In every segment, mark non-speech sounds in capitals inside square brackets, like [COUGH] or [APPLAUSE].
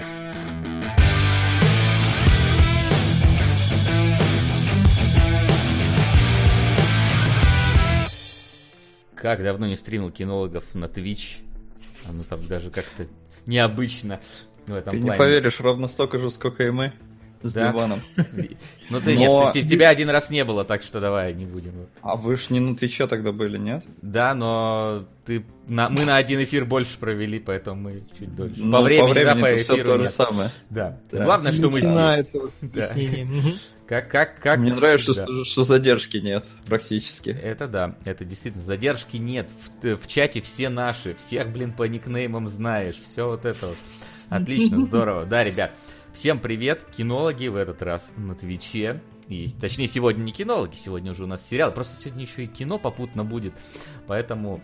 кинологи. Как давно не стримил кинологов на Twitch. Оно там даже как-то необычно в этом Ты плане. не поверишь, ровно столько же, сколько и мы с Да. Диваном. [LAUGHS] Ну ты Но- нет, тебя один раз не было, так что давай не будем. А вы ж не на Твиче тогда были, нет? Да, но ты на, мы на один эфир больше провели, поэтому мы чуть дольше. Ну, по времени, да, по времени-то всё эфиру то же самое. Да. Да. Главное, что мы здесь. Да. [LAUGHS] Как, как, как Мне нравится, что, что задержки нет практически. Это да, это действительно. Задержки нет. В, в чате все наши. Всех, блин, по никнеймам знаешь. Все вот это вот. Отлично, [LAUGHS] здорово. Да, ребят, всем привет. Кинологи в этот раз на Твиче. И, точнее, сегодня не кинологи, сегодня уже у нас сериал. Просто сегодня еще и кино попутно будет. Поэтому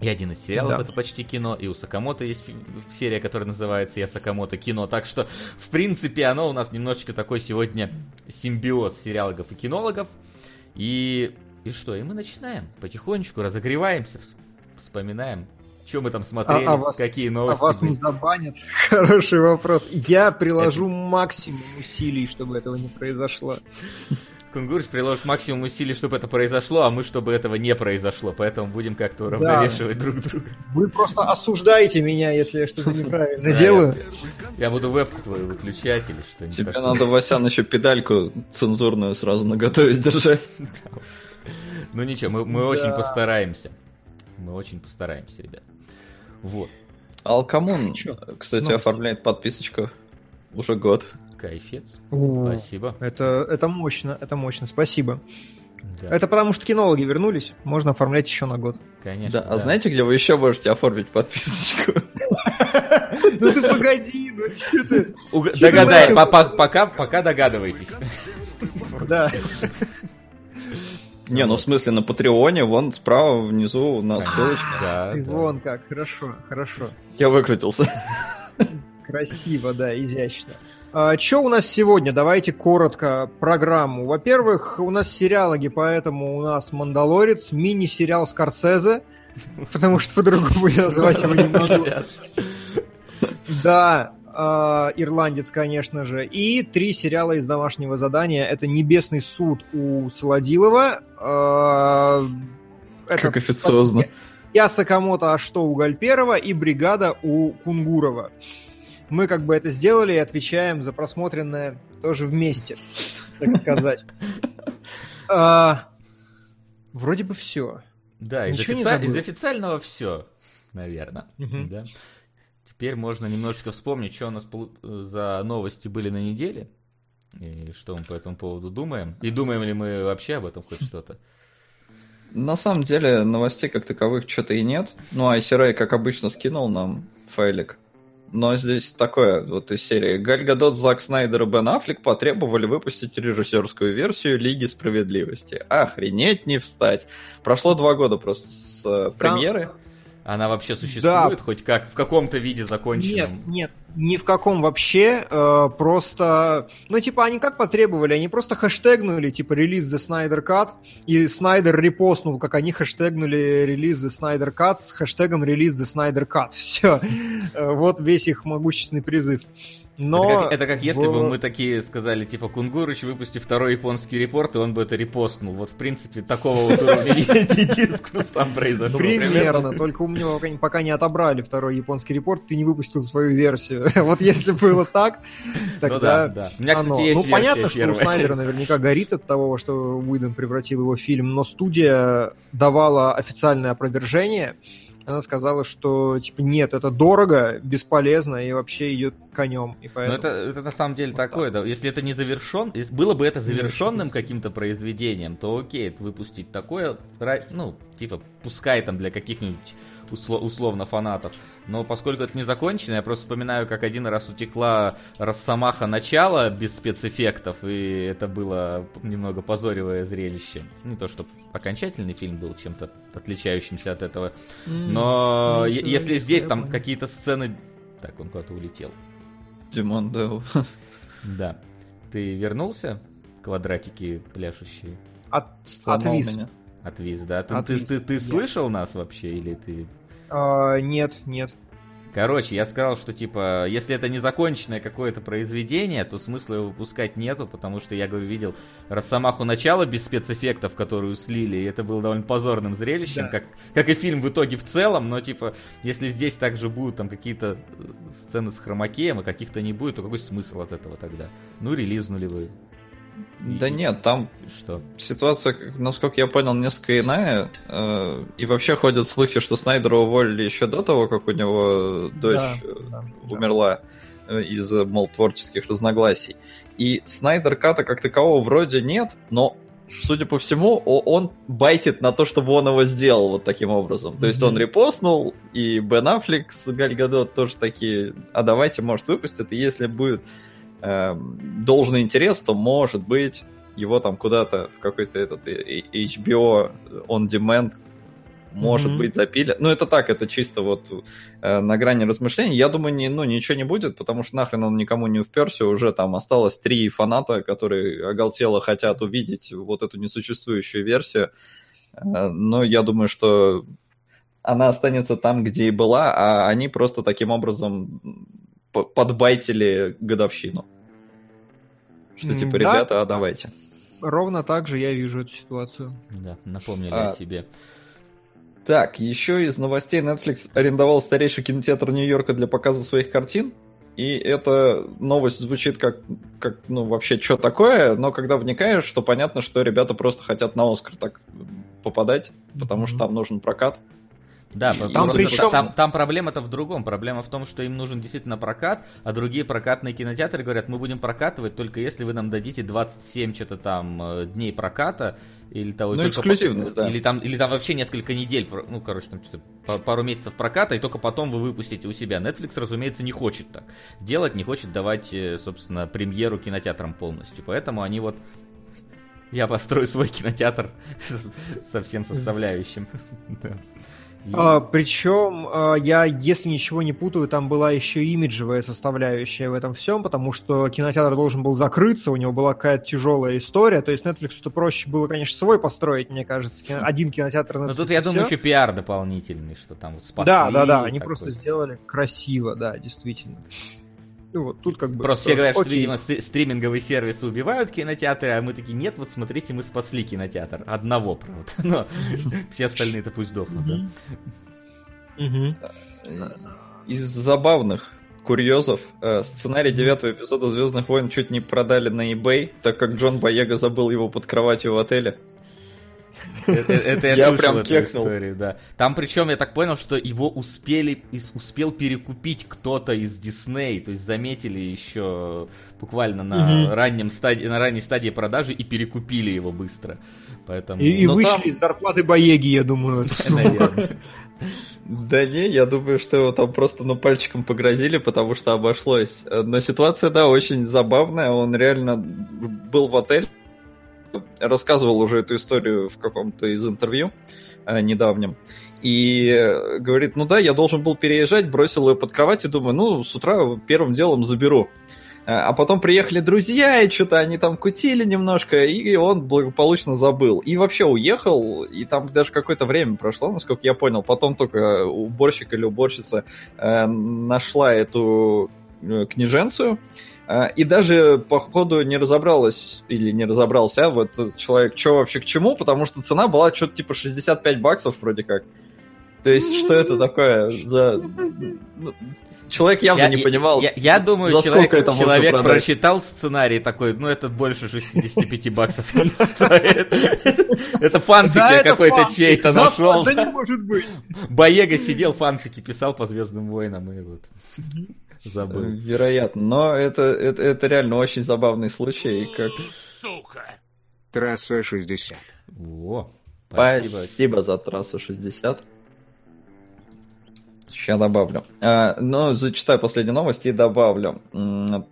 и один из сериалов Да. это почти кино, и у Сакамото есть серия, которая называется «Я Сакамото кино». Так что, в принципе, оно у нас немножечко такой сегодня симбиоз сериалогов и кинологов. И, и что, и мы начинаем потихонечку, разогреваемся, вс- вспоминаем, что мы там смотрели, А- а вас- какие А новости вас были. не забанят? [LAUGHS] Хороший вопрос. Я приложу максимум усилий, чтобы этого не произошло. Кунгурыч приложит максимум усилий, чтобы это произошло, а мы, чтобы этого не произошло. Поэтому будем как-то уравновешивать друг друга. Вы просто осуждаете меня, если я что-то [LAUGHS] неправильно Да, делаю. Я буду вебку твою выключать или что-нибудь Тебе такое. надо, Васян, еще педальку цензурную сразу наготовить держать. [LAUGHS] Ну ничего, мы, мы Да. очень постараемся. Мы очень постараемся, ребят. Вот, Алкамун, [LAUGHS] Чё? кстати, Ну. оформляет подписочку уже год. кайфец. У, Спасибо. Это, это мощно, это мощно, спасибо. Да, Это потому, что кинологи вернулись, можно оформлять еще на год. конечно. Да, а знаете, где вы еще можете оформить подписочку? [LAUGHS] Ну ты погоди, ну что ты? Догадай, пока, пока догадывайтесь. Да. [LAUGHS] Не, ну в смысле на Патреоне, вон справа внизу у нас ссылочка. Да, Ты да. вон как, хорошо, хорошо. Я выкрутился. Красиво, да, изящно. А, Что у нас сегодня? Давайте коротко программу. Во-первых, у нас сериалоги, поэтому у нас «Мандалорец», мини-сериал Скорсезе, потому что по-другому я назвать его не могу. [LAUGHS] Да, «Ирландец», конечно же. И три сериала из домашнего задания. Это «Небесный суд» у Солодилова. а, Как этот, официозно. Я Сакамото, а что у Гальперова и бригада у Кунгурова. Мы как бы это сделали и отвечаем за просмотренное тоже вместе, так сказать. А, [LAUGHS] Вроде бы все. Да, из, официального все, наверное. Да. Теперь можно немножечко вспомнить, что у нас за новости были на неделе. И что мы по этому поводу думаем. И думаем ли мы вообще об этом хоть что-то. На самом деле новостей как таковых что-то и нет. Ну, а ICRA, как обычно, скинул нам файлик. Но здесь такое вот из серии. Галь Гадот, Зак Снайдер и Бен Аффлек потребовали выпустить режиссерскую версию Лиги Справедливости. Охренеть не встать. Прошло два года просто с э, премьеры. Она вообще существует хоть как в каком-то виде Нет, законченном? нет, ни в каком вообще. э, просто, ну, типа, они как потребовали? Они просто хэштегнули, типа, релиз The Snyder Cut, и Снайдер репостнул, как они хэштегнули релиз The Snyder Cut с хэштегом релиз The Snyder Cut. [LAUGHS] Все. Вот весь их могущественный призыв. Но это, как, это как если в- бы мы такие сказали, типа, Кунгурыч, выпусти второй японский репорт, и он бы это репостнул. Вот, в принципе, такого вот уровня [LAUGHS] дискус там произошел. Примерно, только у меня пока не- отобрали второй японский репорт, ты не выпустил свою версию. [LAUGHS] Вот если было так, Ну да, тогда да. У меня, кстати, есть Ну, понятно, что у. Снайдера наверняка горит от того, что Уидон превратил его в фильм, но студия давала официальное опровержение. Она сказала, что, типа, нет, это дорого, бесполезно и вообще идет конем. И Ну, поэтому... это, это на самом деле Вот такое, да. Если это не завершен, если было бы это завершенным каким-то произведением, то окей, выпустить такое, ну, типа, пускай там для каких-нибудь усло- условно фанатов. Но поскольку это не закончено, я просто вспоминаю, как один раз утекла Росомаха начало без спецэффектов, и это было немного позоревое зрелище. Не то, что окончательный фильм был чем-то отличающимся от этого, но е- всё, если здесь там какие-то сцены... Так, он куда-то улетел. Димон Дэл. Да. Ты вернулся? Квадратики пляшущие. От, отвис. меня. Отвис, да? Ты, ты, Отвис. ты, ты Я- слышал нас вообще или ты... А, нет, нет. Короче, я сказал, что типа, если это незаконченное какое-то произведение, то смысла его выпускать нету, потому что я говорю, видел Росомаху начало без спецэффектов, которую слили, и это было довольно позорным зрелищем, Да. как, как и фильм в итоге в целом, но типа, если здесь также будут там какие-то э, сцены с хромакеем, и каких-то не будет, то какой смысл от этого тогда? Ну, релизнули вы. И- Да нет, там и Что? ситуация, насколько я понял, несколько иная. э, И вообще ходят слухи, что Снайдера уволили еще до того, как у него дочь Да, э, да, да. умерла э, из-за, мол, творческих разногласий. И Снайдер Ката как такового вроде нет, но, судя по всему, он байтит на то, чтобы он его сделал вот таким образом. То есть он репостнул, и Бен Аффлек с Галь Гадот тоже такие, а давайте, может, выпустят, и если будет эм, должный интерес, то, может быть, его там куда-то в какой-то этот HBO on demand может Мгм. быть запилят. Ну, это так, это чисто вот э, на грани размышлений. Я думаю, не, ну, ничего не будет, потому что нахрен он никому не вперся. Уже там осталось три фаната, которые оголтело хотят увидеть вот эту несуществующую версию. Э, но я думаю, что она останется там, где и была, а они просто таким образом подбайтили годовщину. Что типа, да. ребята, а давайте. Ровно так же я вижу эту ситуацию. Да, напомнили А, о себе. Так, еще из новостей Netflix арендовал старейший кинотеатр Нью-Йорка для показа своих картин. И эта новость звучит как, как ну, вообще, что такое, но когда вникаешь, то понятно, что ребята просто хотят на Оскар так попадать, потому что Мгм. там нужен прокат. Да, Там просто причем- там, там проблема-то в другом. Проблема в том, что им нужен действительно прокат, а другие прокатные кинотеатры говорят, мы будем прокатывать только если вы нам дадите 27 что-то там э, дней проката. Или того, Ну, эксклюзивность, по- да. Или там, или там вообще несколько недель, ну, короче, там что-то пару месяцев проката, и только потом вы выпустите у себя. Netflix, разумеется, не хочет так делать, не хочет давать, э, собственно, премьеру кинотеатрам полностью. Поэтому они вот я построю свой кинотеатр [LAUGHS] со всем составляющим. [LAUGHS] И- А, причем, а, я, если ничего не путаю, там была еще имиджевая составляющая в этом всем, потому что кинотеатр должен был закрыться, у него была какая-то тяжелая история, то есть Netflix то проще было, конечно, свой построить, мне кажется, кино- один кинотеатр Ну Netflix, тут, я и думаю, еще пиар дополнительный, что там вот спасли. Да, да, да, они такой. просто сделали красиво, да, действительно. Ну вот, тут как бы... Просто все говорят, что, окей. видимо, ст- стриминговые сервисы убивают кинотеатры, а мы такие, нет, вот смотрите, мы спасли кинотеатр. Одного, правда. [LAUGHS] Но все остальные-то пусть сдохнут, да? Мгм. Из забавных курьезов э, сценарий девятого эпизода Звездных войн чуть не продали на eBay, так как Джон Боега забыл его под кроватью в отеле. Это, я, слышал прям эту историю, да. Там причем, я так понял, что его успели, успел перекупить кто-то из Дисней, то есть заметили еще буквально на раннем стадии, на ранней стадии продажи и перекупили его быстро. Поэтому... И, и вышли там- из зарплаты Боеги, я думаю, эту [LAUGHS] сумму. Наверное. Да не, я думаю, что его там просто ну пальчиком погрозили, потому что обошлось. Э, Но ситуация, да, очень забавная. Он реально был в отель, рассказывал уже эту историю в каком-то из интервью э, недавнем. И э, говорит, ну да, я должен был переезжать, бросил ее под кровать и думаю, ну, с утра первым делом заберу. Э, А потом приехали друзья, и что-то они там кутили немножко, и он благополучно забыл. И вообще уехал, и там даже какое-то время прошло, насколько я понял. Потом только уборщик или уборщица нашла эту книженцию, и даже, походу, не разобралась, или не разобрался, а вот этот человек, что вообще к чему, потому что цена была что-то типа 65 баксов вроде как. То есть, что это такое за... ну, Человек явно Я- не я- понимал, Я, я думаю, за человек, сколько это можно человек продать. прочитал сценарий такой, ну это больше 65 баксов [LAUGHS] не стоит. Это фанфик я какой-то чей-то Да, нашел. Да не может быть. Боега сидел, фанфики писал по Звездным войнам и вот забыл. Вероятно, но это, это, это реально очень забавный случай. и Как... Трасса 60. О, спасибо. Спасибо за трассу 60. Сейчас добавлю. А, ну, зачитаю последние новости и добавлю.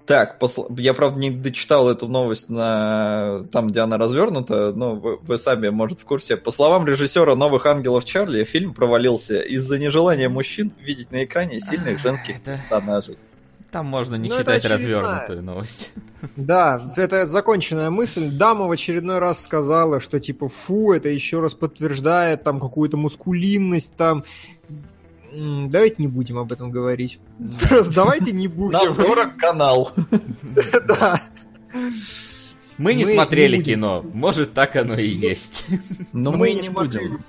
Так, посл- я, правда, не дочитал эту новость на там, где она развернута, но вы, вы сами, может, в курсе. По словам режиссера «Новых ангелов Чарли», фильм провалился из-за нежелания мужчин видеть на экране сильных женских это- персонажей. Там можно не Ну, читать развернутую новость. Да, это законченная мысль. Дама в очередной раз сказала, что типа фу, это еще раз подтверждает там какую-то мускулинность там. Давайте не будем об этом говорить. [LAUGHS] Просто давайте не будем. Нам дорог канал. [LAUGHS] Да. Мы не смотрели кино. Может, так оно и есть. [LAUGHS] Но Мы мы не будем.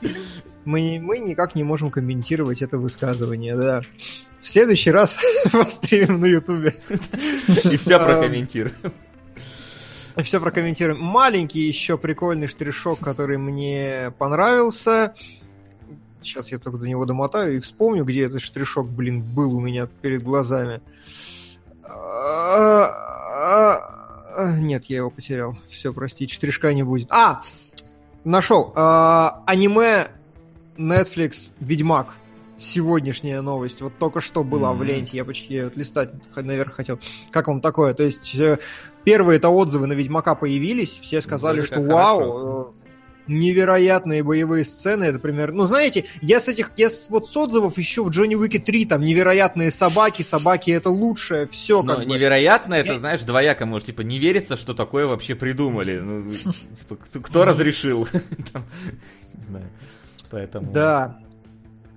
Мы, мы никак не можем комментировать это высказывание, да. В следующий раз постримим на Ютубе. И все А, прокомментируем. Все прокомментируем. Маленький еще прикольный штришок, который мне понравился. Сейчас я только до него домотаю и вспомню, где этот штришок, блин, был у меня перед глазами. А, Нет, я его потерял. Все, простите, штришка не будет. А! Нашел. А, Аниме Netflix Ведьмак. Сегодняшняя новость. Вот только что была в Мгм. ленте. Я почти вот листать наверх хотел. Как вам такое? То есть э, первые-то отзывы на Ведьмака появились. Все сказали, Вроде что вау, э, невероятные боевые сцены. Это пример. Ну, знаете, я с этих, я с, вот с отзывов еще в Джонни Уике 3 там невероятные собаки, собаки это лучшее, все Но как бы. невероятно, это, Я- знаешь, двояко, может, типа, не верится, что такое вообще придумали. Ну, [LAUGHS] типа, кто- разрешил? [LAUGHS] Не знаю. Поэтому... Да,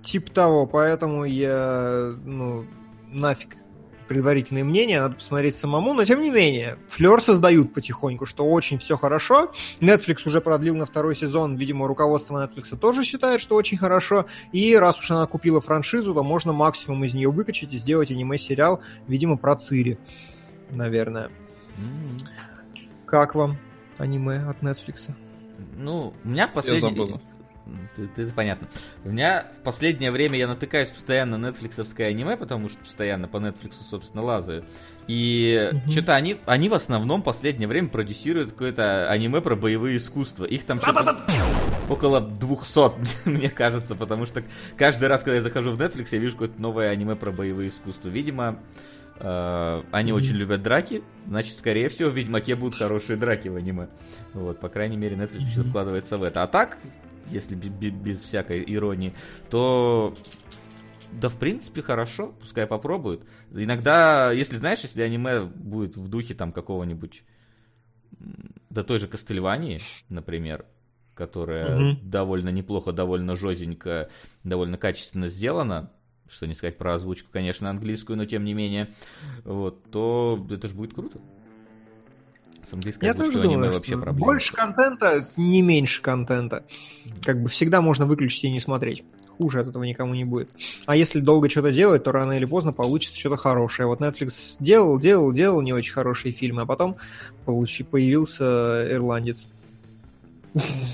типа того, поэтому я, ну, нафиг предварительные мнения, надо посмотреть самому, но тем не менее, флер создают потихоньку, что очень все хорошо. Netflix уже продлил на второй сезон, видимо, руководство Netflix тоже считает, что очень хорошо, и раз уж она купила франшизу, то можно максимум из нее выкачать и сделать аниме-сериал, видимо, про Цири, наверное. Как вам аниме от Netflix? Ну, у меня в Я ты- Это понятно. У меня в последнее время я натыкаюсь постоянно на нетфликсовское аниме, потому что постоянно по Нетфликсу, собственно, лазаю. И Мгм. что-то они, они в основном в последнее время продюсируют какое-то аниме про боевые искусства. Их там что-то около 200, [LAUGHS] мне кажется, потому что каждый раз, когда я захожу в Netflix, я вижу какое-то новое аниме про боевые искусства. Видимо, э, они очень любят драки, значит, скорее всего, в Ведьмаке будут хорошие драки в аниме. Вот, по крайней мере, Netflix Мгм. вкладывается в это. А так, если без всякой иронии, то да, в принципе, хорошо, пускай попробуют. Иногда, если знаешь, если аниме будет в духе там какого-нибудь, да той же Кастельвании, например, которая Мгм. довольно неплохо, довольно жестенько, довольно качественно сделана, что не сказать про озвучку, конечно, английскую, но тем не менее, вот, то это же будет круто. С английской Я тоже думаю, вообще проблема. больше контента, не меньше контента. Как бы всегда можно выключить и не смотреть. Хуже от этого никому не будет. А если долго что-то делать, то рано или поздно получится что-то хорошее. Вот Netflix делал, делал, делал не очень хорошие фильмы, а потом получи, появился ирландец.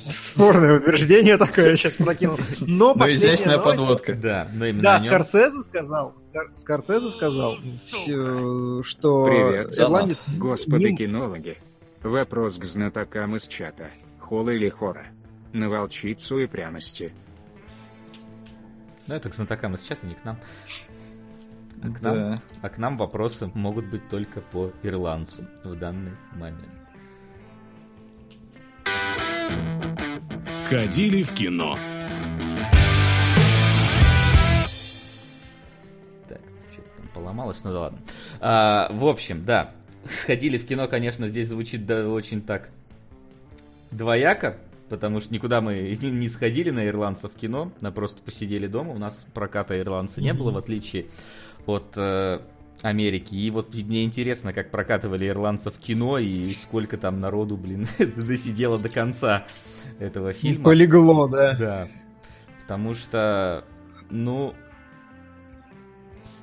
Спорное утверждение такое я сейчас прокинул. Но Но последняя изящная новость- подводка. Да, но именно Да, о нём. Скорсезе сказал, Скор- Скорсезе сказал, всё, что Привет, ирландец... Господи не- кинологи. Вопрос к знатокам из чата. Холл или хора? На волчицу и пряности. Ну, это к знатокам из чата, не к нам. А к нам, Да. а к нам вопросы могут быть только по ирландцу в данный момент. Сходили в кино. Так, что-то там поломалось, ну да ладно. А, в общем, да, сходили в кино, конечно, здесь звучит да, очень так двояко, потому что никуда мы [LAUGHS] не, сходили на ирландцев в кино, на просто посидели дома, у нас проката ирландца не было, в отличие от э, Америки. И вот мне интересно, как прокатывали ирландцев в кино и сколько там народу, блин, [LAUGHS] досидело до конца этого фильма. Полегло, да. Да. Потому что, ну,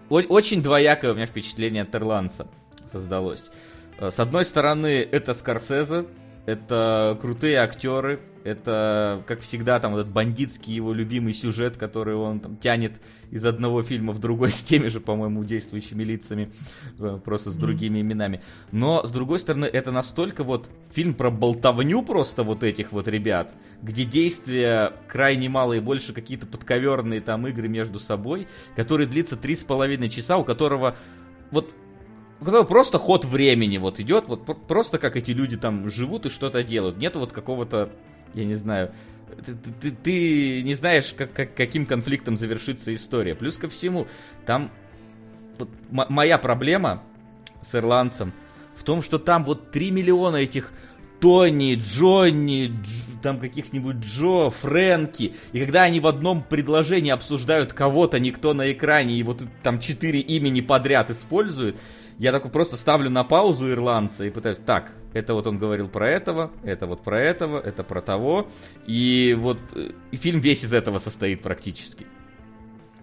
очень двоякое у меня впечатление от ирландца создалось. Э, С одной стороны, это Скорсезе, это крутые актеры, это, как всегда, там этот бандитский его любимый сюжет, который он там тянет из одного фильма в другой [LAUGHS] с теми же, по-моему, действующими лицами, э, просто с другими именами. Но, с другой стороны, это настолько вот фильм про болтовню просто вот этих вот ребят, где действия крайне мало и больше какие-то подковерные там игры между собой, который длится три с половиной часа, у которого вот у которого просто ход времени вот идет, вот пр- просто как эти люди там живут и что-то делают. Нет вот какого-то, я не знаю, ты, ты- ты- не знаешь, как, как- каким конфликтом завершится история. Плюс ко всему, там вот моя проблема с ирландцем в том, что там вот 3 миллиона этих Тони, Джонни, Дж, там каких-нибудь Джо, Фрэнки. И когда они в одном предложении обсуждают кого-то, никто на экране, и вот там четыре имени подряд используют, я такой просто ставлю на паузу ирландца и пытаюсь, так, это вот он говорил про этого, это вот про этого, это про того. И вот э, и фильм весь из этого состоит практически.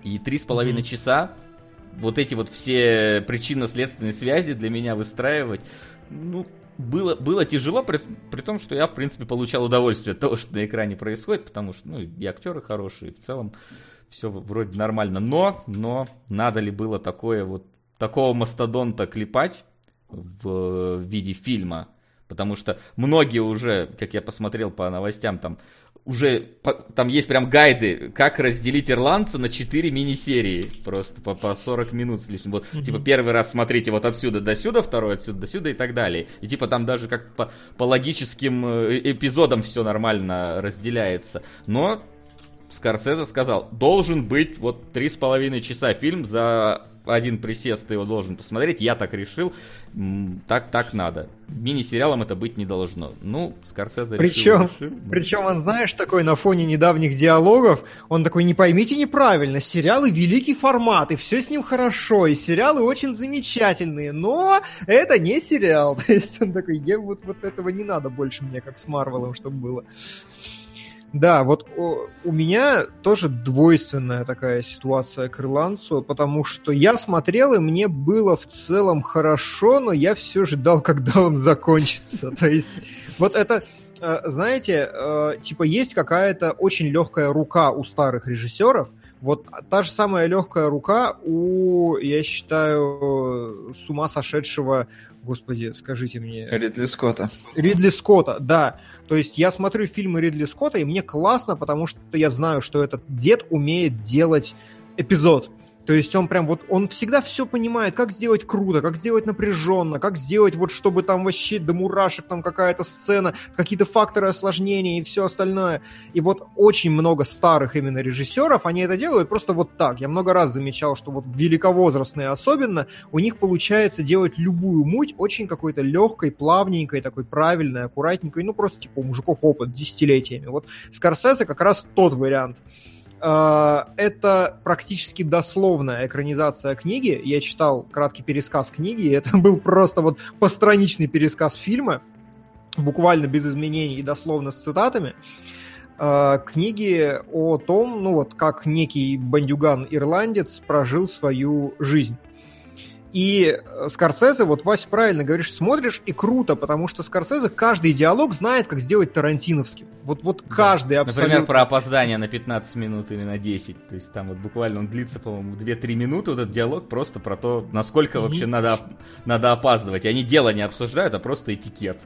И три с половиной часа вот эти вот все причинно-следственные связи для меня выстраивать, ну, было, было тяжело, при, при том, что я, в принципе, получал удовольствие от того, что на экране происходит, потому что, ну, и актеры хорошие, в целом все вроде нормально. Но, но, надо ли было такое вот, такого мастодонта клепать в, в виде фильма? Потому что многие уже, как я посмотрел по новостям, там уже там есть прям гайды, как разделить ирландца на 4 мини-серии. Просто по, по 40 минут с лишним. Вот, mm-hmm. типа, первый раз смотрите вот отсюда до сюда, второй отсюда до сюда и так далее. И типа там даже как по, по логическим э, эпизодам все нормально разделяется. Но Скорсезе сказал, должен быть вот три с половиной часа фильм за один присест ты его должен посмотреть, я так решил, так, так надо. Мини-сериалом это быть не должно. Ну, Скорсезе причем, решил, решил. Причем он, знаешь, такой на фоне недавних диалогов, он такой, не поймите неправильно, сериалы великий формат, и все с ним хорошо, и сериалы очень замечательные, но это не сериал. [LAUGHS] То есть он такой, вот, вот этого не надо больше мне, как с Марвелом, чтобы было. Да, вот у, меня тоже двойственная такая ситуация к ирландцу, потому что я смотрел, и мне было в целом хорошо, но я все ждал, [LAUGHS] когда он закончится. То есть, вот это, э, знаете, э, типа есть какая-то очень легкая рука у старых режиссеров, вот та же самая легкая рука у, я считаю, с ума сошедшего, господи, скажите мне... Ридли Скотта. Ридли Скотта, да. То есть я смотрю фильмы Ридли Скотта, и мне классно, потому что я знаю, что этот дед умеет делать эпизод. То есть он прям вот, он всегда все понимает, как сделать круто, как сделать напряженно, как сделать вот, чтобы там вообще до мурашек там какая-то сцена, какие-то факторы осложнения и все остальное. И вот очень много старых именно режиссеров, они это делают просто вот так. Я много раз замечал, что вот великовозрастные особенно, у них получается делать любую муть очень какой-то легкой, плавненькой, такой правильной, аккуратненькой, ну просто типа у мужиков опыт десятилетиями. Вот Скорсезе как раз тот вариант. А, это практически дословная экранизация книги. Я читал краткий пересказ книги, и это [LAUGHS] был просто вот постраничный пересказ фильма, буквально без изменений и дословно с цитатами. А, книги о том, ну вот, как некий бандюган-ирландец прожил свою жизнь. И Скорсезе, вот Вася правильно говоришь, смотришь и круто, потому что Скорсезе каждый диалог знает, как сделать тарантиновским. Вот, вот каждый да. абсолютно. Например, про опоздание на 15 минут или на 10. То есть там вот буквально он длится, по-моему, 2-3 минуты, вот этот диалог просто про то, насколько вообще надо, надо опаздывать. И они дело не обсуждают, а просто этикет.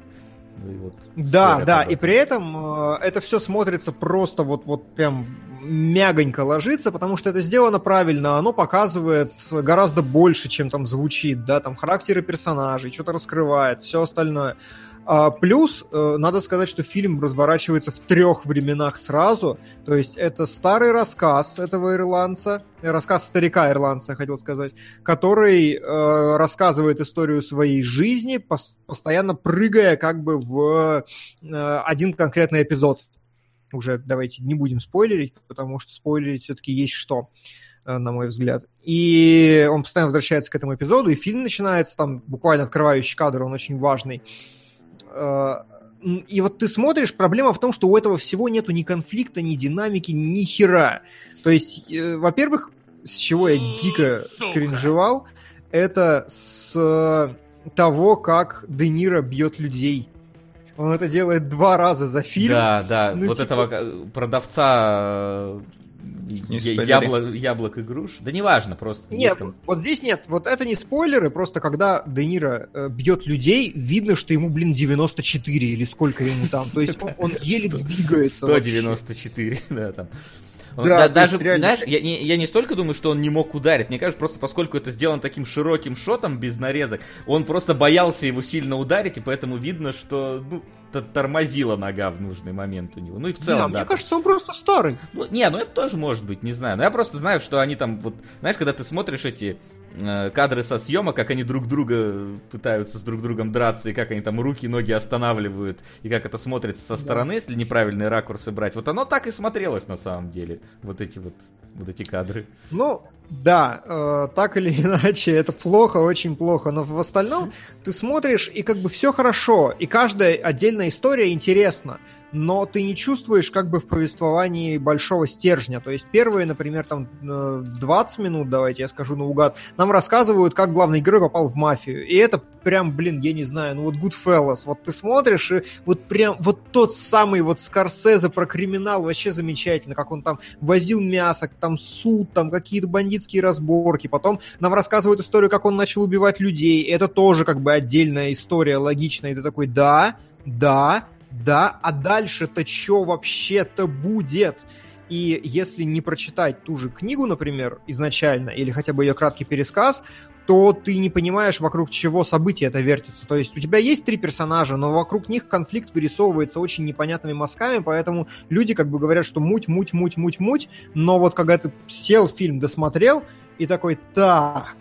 Вот да, да, и при этом э, это все смотрится просто вот, вот прям мягонько ложится, потому что это сделано правильно, оно показывает гораздо больше, чем там звучит, да, там характеры персонажей, что-то раскрывает, все остальное. А, плюс, э, надо сказать, что фильм разворачивается в трех временах сразу. То есть это старый рассказ этого ирландца, рассказ старика ирландца, я хотел сказать, который э, рассказывает историю своей жизни, пос- постоянно прыгая как бы в э, один конкретный эпизод. Уже давайте не будем спойлерить, потому что спойлерить все-таки есть что э, на мой взгляд. И он постоянно возвращается к этому эпизоду, и фильм начинается, там буквально открывающий кадр, он очень важный. Э, и вот ты смотришь, проблема в том, что у этого всего нету ни конфликта, ни динамики, ни хера. То есть, э, во-первых, с чего я дико Сука. скринжевал, это с того, как Де Ниро бьет людей. Он это делает два раза за фильм. Да, да, ну, вот типа... этого продавца яблок, яблок и груш. Да неважно, просто. Нет, там... вот здесь нет. Вот это не спойлеры, просто когда Де Ниро э, бьет людей, видно, что ему, блин, 94 или сколько ему там. То есть он, он еле [LAUGHS] двигается. 194, [LAUGHS] да, там. Да, да даже, реально... знаешь, я не, я не столько думаю, что он не мог ударить. Мне кажется, просто поскольку это сделано таким широким шотом без нарезок, он просто боялся его сильно ударить, и поэтому видно, что, ну, тормозила нога в нужный момент у него. Ну и в целом, не, да. Мне кажется, он просто старый. Ну, не, ну это тоже может быть, не знаю. Но я просто знаю, что они там, вот, знаешь, когда ты смотришь эти Э, кадры со съемок, как они друг друга пытаются с друг другом драться, и как они там руки и ноги останавливают, и как это смотрится со стороны, да. если неправильные ракурсы брать. Вот оно так и смотрелось на самом деле, вот эти вот, вот эти кадры. Ну, да, э, так или [LAUGHS] иначе, это плохо, очень плохо, но в остальном ты смотришь, и как бы все хорошо, и каждая отдельная история интересна но ты не чувствуешь как бы в повествовании большого стержня. То есть первые, например, там 20 э, минут, давайте я скажу наугад, нам рассказывают, как главный герой попал в мафию. И это прям, блин, я не знаю, ну вот Goodfellas, вот ты смотришь, и вот прям вот тот самый вот Скорсезе про криминал вообще замечательно, как он там возил мясо, там суд, там какие-то бандитские разборки. Потом нам рассказывают историю, как он начал убивать людей. И это тоже как бы отдельная история, логичная. И ты такой, да, да, да, а дальше-то что вообще-то будет? И если не прочитать ту же книгу, например, изначально, или хотя бы ее краткий пересказ, то ты не понимаешь, вокруг чего события это вертится. То есть у тебя есть три персонажа, но вокруг них конфликт вырисовывается очень непонятными мазками, поэтому люди как бы говорят, что муть, муть, муть, муть, муть, но вот когда ты сел фильм, досмотрел, и такой, так,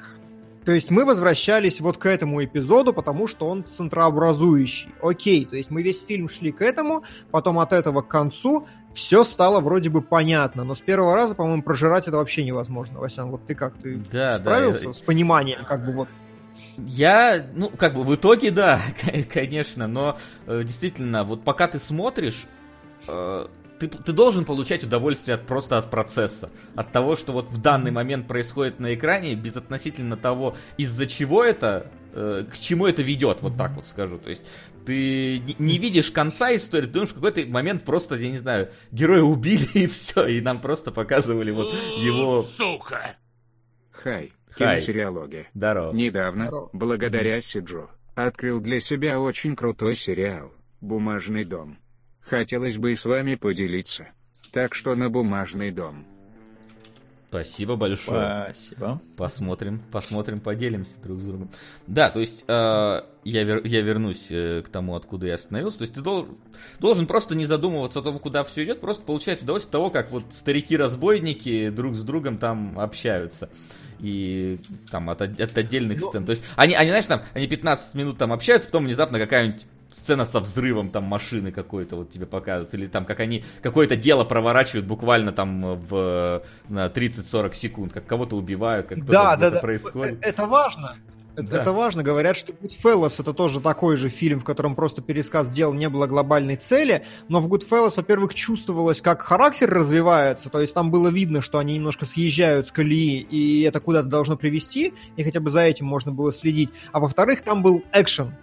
то есть мы возвращались вот к этому эпизоду, потому что он центрообразующий. Окей, то есть мы весь фильм шли к этому, потом от этого к концу все стало вроде бы понятно, но с первого раза, по-моему, прожирать это вообще невозможно. Васян, вот ты как, ты да, справился да. с пониманием, как бы вот я, ну, как бы в итоге, да, [LAUGHS] конечно, но э, действительно, вот пока ты смотришь, э, ты, ты должен получать удовольствие от, просто от процесса. От того, что вот в данный момент происходит на экране, безотносительно того, из-за чего это, э, к чему это ведет, вот так вот скажу. То есть ты не, не видишь конца истории, ты думаешь, в какой-то момент просто, я не знаю, героя убили [LAUGHS] и все, и нам просто показывали вот его... Сука! Хай, Хай. киносериалоги. Здорово. Недавно, Здорово. благодаря Сиджу, открыл для себя очень крутой сериал «Бумажный дом». Хотелось бы и с вами поделиться. Так что на бумажный дом. Спасибо большое. Спасибо. Посмотрим, посмотрим, поделимся друг с другом. Да, то есть э, я, вер, я вернусь э, к тому, откуда я остановился. То есть ты дол, должен просто не задумываться о том, куда все идет, просто получать удовольствие от того, как вот старики-разбойники друг с другом там общаются и там от, от отдельных Но... Ну, сцен. То есть они, они, знаешь, там, они 15 минут там общаются, потом внезапно какая-нибудь сцена со взрывом там машины какой-то вот тебе показывают, или там как они какое-то дело проворачивают буквально там в на 30-40 секунд, как кого-то убивают, как да, да, да. происходит. Это важно. Да. Это важно. Говорят, что Goodfellas это тоже такой же фильм, в котором просто пересказ дел не было глобальной цели, но в Goodfellas, во-первых, чувствовалось, как характер развивается, то есть там было видно, что они немножко съезжают с колеи, и это куда-то должно привести, и хотя бы за этим можно было следить. А во-вторых, там был экшен,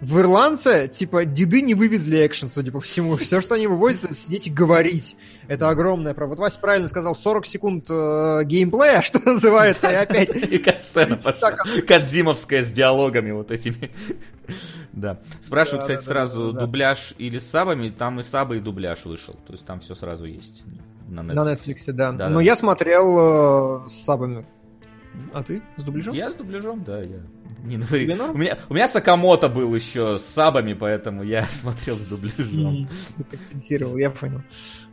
в Ирландце, типа, деды не вывезли экшен, судя по всему. [LAUGHS] Все, что они вывозят, это сидеть и говорить. Это огромное. Вот Вася правильно сказал, 40 секунд э, геймплея, [LAUGHS] что называется, и опять... [LAUGHS] И катсцена пошла. Кадзимовская с диалогами вот этими. Да. Спрашивают, кстати, сразу, дубляж или с сабами, там и сабы, и дубляж вышел. То есть там все сразу есть. На Netflix. На Netflix, да. Но я смотрел э, с сабами. А ты с дубляжом? Я с дубляжом, да, я. Не норм? У меня, у меня Сакамото был еще с сабами, поэтому я [LAUGHS] смотрел с дубляжом. Компенсировал, я понял.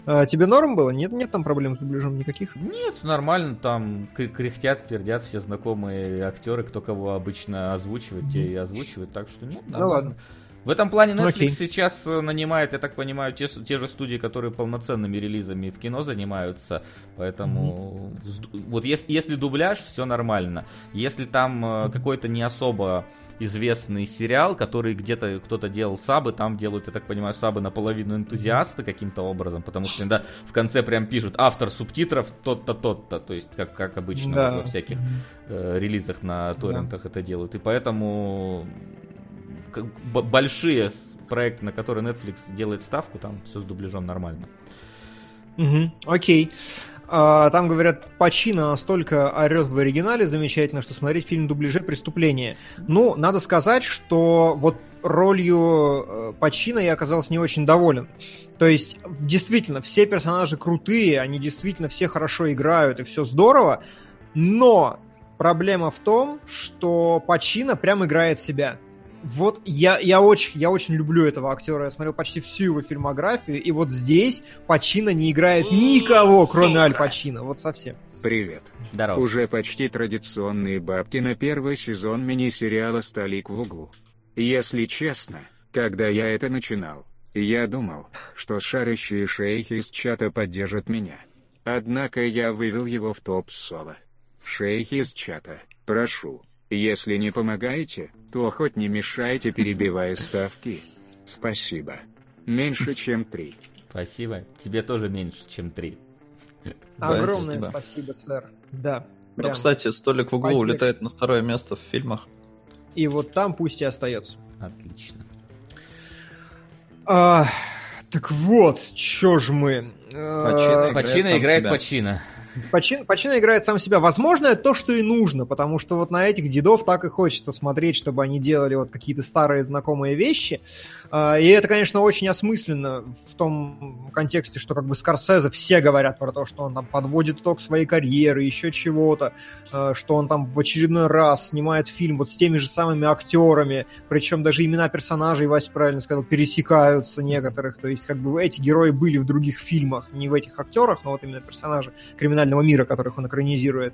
А, тебе норм было? Нет, нет там проблем с дубляжом никаких? Нет, нормально, там кряхтят, пердят все знакомые актеры, кто кого обычно озвучивает, те и озвучивают, так что нет, нормально. Ну ладно. В этом плане Netflix Окей. сейчас э, нанимает, я так понимаю, те, те же студии, которые полноценными релизами в кино занимаются. Поэтому mm-hmm. вот если, если дубляж, все нормально. Если там mm-hmm. какой-то не особо известный сериал, который где-то кто-то делал сабы, там делают, я так понимаю, сабы наполовину энтузиасты каким-то образом, потому что иногда в конце прям пишут автор субтитров тот-то, тот-то, то есть как, как обычно да. во всяких э, релизах на торрентах да. это делают. И поэтому большие проекты, на которые Netflix делает ставку, там все с дубляжом нормально. Угу, окей. А, там, говорят, Пачино настолько орет в оригинале замечательно, что смотреть фильм дубляже преступление. Ну, надо сказать, что вот ролью э, Пачино я оказался не очень доволен. То есть, действительно, все персонажи крутые, они действительно все хорошо играют, и все здорово, но проблема в том, что Пачино прям играет себя. Вот я, я, очень, я очень люблю этого актера. Я смотрел почти всю его фильмографию, и вот здесь Пачино не играет никого, кроме Аль Пачино. Вот совсем. Привет. Здорово. Уже почти традиционные бабки на первый сезон мини-сериала «Столик в углу». Если честно, когда я это начинал, я думал, что шарящие шейхи из чата поддержат меня. Однако я вывел его в топ-соло. Шейхи из чата, прошу, если не помогаете, то хоть не мешайте, перебивая ставки. Спасибо. Меньше, чем три. Спасибо. Тебе тоже меньше, чем три. Огромное спасибо. спасибо, сэр. Да. Ну, прям. кстати, столик в углу Поддержка. улетает на второе место в фильмах. И вот там пусть и остается. Отлично. А, так вот, чё ж мы. Пачино А, играет Пачино сам играет себя. Почин, Пачино играет сам себя. Возможно, это то, что и нужно, потому что вот на этих дедов так и хочется смотреть, чтобы они делали вот какие-то старые знакомые вещи. А, И это, конечно, очень осмысленно в том контексте, что как бы Скорсезе все говорят про то, что он там подводит итог своей карьеры, еще чего-то, а, что он там в очередной раз снимает фильм вот с теми же самыми актерами, причем даже имена персонажей, Вася правильно сказал, пересекаются некоторых, то есть как бы эти герои были в других фильмах, не в этих актерах, но вот именно персонажи криминального мира, которых он экранизирует.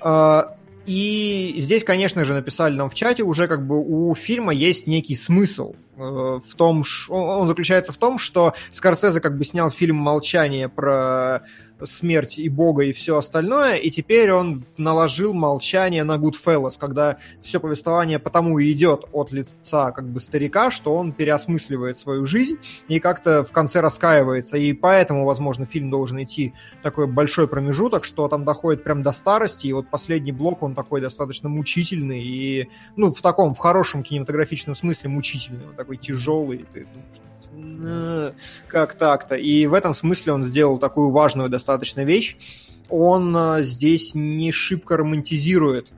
А, И здесь, конечно же, написали нам в чате, уже как бы у фильма есть некий смысл э, в том, он заключается в том, что Скорсезе как бы снял фильм «Молчание» про смерть и Бога и все остальное, и теперь он наложил молчание на Goodfellas, когда все повествование потому и идет от лица как бы старика, что он переосмысливает свою жизнь и как-то в конце раскаивается, и поэтому, возможно, фильм должен идти такой большой промежуток, что там доходит прям до старости, и вот последний блок, он такой достаточно мучительный, и, ну, в таком, в хорошем кинематографичном смысле мучительный, он такой тяжелый, и ты думаешь, «Э, как так-то? И в этом смысле он сделал такую важную достаточно вещь. Он э, здесь не шибко романтизирует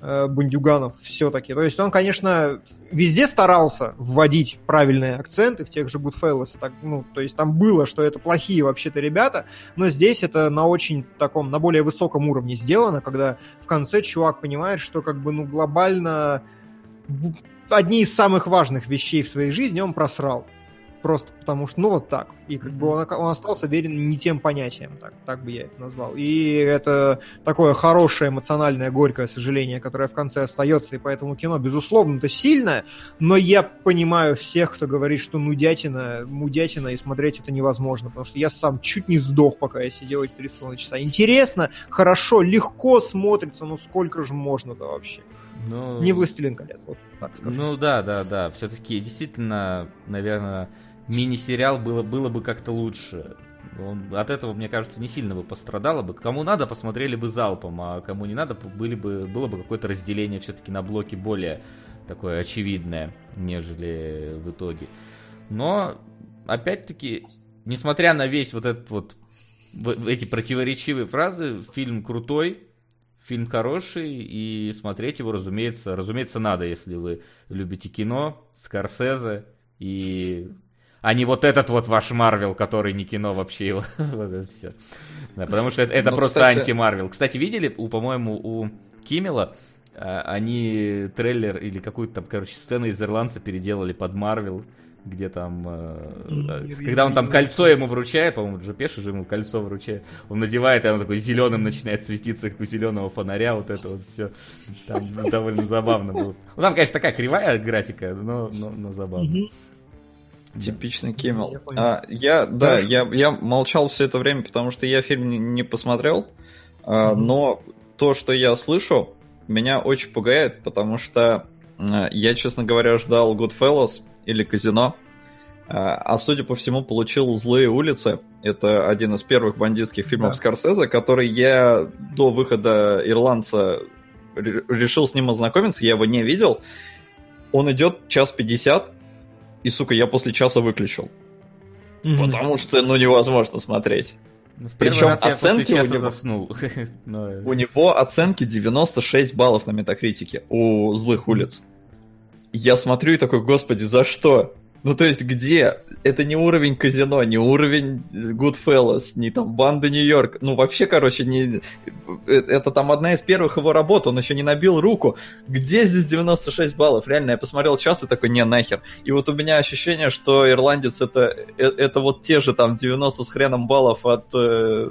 э, бандюганов все-таки. То есть он, конечно, везде старался вводить правильные акценты в тех же Goodfellas. Так, ну, то есть там было, что это плохие вообще-то ребята, но здесь это на очень таком, на более высоком уровне сделано, когда в конце чувак понимает, что как бы, ну, глобально одни из самых важных вещей в своей жизни он просрал. Просто потому что, ну, вот так. И как бы он, он остался верен не тем понятиям, так, так бы я это назвал. И это такое хорошее, эмоциональное, горькое сожаление, которое в конце остается, и поэтому кино, безусловно, это сильное, но я понимаю всех, кто говорит, что нудятина, мудятина, и смотреть это невозможно, потому что я сам чуть не сдох, пока я сидел эти три с половиной часа. Интересно, хорошо, легко смотрится, но сколько же можно-то вообще? Ну, Не «Властелин колец», вот так скажу. Ну да, да, да. Все-таки действительно, наверное, мини-сериал было, было бы как-то лучше. Он от этого, мне кажется, не сильно бы пострадало бы. Кому надо, посмотрели бы залпом, а кому не надо, были бы, было бы какое-то разделение все-таки на блоки более такое очевидное, нежели в итоге. Но, опять-таки, несмотря на весь вот этот вот эти противоречивые фразы, фильм крутой, фильм хороший, и смотреть его, разумеется, разумеется, надо, если вы любите кино, Скорсезе, и... А не вот этот вот ваш Марвел, который не кино вообще его. [LAUGHS] вот это все. Да, потому что это, это Ну, просто кстати- анти-Марвел. Кстати, видели, у, по-моему, у Киммела а, они трейлер или какую-то там, короче, сцену из Ирландца переделали под Марвел, где там, э, М, когда он там кольцо ему вручает, по-моему, Джопеши же ему кольцо вручает, он надевает, и оно такой зеленым начинает светиться, как у зеленого фонаря, вот это вот все. Там довольно забавно было. Ну, там, конечно, такая кривая графика, но, но, но забавно. Мгм. Типичный Киммел. Я понял. А, я, да, Хорошо. я, я молчал все это время, потому что я фильм не, не посмотрел, а, Мгм. но то, что я слышу, меня очень пугает, потому что а, я, честно говоря, ждал Goodfellas или Казино, а, а судя по всему, получил «Злые улицы». Это один из первых бандитских фильмов Да. Скорсезе, который я до выхода «Ирландца» ре- решил с ним ознакомиться, я его не видел. Он идет час пятьдесят, и, сука, я после часа выключил. Мгм. Потому что, ну, невозможно смотреть. Ну, в Причем оценки у него- заснул. [LAUGHS] Но, э, У него оценки 96 баллов на метакритике у злых улиц. Я смотрю и такой, господи, за что? Ну, то есть, где? Это не уровень казино, не уровень Goodfellas, не там банда Нью-Йорк. Ну, вообще, короче, не... Э, это там одна из первых его работ, он еще не набил руку. Где здесь 96 баллов? Реально, я посмотрел час и такой, не, нахер. И вот у меня ощущение, что ирландец это, э, это вот те же там 90 с хреном баллов от э,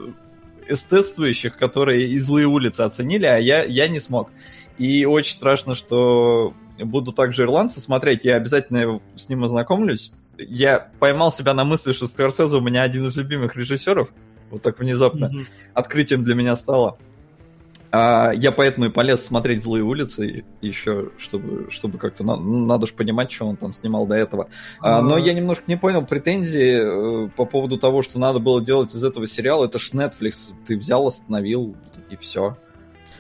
эстетствующих, которые и злые улицы оценили, а я, я не смог. И очень страшно, что буду также ирландца смотреть, я обязательно с ним ознакомлюсь. Я поймал себя на мысли, что Скорсезе у меня один из любимых режиссеров. Вот так внезапно mm-hmm. открытием для меня стало. А, я поэтому и полез смотреть «Злые улицы» еще, чтобы, чтобы как-то... На, надо же понимать, что он там снимал до этого. А, но я немножко не понял претензии э, по поводу того, что надо было делать из этого сериала. Это ж Netflix. Ты взял, остановил, и все.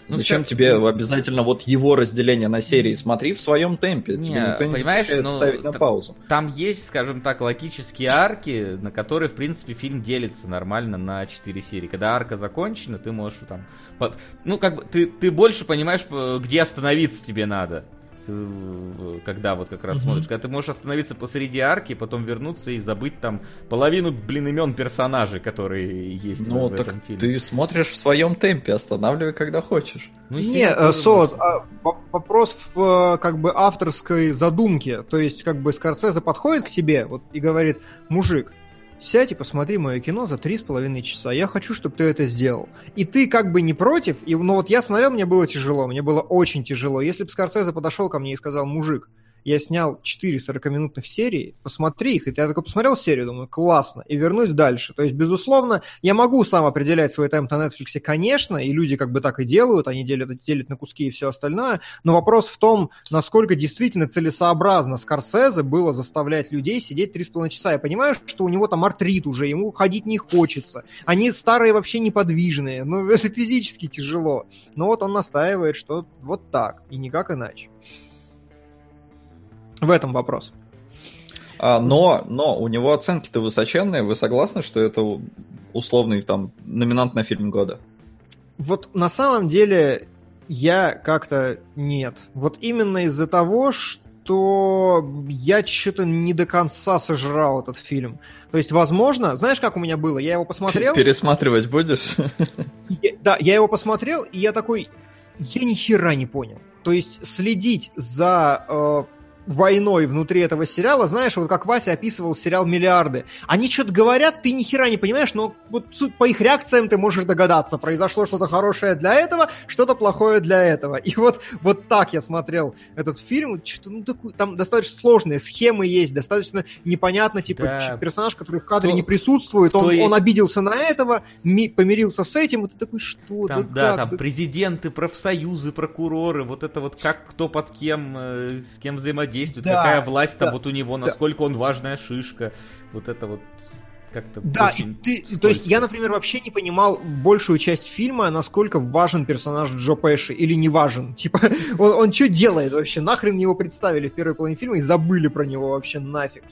Ну, Зачем все... тебе обязательно вот его разделение на серии? Смотри в своем темпе. Не, тебе никто не понимаешь, ну, ставить на паузу. Там есть, скажем так, логические арки, на которые, в принципе, фильм делится нормально на 4 серии. Когда арка закончена, ты можешь там... Ну, как бы, ты, ты больше понимаешь, где остановиться тебе надо когда вот как раз mm-hmm. смотришь, когда ты можешь остановиться посреди арки, потом вернуться и забыть там половину, блин, имен персонажей, которые есть ну, в, в этом фильме. Ты смотришь в своем темпе, останавливай, когда хочешь. Ну, Не, э, Сот, а, вопрос в э, как бы авторской задумке. То есть, как бы Скорцезе подходит к тебе вот, и говорит, мужик, сядь и посмотри мое кино за три с половиной часа. Я хочу, чтобы ты это сделал. И ты как бы не против, и, ну вот я смотрел, мне было тяжело, мне было очень тяжело. Если бы Скорсезе подошел ко мне и сказал, мужик, я снял 4 40-минутных серии, посмотри их, и я такой посмотрел серию, думаю, классно, и вернусь дальше. То есть, безусловно, я могу сам определять свой темп на Netflix, конечно, и люди как бы так и делают, они делят, делят на куски и все остальное, но вопрос в том, насколько действительно целесообразно Скорсезе было заставлять людей сидеть 3,5 часа. Я понимаю, что у него там артрит уже, ему ходить не хочется, они старые вообще неподвижные, ну, [LAUGHS] это физически тяжело. Но вот он настаивает, что вот так, и никак иначе. В этом вопрос. А, но, но у него оценки-то высоченные. Вы согласны, что это условный там номинант на фильм года? Вот на самом деле я как-то нет. Вот именно из-за того, что я что-то не до конца сожрал этот фильм. То есть, возможно, знаешь, как у меня было? Я его посмотрел. Пересматривать будешь? Я, да, я его посмотрел, и я такой, я ни хера не понял. То есть следить за э, войной внутри этого сериала, знаешь, вот как Вася описывал сериал «Миллиарды». Они что-то говорят, ты ни хера не понимаешь, но вот по их реакциям ты можешь догадаться, произошло что-то хорошее для этого, что-то плохое для этого. И вот, вот так я смотрел этот фильм, что-то, ну, такой, там достаточно сложные схемы есть, достаточно непонятно, типа, да. персонаж, который в кадре то, не присутствует, он, есть... он обиделся на этого, ми- помирился с этим, и ты такой, что? Там, да, да, там да... президенты, профсоюзы, прокуроры, вот это вот как кто под кем, э, с кем взаимодействует, действует, да, какая власть там вот у него, насколько да. он важная шишка. Вот это вот как-то Да, и ты, то есть я, например, вообще не понимал большую часть фильма, насколько важен персонаж Джо Пэши или не важен. [LAUGHS] Типа, он, он что делает вообще? Нахрен его представили в первой половине фильма и забыли про него вообще нафиг.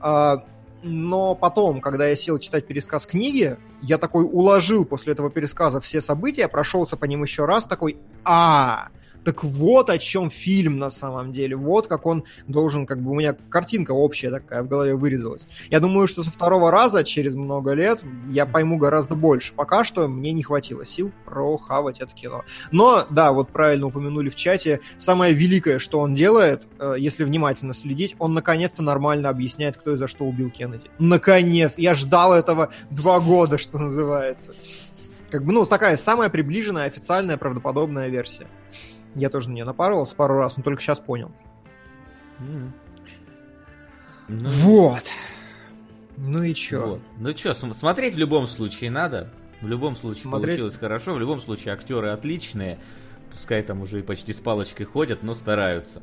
А, но потом, когда я сел читать пересказ книги, я такой уложил после этого пересказа все события, прошелся по ним еще раз, такой, а, так вот о чем фильм на самом деле. Вот как он должен, как бы у меня картинка общая такая в голове вырезалась. Я думаю, что со второго раза, через много лет, я пойму гораздо больше. Пока что мне не хватило сил прохавать это кино. Но, да, вот правильно упомянули в чате, самое великое, что он делает, э, если внимательно следить, он наконец-то нормально объясняет, кто и за что убил Кеннеди. Наконец! Я ждал этого два года, что называется. Как бы, ну, такая самая приближенная, официальная, правдоподобная версия. Я тоже не напарывался пару раз, но только сейчас понял. Mm. Ну, вот. Ну и чё? Вот. Ну чё, смотреть в любом случае надо. В любом случае смотреть... получилось хорошо. В любом случае актеры отличные. Пускай там уже и почти с палочкой ходят, но стараются.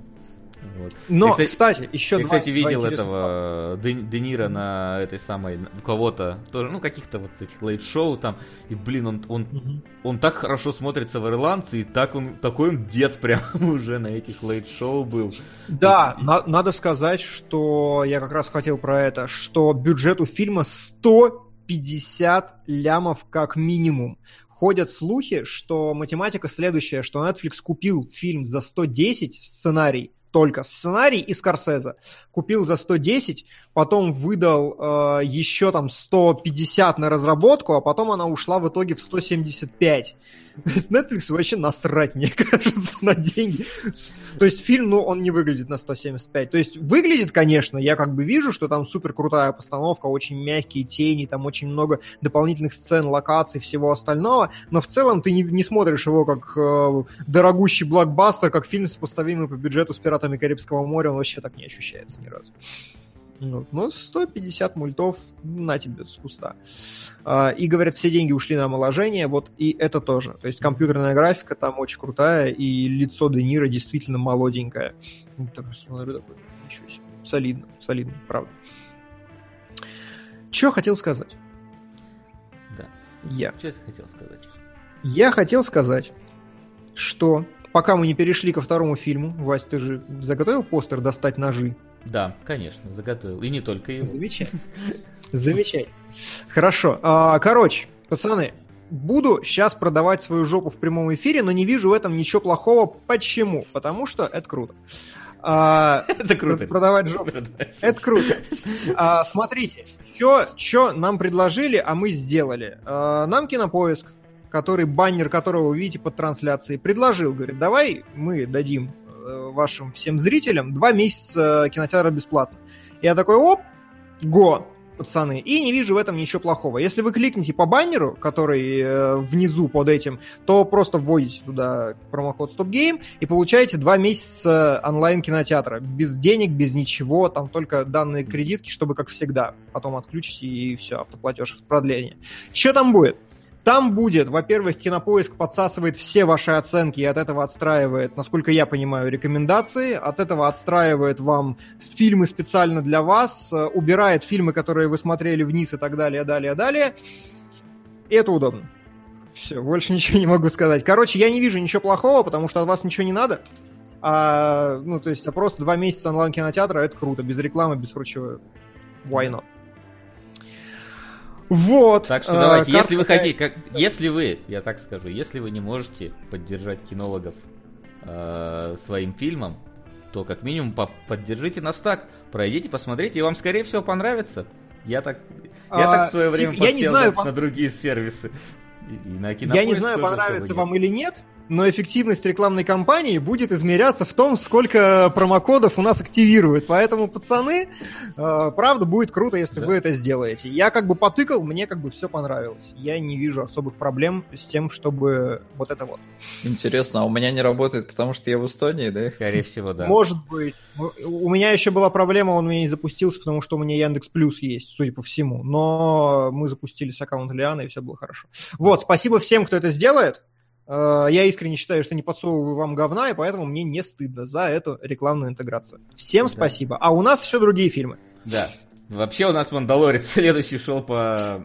Вот. Но, ты, кстати, кстати, еще Ты, два, кстати, видел два этого Де, Де Ниро на этой самой, у кого-то, тоже, ну, каких-то вот этих лейт-шоу там, и, блин, он, он, угу. он так хорошо смотрится в «Ирландце», и так он, такой он дед прям [LAUGHS] уже на этих лейт-шоу был. Да, на, надо сказать, что я как раз хотел про это, что бюджет у фильма 150 лямов как минимум ходят слухи, что математика следующая, что Netflix купил фильм за 110 сценарий, только сценарий и Скорсезе. Купил за 110, потом выдал э, еще там 150 на разработку, а потом она ушла в итоге в 175. То есть Netflix вообще насрать, мне [LAUGHS] кажется, на деньги. То есть фильм, ну, он не выглядит на 175. То есть выглядит, конечно, я как бы вижу, что там супер крутая постановка, очень мягкие тени, там очень много дополнительных сцен, локаций, всего остального, но в целом ты не, не смотришь его как э, дорогущий блокбастер, как фильм, сопоставимый по бюджету с «Пиратами Карибского моря», он вообще так не ощущается ни разу. Ну, ну 150 мультов на тебе с куста. А, и, говорят, все деньги ушли на омоложение, вот и это тоже. То есть компьютерная графика там очень крутая, и лицо Де Ниро действительно молоденькое. Ну, так смотрю, такой, ничего себе. Солидно, солидно, правда. Что хотел сказать? Да. Я. Что ты хотел сказать? Я хотел сказать, что пока мы не перешли ко второму фильму, Вась, ты же заготовил постер «Достать ножи»? Да, конечно, заготовил. И не только его. Замечательно. [LAUGHS] Замечательно. Хорошо. А, короче, пацаны, буду сейчас продавать свою жопу в прямом эфире, но не вижу в этом ничего плохого. Почему? Потому что это круто. А, [LAUGHS] это круто. Продавать жопу. Это круто. А, смотрите, что нам предложили, а мы сделали. А, нам кинопоиск, который баннер которого вы видите под трансляцией, предложил, говорит, давай мы дадим вашим всем зрителям два месяца кинотеатра бесплатно. Я такой, оп, го, пацаны, и не вижу в этом ничего плохого. Если вы кликните по баннеру, который э, внизу под этим, то просто вводите туда промокод StopGame и получаете два месяца онлайн-кинотеатра. Без денег, без ничего, там только данные кредитки, чтобы как всегда. Потом отключите и все, автоплатеж, продление. Что там будет? Там будет, во-первых, Кинопоиск подсасывает все ваши оценки и от этого отстраивает, насколько я понимаю, рекомендации, от этого отстраивает вам фильмы специально для вас, э, убирает фильмы, которые вы смотрели вниз и так далее, далее, далее. И это удобно. Все, больше [LAUGHS] ничего не могу сказать. Короче, я не вижу ничего плохого, потому что от вас ничего не надо. А, ну, то есть, а просто два месяца онлайн-кинотеатра, это круто, без рекламы, без прочего. Why not? Вот. Так что давайте, э, если вы хотите, как, если вы, я так скажу, если вы не можете поддержать кинологов э, своим фильмом, то как минимум по поддержите нас так, пройдите, посмотрите, и вам скорее всего понравится. Я так, я а, так в свое время типа, я не знаю, на, на другие сервисы. И, и на я не знаю, понравится вам или нет, но эффективность рекламной кампании будет измеряться в том, сколько промокодов у нас активируют. Поэтому, пацаны, э, правда, будет круто, если да. вы это сделаете. Я как бы потыкал, мне как бы все понравилось. Я не вижу особых проблем с тем, чтобы вот это вот. Интересно, а у меня не работает, потому что я в Эстонии, да? Скорее всего, да. Может быть. У меня еще была проблема, он у меня не запустился, потому что у меня Яндекс Плюс есть, судя по всему. Но мы запустили с аккаунта Лианы, и все было хорошо. Вот, спасибо всем, кто это сделает. Э, я искренне считаю, что не подсовываю вам говна, и поэтому мне не стыдно за эту рекламную интеграцию. Всем да. спасибо. А у нас еще другие фильмы. Да. Вообще у нас Мандалорец [LAUGHS] следующий шел по...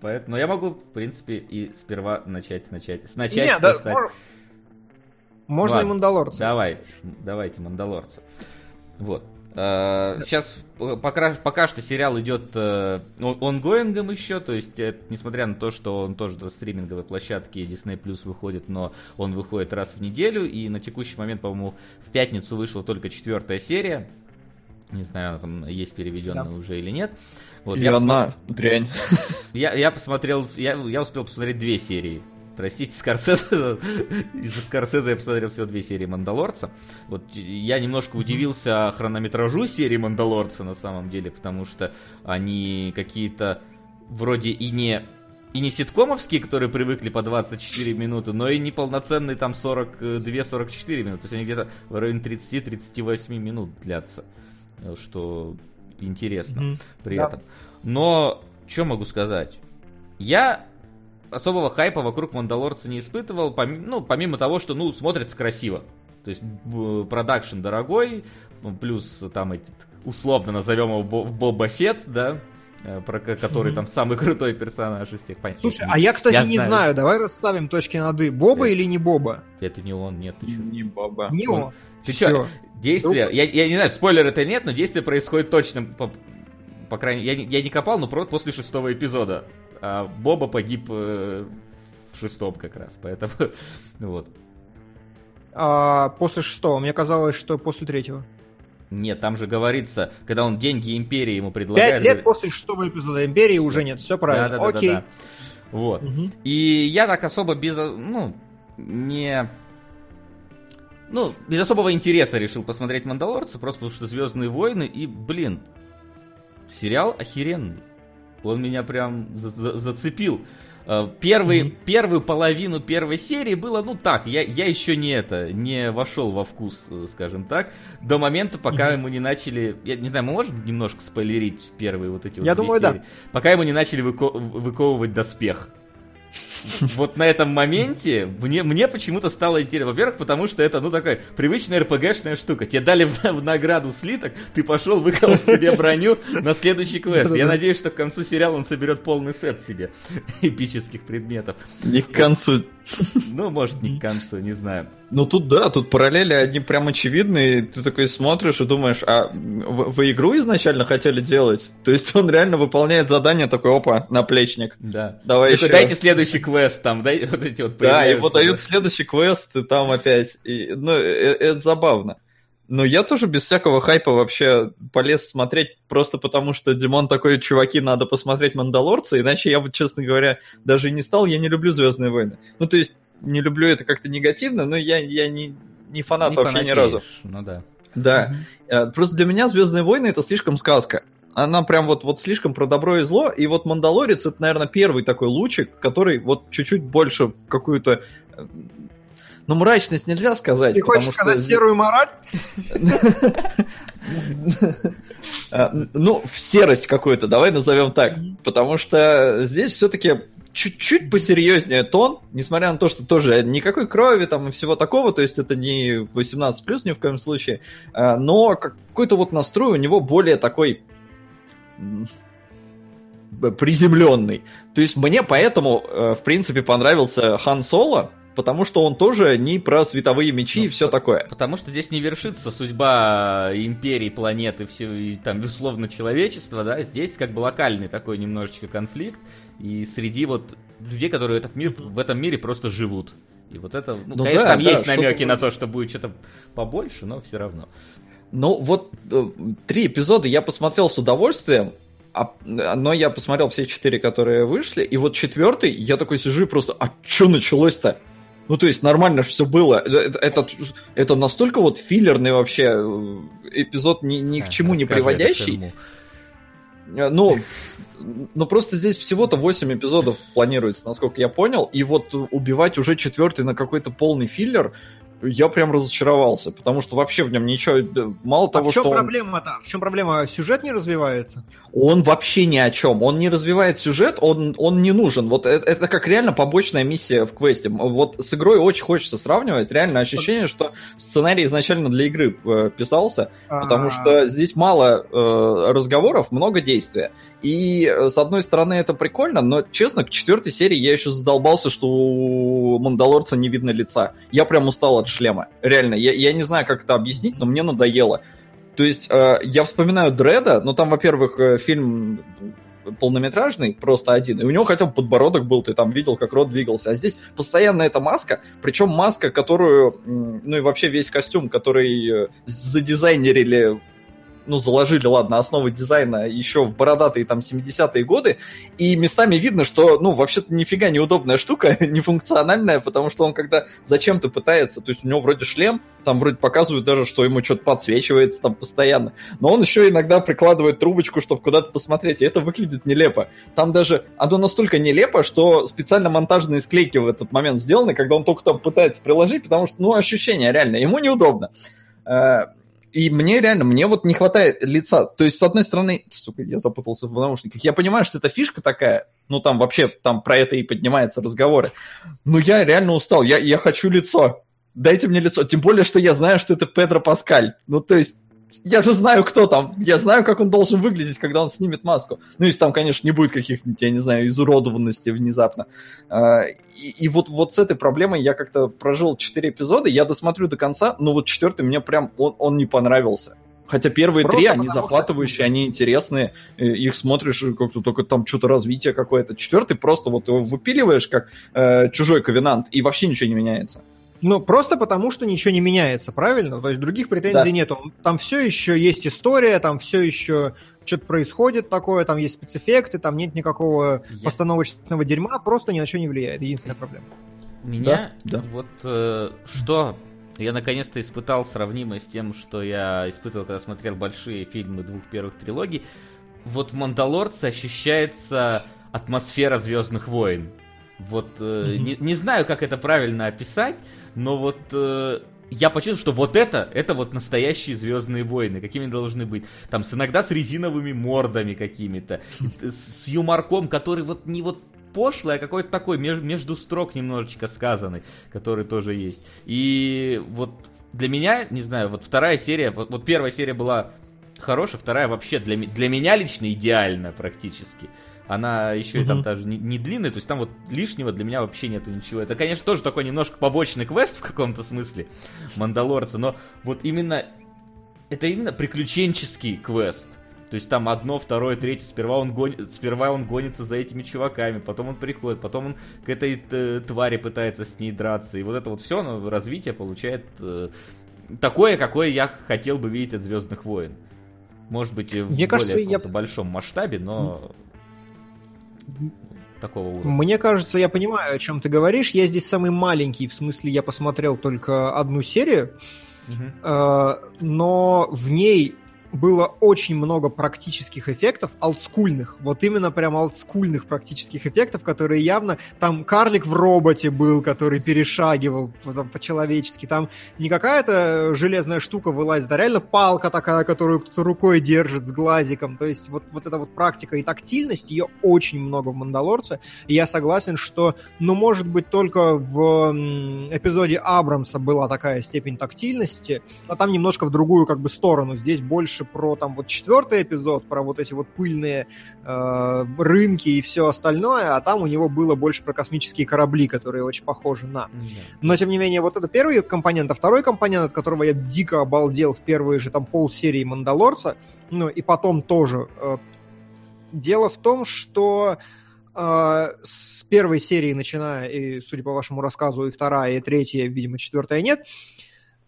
по... Но я могу, в принципе, и сперва начать, начать, с начать. Не, да, мож... Можно Ладно, и Мандалорца. Давай, давайте Мандалорца. Вот. Сейчас э, пока, пока что сериал идет э, онгоингом еще, то есть, э, несмотря на то, что он тоже на стриминговой площадке Disney Plus выходит, но он выходит раз в неделю, и на текущий момент, по-моему, в пятницу вышла только четвертая серия. Не знаю, она там есть переведенная да. уже или нет. Вот, я она посмотр... дрянь. Я, я посмотрел, я, я успел посмотреть две серии Простите, Скорсезе. [LAUGHS] Из-за Скорсезе я посмотрел всего две серии Мандалорца. Вот я немножко удивился хронометражу серии Мандалорца на самом деле, потому что они какие-то вроде и не и не ситкомовские, которые привыкли по 24 минуты, но и не полноценные там 42-44 минуты. То есть они где-то в районе 30-38 минут длятся. Что интересно mm-hmm. при да. этом. Но что могу сказать? Я особого хайпа вокруг Мандалорца не испытывал, помимо, ну, помимо того, что, ну, смотрится красиво. То есть продакшн дорогой, плюс там этот, условно назовем его Боба Фетт, да, э, про который там самый крутой персонаж из всех. Понятно. Слушай, а я, кстати, я не знаю. знаю, давай расставим точки над «и». Боба это, или не Боба? Это не он, нет, ты что? Не Боба. Не он. он. Ты что, действие, я, я не знаю, спойлер это нет, но действие происходит точно, по, по крайней мере, я, я не копал, но после шестого эпизода а Боба погиб э, в шестом как раз, поэтому [LAUGHS] вот. а после шестого. Мне казалось, что после третьего. Нет, там же говорится, когда он деньги Империи ему предлагает... Пять лет после шестого эпизода Империи уже нет, все правильно. Да, да, да, Окей. да, да. Вот. Мгм. И я так особо без, ну, не... Ну, без особого интереса решил посмотреть «Мандалорца», просто потому что «Звездные войны» и, блин, сериал охеренный. Он меня прям за- за- зацепил. Э, Первый, Мгм. Первую половину первой серии было, ну так, я, я еще не это, не вошел во вкус, э, скажем так, до момента, пока Мгм. ему не начали, я не знаю, мы можем немножко спойлерить первые вот эти вот Я думаю, да. Пока ему не начали выко- выковывать доспех. Вот на этом моменте мне, мне почему-то стало интересно. Во-первых, потому что это, ну, такая привычная РПГшная штука. Тебе дали в, в награду слиток, ты пошел, выковал себе броню на следующий квест. Я надеюсь, что к концу сериала он соберет полный сет себе эпических предметов. Не к концу. Ну, может, не к концу, не знаю. Ну тут да, тут параллели одни прям очевидные. Ты такой смотришь и думаешь, а вы, вы игру изначально хотели делать? То есть он реально выполняет задание такой, опа, наплечник. Да. Давай еще. дайте следующий квест, там, дай вот эти вот Да, появляются, вот дают следующий квест, и там опять. И, ну, э- это забавно. Но я тоже без всякого хайпа вообще полез смотреть, просто потому что Димон такой, чуваки, надо посмотреть Мандалорца, иначе я бы, честно говоря, даже и не стал, я не люблю Звездные войны. Ну, то есть, не люблю это как-то негативно, но я, я не, не фанат Не вообще ни разу. Ну да. Да. Э, Просто для меня Звездные войны это слишком сказка. Она прям вот, вот слишком про добро и зло. И вот Мандалорец это, наверное, первый такой лучик, который вот чуть-чуть больше в какую-то. э, Ну, мрачность нельзя сказать. Ты хочешь что сказать серую мораль? А, [LAUGHS] Ну, в серость какую-то, давай назовем так. Потому что здесь все-таки чуть-чуть посерьезнее тон, несмотря на то, что тоже никакой крови там и всего такого, то есть это не 18+, ни в коем случае, а, но какой-то вот настрой у него более такой приземленный. То есть мне поэтому, э, в принципе, понравился Хан Соло, потому что он тоже не про световые мечи и Ну, все такое. Потому что здесь не вершится судьба империи, планеты, все, и там, безусловно, человечества, да, здесь как бы локальный такой немножечко конфликт, и среди вот людей, которые этот мир, в этом мире просто живут. И вот это, ну, Ну конечно, да, там да, есть что-то намеки на то, что будет что-то побольше, но все равно. Ну, вот э, три эпизода я посмотрел с удовольствием, а- но я посмотрел все четыре, которые вышли, и вот четвертый, я такой сижу и просто, а что началось-то? Ну, то есть нормально все было. Э, Это, это, это настолько вот филлерный вообще э, эпизод ни, ни к А, чему не расскажи это приводящий. Э, Ну, ну просто здесь всего-то 8 эпизодов планируется, насколько я понял, и вот убивать уже четвертый на какой-то полный филлер, я прям разочаровался, потому что вообще в нем ничего, мало А того, в чем что он- проблема-то? В чем проблема? Сюжет не развивается? он вообще ни о чем. Он не развивает сюжет, он, он не нужен. Вот это, это как реально побочная миссия в квесте. Вот с игрой очень хочется сравнивать. Реально ощущение, что сценарий изначально для игры э, писался, потому А, что здесь мало э, разговоров, много действия. И э, с одной стороны это прикольно, но честно, к четвертой серии я еще задолбался, что у Мандалорца не видно лица. Я прям устал от шлема. Реально, я, я не знаю, как это объяснить, но мне надоело. То есть э, я вспоминаю Дреда, но там, во-первых, э, фильм полнометражный, просто один, и у него хотя бы подбородок был, ты там видел, как рот двигался, а здесь постоянно эта маска, причем маска, которую, ну и вообще весь костюм, который э, задизайнерили ну, заложили, ладно, основы дизайна еще в бородатые там 70-е годы, и местами видно, что, ну, вообще-то нифига неудобная штука, [LAUGHS] нефункциональная, потому что он когда зачем-то пытается, то есть у него вроде шлем, там вроде показывают даже, что ему что-то подсвечивается там постоянно, но он еще иногда прикладывает трубочку, чтобы куда-то посмотреть, и это выглядит нелепо. Там даже оно настолько нелепо, что специально монтажные склейки в этот момент сделаны, когда он только там пытается приложить, потому что, ну, ощущение реально, ему неудобно. И мне реально, мне вот не хватает лица. То есть, с одной стороны, сука, я запутался в наушниках. Я понимаю, что это фишка такая, ну там вообще там про это и поднимаются разговоры. Но я реально устал, я, я хочу лицо. Дайте мне лицо. Тем более, что я знаю, что это Педро Паскаль. Ну, то есть, я же знаю, кто там. Я знаю, как он должен выглядеть, когда он снимет маску. Ну, если там, конечно, не будет каких-нибудь, я не знаю, изуродованностей внезапно. А, И, и вот, вот с этой проблемой я как-то прожил 4 эпизода, я досмотрю до конца, но вот четвертый мне прям, он, он не понравился. Хотя первые Просто три, они потому что- захватывающие, они интересные, их смотришь, как-то только там что-то развитие какое-то. Четвертый просто вот его выпиливаешь, как э, чужой ковенант, и вообще ничего не меняется. Ну, просто потому, что ничего не меняется, правильно? То есть других претензий да. нету. Там все еще есть история, там все еще что-то происходит такое, там есть спецэффекты, там нет никакого Я... постановочного дерьма, просто ни на что не влияет. Единственная проблема. Меня да, да. вот э, что я наконец-то испытал сравнимое с тем, что я испытывал, когда смотрел большие фильмы двух первых трилогий. Вот в Мандалорце ощущается атмосфера Звездных войн. Вот э, mm-hmm. не, не знаю, как это правильно описать, но вот э, я почувствовал, что вот это, это вот настоящие Звездные войны, какими должны быть. Там с иногда с резиновыми мордами какими-то, с юморком, который вот не вот пошлый, а какой-то такой между, между строк немножечко сказанный, который тоже есть. И вот для меня, не знаю, вот вторая серия, вот, вот первая серия была хорошая, вторая вообще для, для меня лично идеальна практически. Она еще и там даже не, не длинная, то есть там вот лишнего для меня вообще нету ничего. Это, конечно, тоже такой немножко побочный квест в каком-то смысле Мандалорца, но вот именно это именно приключенческий квест. То есть там одно, второе, третье, сперва он, гон... сперва он гонится за этими чуваками, потом он приходит, потом он к этой э, твари пытается с ней драться. И вот это вот все, ну, развитие получает э, такое, какое я хотел бы видеть от Звездных войн. Может быть, в Мне более кажется, я... большом масштабе, но такого уровня. Мне кажется, я понимаю, о чем ты говоришь. Я здесь самый маленький, в смысле, я посмотрел только одну серию, угу. но в ней было очень много практических эффектов, олдскульных, вот именно прям олдскульных практических эффектов, которые явно... Там карлик в роботе был, который перешагивал по-человечески, там не какая-то железная штука вылазит, а реально палка такая, которую кто-то рукой держит с глазиком, то есть вот, вот эта вот практика и тактильность, ее очень много в «Мандалорце», и я согласен, что, ну, может быть, только в эпизоде Абрамса была такая степень тактильности, а там немножко в другую как бы сторону, здесь больше про там вот четвертый эпизод, про вот эти вот пыльные э, рынки и все остальное, а там у него было больше про космические корабли, которые очень похожи на. Но тем не менее, вот это первый компонент, а второй компонент, от которого я дико обалдел в первые же там полсерии Мандалорца, ну и потом тоже. Э, дело в том, что э, с первой серии начиная, и, судя по вашему рассказу, и вторая, и третья, видимо, четвертая нет, э,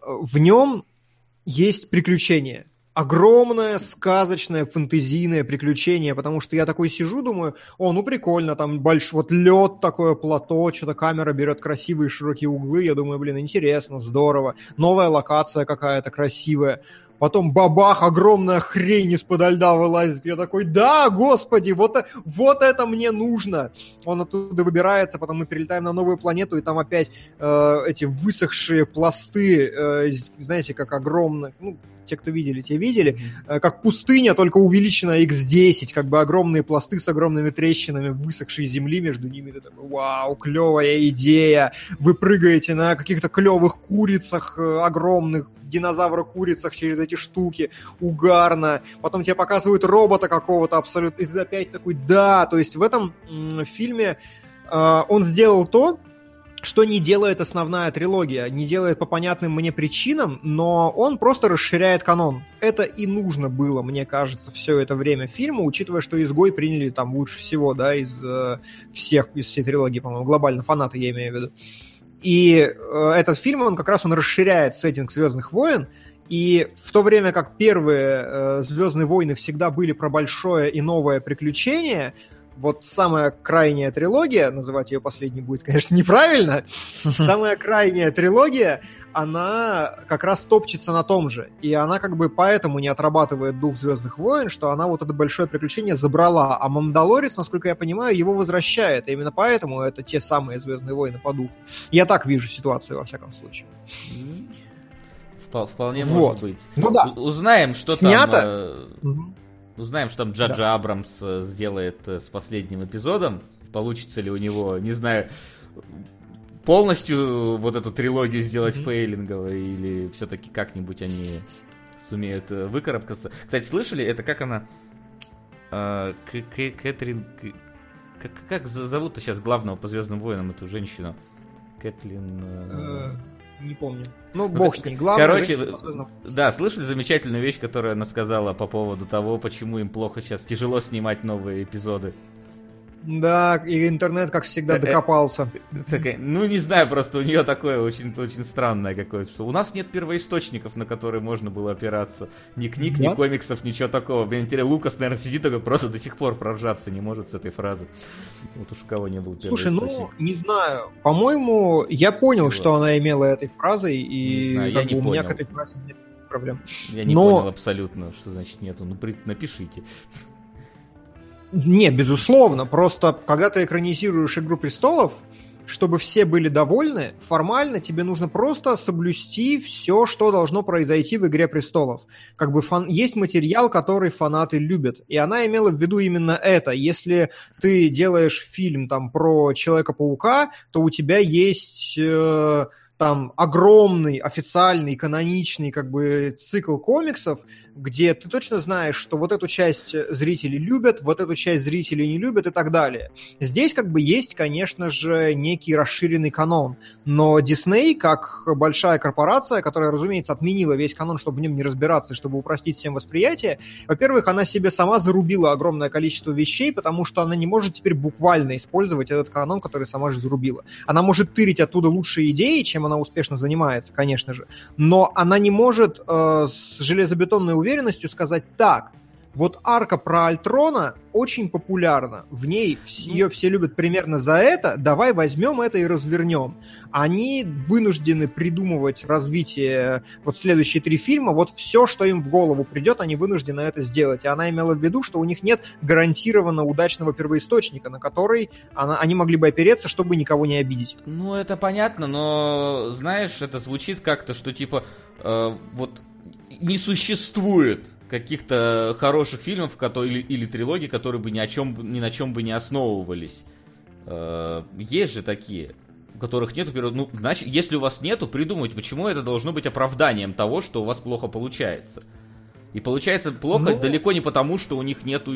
в нем есть приключения огромное, сказочное, фэнтезийное приключение, потому что я такой сижу, думаю, о, ну прикольно, там большой, вот лед такое, плато, что-то камера берет красивые широкие углы, я думаю, блин, интересно, здорово, новая локация какая-то красивая, потом бабах, огромная хрень из-под льда вылазит. Я такой, да, господи, вот, вот это мне нужно. Он оттуда выбирается, потом мы перелетаем на новую планету, и там опять э, эти высохшие пласты, э, знаете, как огромные, ну, те, кто видели, те видели, mm-hmm. как пустыня, только увеличена x10, как бы огромные пласты с огромными трещинами высохшей земли между ними. Ты такой, вау, клевая идея. Вы прыгаете на каких-то клевых курицах э, огромных, динозавра-курицах через эти штуки, угарно. Потом тебе показывают робота какого-то абсолютно, и ты опять такой, да, то есть в этом фильме э, он сделал то, что не делает основная трилогия, не делает по понятным мне причинам, но он просто расширяет канон. Это и нужно было, мне кажется, все это время фильма, учитывая, что «Изгой» приняли там лучше всего, да, из э, всех, из всей трилогии, по-моему, глобально, фанаты я имею в виду. И э, этот фильм, он как раз он расширяет сеттинг «Звездных войн», и в то время как первые э, «Звездные войны» всегда были про большое и новое приключение – вот самая крайняя трилогия, называть ее последней будет, конечно, неправильно, самая крайняя трилогия, она как раз топчется на том же. И она как бы поэтому не отрабатывает дух Звездных войн, что она вот это большое приключение забрала. А Мандалорец, насколько я понимаю, его возвращает. И именно поэтому это те самые Звездные войны по духу. Я так вижу ситуацию, во всяком случае. Вполне вот. может быть. Ну да. Узнаем, что Снято. там... Э... Узнаем, что там Джаджа да. Абрамс э, сделает э, с последним эпизодом. Получится ли у него, не знаю, полностью вот эту трилогию сделать mm-hmm. фейлинговой, или все-таки как-нибудь они сумеют э, выкарабкаться. Кстати, слышали, это как она... Э, Кэтрин... Как, как зовут-то сейчас главного по Звездным войнам эту женщину? Кэтлин не помню. Ну, бог с ней. Главное, Короче, да, слышали замечательную вещь, которую она сказала по поводу того, почему им плохо сейчас тяжело снимать новые эпизоды. Да, и интернет, как всегда, Э, э, докопался. Такая, ну, не знаю, просто у нее такое очень, очень странное какое-то, что у нас нет первоисточников, на которые можно было опираться. Ни книг, ни комиксов, ничего такого. Блин, интересно, Лукас, наверное, сидит такой, просто до сих пор проржаться не может с этой фразы. Вот уж у кого не было Слушай, ну, не знаю. По-моему, я понял, что она имела этой фразой, и у меня к этой фразе нет проблем. Я не понял абсолютно, что значит нету. Ну, напишите. Не, безусловно. Просто, когда ты экранизируешь «Игру престолов», чтобы все были довольны, формально тебе нужно просто соблюсти все, что должно произойти в «Игре престолов». Как бы фан... есть материал, который фанаты любят, и она имела в виду именно это. Если ты делаешь фильм там про Человека-паука, то у тебя есть... э, там огромный официальный каноничный как бы цикл комиксов, где ты точно знаешь, что вот эту часть зрители любят, вот эту часть зрители не любят и так далее. Здесь как бы есть, конечно же, некий расширенный канон, но Disney, как большая корпорация, которая, разумеется, отменила весь канон, чтобы в нем не разбираться чтобы упростить всем восприятие, во-первых, она себе сама зарубила огромное количество вещей, потому что она не может теперь буквально использовать этот канон, который сама же зарубила. Она может тырить оттуда лучшие идеи, чем она успешно занимается, конечно же, но она не может э, с железобетонной уверенностью сказать так. Вот арка про Альтрона очень популярна. В ней ее все любят примерно за это. Давай возьмем это и развернем. Они вынуждены придумывать развитие вот следующие три фильма. Вот все, что им в голову придет, они вынуждены это сделать. И она имела в виду, что у них нет гарантированно удачного первоисточника, на который она, они могли бы опереться, чтобы никого не обидеть. Ну, это понятно, но, знаешь, это звучит как-то, что типа, э, вот не существует каких-то хороших фильмов которые, или, или трилогий, которые бы ни, о чем, ни на чем бы не основывались. Э, есть же такие, у которых нету первого... Ну, значит, если у вас нету, придумайте, почему это должно быть оправданием того, что у вас плохо получается. И получается плохо Ну- далеко не потому, что у них нету,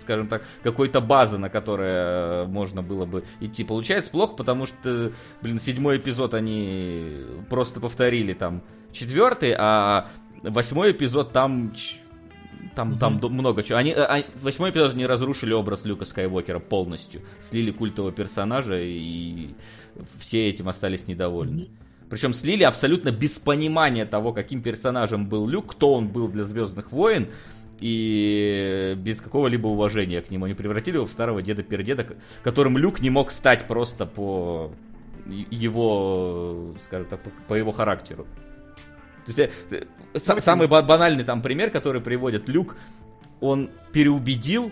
скажем так, какой-то базы, на которой можно было бы идти. Получается плохо, потому что, блин, седьмой эпизод они просто повторили там четвертый, а восьмой эпизод там там, там до- много чего. Они, а- восьмой эпизод они разрушили образ Люка Скайуокера полностью. Слили культового персонажа, и все этим остались недовольны. Причем слили абсолютно без понимания того, каким персонажем был Люк, кто он был для Звездных войн, и без какого-либо уважения к нему. Они превратили его в старого деда-пердеда, которым Люк не мог стать просто по его, скажем так, по его характеру. Есть, э, э, са- самый ба- банальный там пример, который приводит Люк, он переубедил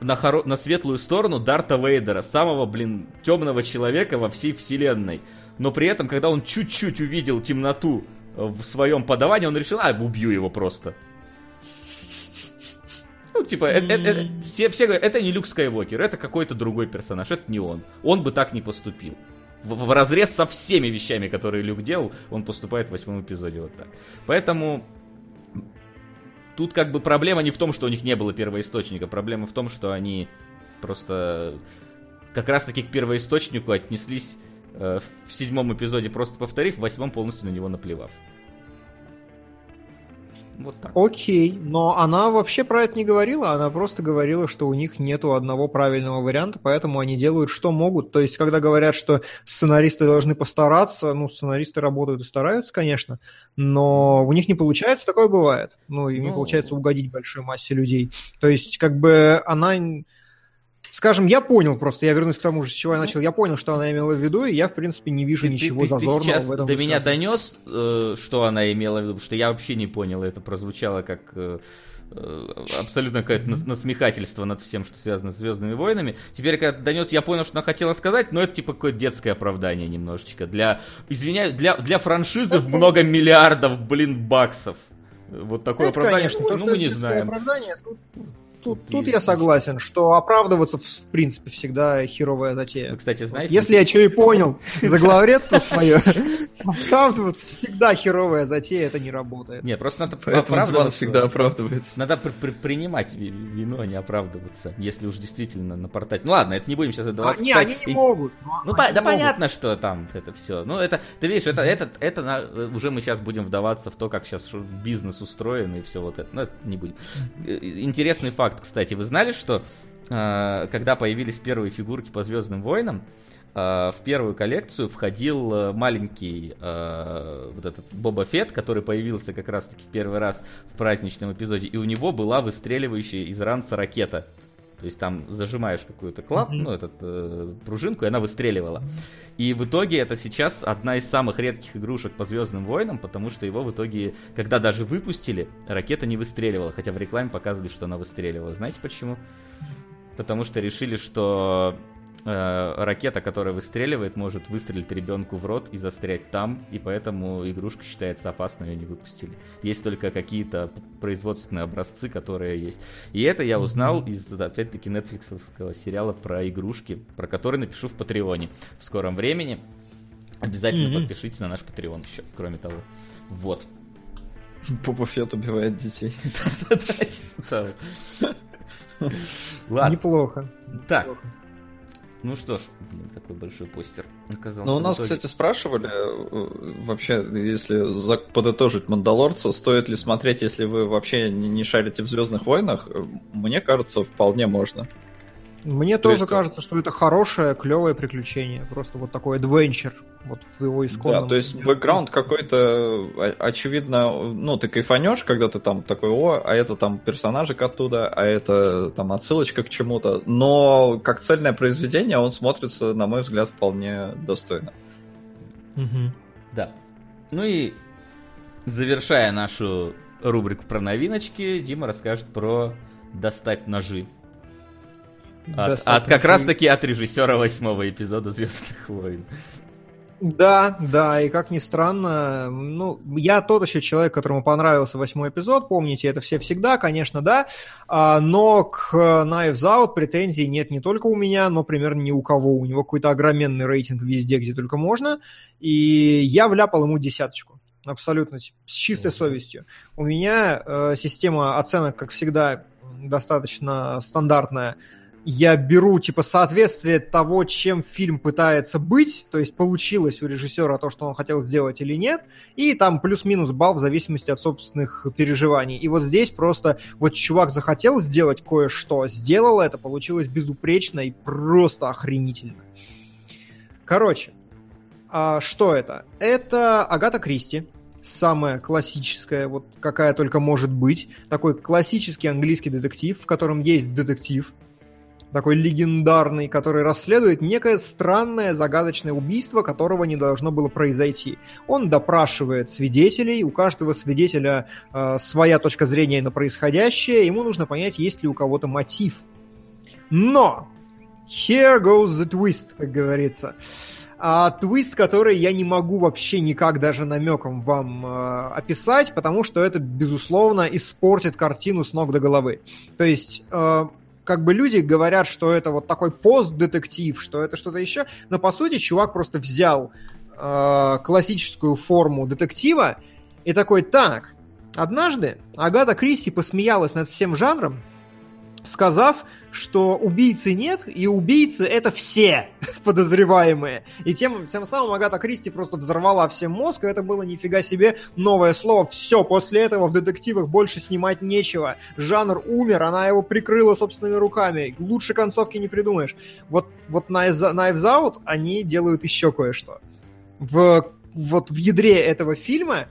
на, хоро- на светлую сторону Дарта Вейдера, самого, блин, темного человека во всей вселенной. Но при этом, когда он чуть-чуть увидел темноту э, в своем подавании, он решил, а, убью его просто. Ну, типа, э- э- э, все, все говорят, это не Люк Скайуокер, это какой-то другой персонаж, это не он. Он бы так не поступил. В, в разрез со всеми вещами, которые Люк делал, он поступает в восьмом эпизоде вот так. Поэтому тут как бы проблема не в том, что у них не было первоисточника, проблема в том, что они просто как раз таки к первоисточнику отнеслись э, в седьмом эпизоде просто повторив, в восьмом полностью на него наплевав. Вот так. Окей, но она вообще про это не говорила, она просто говорила, что у них нету одного правильного варианта, поэтому они делают, что могут. То есть, когда говорят, что сценаристы должны постараться, ну, сценаристы работают и стараются, конечно, но у них не получается, такое бывает. Ну, им не Ну. получается угодить большой массе людей. То есть, как бы она... Скажем, я понял просто, я вернусь к тому же, с чего я начал, я понял, что она имела в виду, и я, в принципе, не вижу Ты- ты- ничего ты- ты зазорного сейчас в этом. до меня донес, э, что она имела в виду, потому что я вообще не понял, это прозвучало как э, э, абсолютно какое-то нас- насмехательство над всем, что связано с Звездными войнами. Теперь, когда донес, я понял, что она хотела сказать, но это типа какое-то детское оправдание немножечко. Для, извиняюсь, для, для франшизы в много миллиардов, блин, баксов. Вот такое Это, оправдание, конечно, ну, то, ну, что мы не знаем. оправдание, тут, тут, Тут я согласен, что оправдываться, в в принципе, всегда херовая затея. Вы, кстати, знаете, Если я что и понял за [LAUGHS] главредство свое, оправдываться всегда херовая затея, это не работает. Нет, просто надо Поэтому оправдываться. всегда оправдывается. Надо при- при- принимать ви- вину, а не оправдываться, если уж действительно напортать. Ну ладно, это не будем сейчас А, отдаваться. не, Кстати, они не могут. Ну, по- не да понятно, что там это все. Ну, это, ты видишь, это, это, это на- уже мы сейчас будем вдаваться в то, как сейчас бизнес устроен и все вот это. Ну, это не будем. Э, Интересный факт, кстати. Вы знали, что э, когда появились первые фигурки по Звездным войнам, э, в первую коллекцию входил э, маленький э, вот этот Боба Фетт, который появился как раз-таки первый раз в праздничном эпизоде, и у него была выстреливающая из ранца ракета. То есть там зажимаешь какую-то клап, ну, этот, э, пружинку, и она выстреливала. И в итоге это сейчас одна из самых редких игрушек по Звездным войнам, потому что его в итоге, когда даже выпустили, ракета не выстреливала, хотя в рекламе показывали, что она выстреливала. Знаете почему? Потому что решили, что э, ракета, которая выстреливает, может выстрелить ребенку в рот и застрять там, и поэтому игрушка считается опасной, ее не выпустили. Есть только какие-то производственные образцы, которые есть. И это я узнал из, опять-таки, нетфликсовского сериала про игрушки, про который напишу в Патреоне в скором времени. Обязательно Мгм. подпишитесь на наш Патреон еще, кроме того. Вот. Боба Фетт убивает детей. [LAUGHS] Да-да-да, типа. [LAUGHS] Ладно, Неплохо. так, Неплохо. Ну что ж, блин, какой большой постер оказался. Ну, у нас, итоге. кстати, спрашивали, э, вообще, если подытожить Мандалорца, стоит ли смотреть, если вы вообще не не шарите в Звездных войнах? Э, Мне кажется, вполне можно. Мне То тоже есть- кажется, что это хорошее, клевое приключение. Просто вот такой адвенчер. Вот в его исконном... Да, то есть бэкграунд какой-то, э, очевидно, ну, ты кайфанешь, когда ты там такой, о, а это там персонажик оттуда, а это там отсылочка к чему-то, но как цельное произведение он смотрится, на мой взгляд, вполне достойно. Мгм. Да. Ну и завершая нашу рубрику про новиночки, Дима расскажет про достать ножи. От, от как раз таки от режиссера восьмого эпизода Звездных войн. Да, да, и как ни странно, ну, я тот еще человек, которому понравился восьмой эпизод, помните, это все всегда, конечно, да, а, но к Knives Out претензий нет не только у меня, но примерно ни у кого, у него какой-то огроменный рейтинг везде, где только можно, и я вляпал ему десяточку, абсолютно, с чистой совестью. У меня э, система оценок, как всегда, достаточно стандартная, я беру, типа, соответствие того, чем фильм пытается быть, то есть получилось у режиссера то, что он хотел сделать или нет, и там плюс-минус балл в зависимости от собственных переживаний. И вот здесь просто вот чувак захотел сделать кое-что, сделал это, получилось безупречно и просто охренительно. Короче, а что это? Это Агата Кристи, самая классическая, вот какая только может быть. Такой классический английский детектив, в котором есть детектив, такой легендарный, который расследует некое странное загадочное убийство, которого не должно было произойти. Он допрашивает свидетелей, у каждого свидетеля э, своя точка зрения на происходящее, ему нужно понять, есть ли у кого-то мотив. Но! Here goes the twist, как говорится. А твист, который я не могу вообще никак даже намеком вам э, описать, потому что это, безусловно, испортит картину с ног до головы. То есть, э, как бы люди говорят, что это вот такой пост-детектив, что это что-то еще, но по сути чувак просто взял э, классическую форму детектива и такой, так, однажды Агата Кристи посмеялась над всем жанром, сказав, что убийцы нет, и убийцы это все [LAUGHS] подозреваемые. И тем, тем самым Агата Кристи просто взорвала всем мозг, и это было нифига себе новое слово. Все, после этого в детективах больше снимать нечего. Жанр умер, она его прикрыла собственными руками. Лучше концовки не придумаешь. Вот, вот Knives Knives Out они делают еще кое-что. В, вот в ядре этого фильма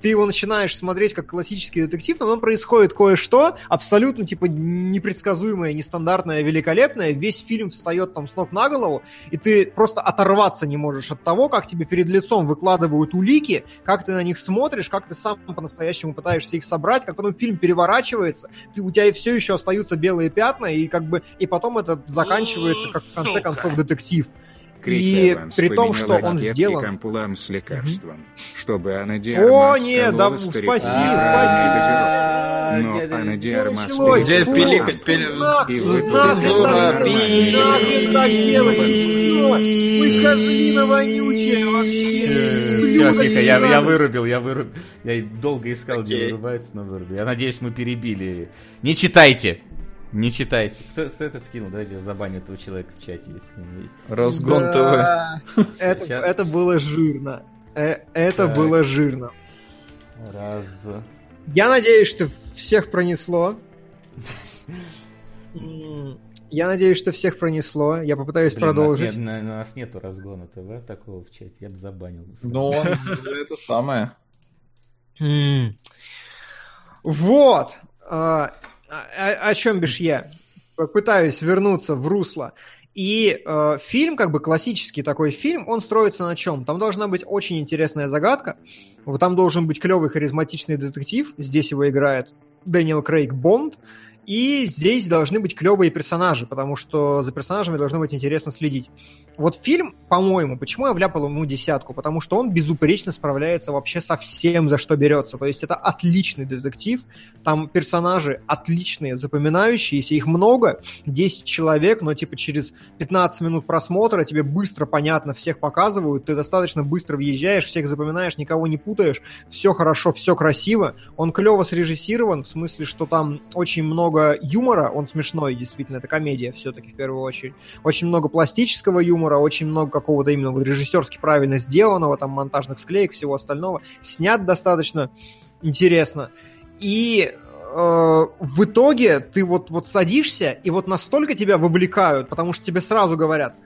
ты его начинаешь смотреть как классический детектив, но там происходит кое-что абсолютно, типа, непредсказуемое, нестандартное, великолепное. Весь фильм встает там с ног на голову, и ты просто оторваться не можешь от того, как тебе перед лицом выкладывают улики, как ты на них смотришь, как ты сам по-настоящему пытаешься их собрать, как потом фильм переворачивается, ты, у тебя все еще остаются белые пятна, и как бы, и потом это заканчивается, как в конце Сука. концов, детектив. Крис И Эванс при том, что он сделан- ампулам с лекарством, чтобы Анна О, нет, да, спасибо. дозировкой. Но. Где Фу, пиликать, цензура? Вы козлина вонючая вообще. Все, тихо, я, вырубил, я вырубил. Я долго искал, где вырубается, но вырубил. Я надеюсь, мы перебили. Не читайте! Не читайте. Кто, кто это скинул? Давайте я забаню этого человека в чате, если не видите. Разгон ТВ. Да. Это, Сейчас. это было жирно. Э, Это Так. было жирно. Раз. Я надеюсь, что всех пронесло. [LAUGHS] Я надеюсь, что всех пронесло. Я попытаюсь Блин, продолжить. У нас, нет, у нас нету разгона ТВ такого в чате, я бы забанил. Ну, он [LAUGHS] это самое. М. Вот. А, о, о чем бишь я? Пытаюсь вернуться в русло. И э, фильм, как бы классический такой фильм, он строится на чем? Там должна быть очень интересная загадка. Там должен быть клевый харизматичный детектив. Здесь его играет Дэниел Крейг Бонд. И здесь должны быть клевые персонажи, потому что за персонажами должно быть интересно следить. Вот фильм, по-моему, почему я вляпал ему десятку? Потому что он безупречно справляется вообще со всем, за что берется. То есть это отличный детектив, там персонажи отличные, запоминающиеся, их много, 10 человек, но типа через 15 минут просмотра тебе быстро понятно, всех показывают, ты достаточно быстро въезжаешь, всех запоминаешь, никого не путаешь, все хорошо, все красиво. Он клево срежиссирован, в смысле, что там очень много юмора, он смешной, действительно, это комедия все-таки в первую очередь. Очень много пластического юмора, очень много какого-то именно режиссерски правильно сделанного, там монтажных склеек, всего остального. Снят достаточно интересно. И э, в итоге ты вот, вот садишься, и вот настолько тебя вовлекают, потому что тебе сразу говорят,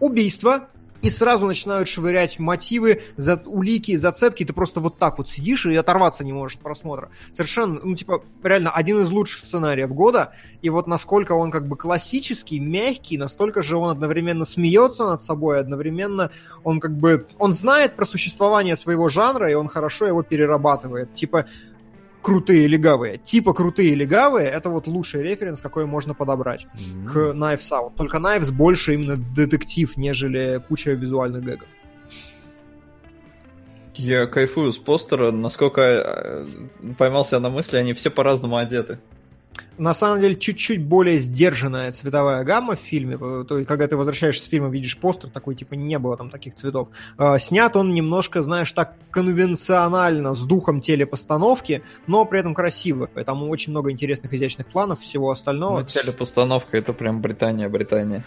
убийство, и сразу начинают швырять мотивы, за, улики, зацепки, ты просто вот так вот сидишь и оторваться не можешь от просмотра. Совершенно, ну, типа, реально один из лучших сценариев года, и вот насколько он как бы классический, мягкий, настолько же он одновременно смеется над собой, одновременно он как бы, он знает про существование своего жанра, и он хорошо его перерабатывает. Типа, крутые легавые. Типа крутые легавые, это вот лучший референс, какой можно подобрать М. к Knives Out. Только Knives больше именно детектив, нежели куча визуальных гэгов. Я кайфую с постера, насколько э, поймался на мысли, они все по-разному одеты. На самом деле, чуть-чуть более сдержанная цветовая гамма в фильме. э, То есть, когда ты возвращаешься с фильма, видишь постер, такой, типа, не было там таких цветов. Э, Снят он немножко, знаешь, так конвенционально, с духом телепостановки, но при этом красиво. Там очень много интересных, изящных планов, всего остального. Ну, телепостановка это прям Британия, Британия.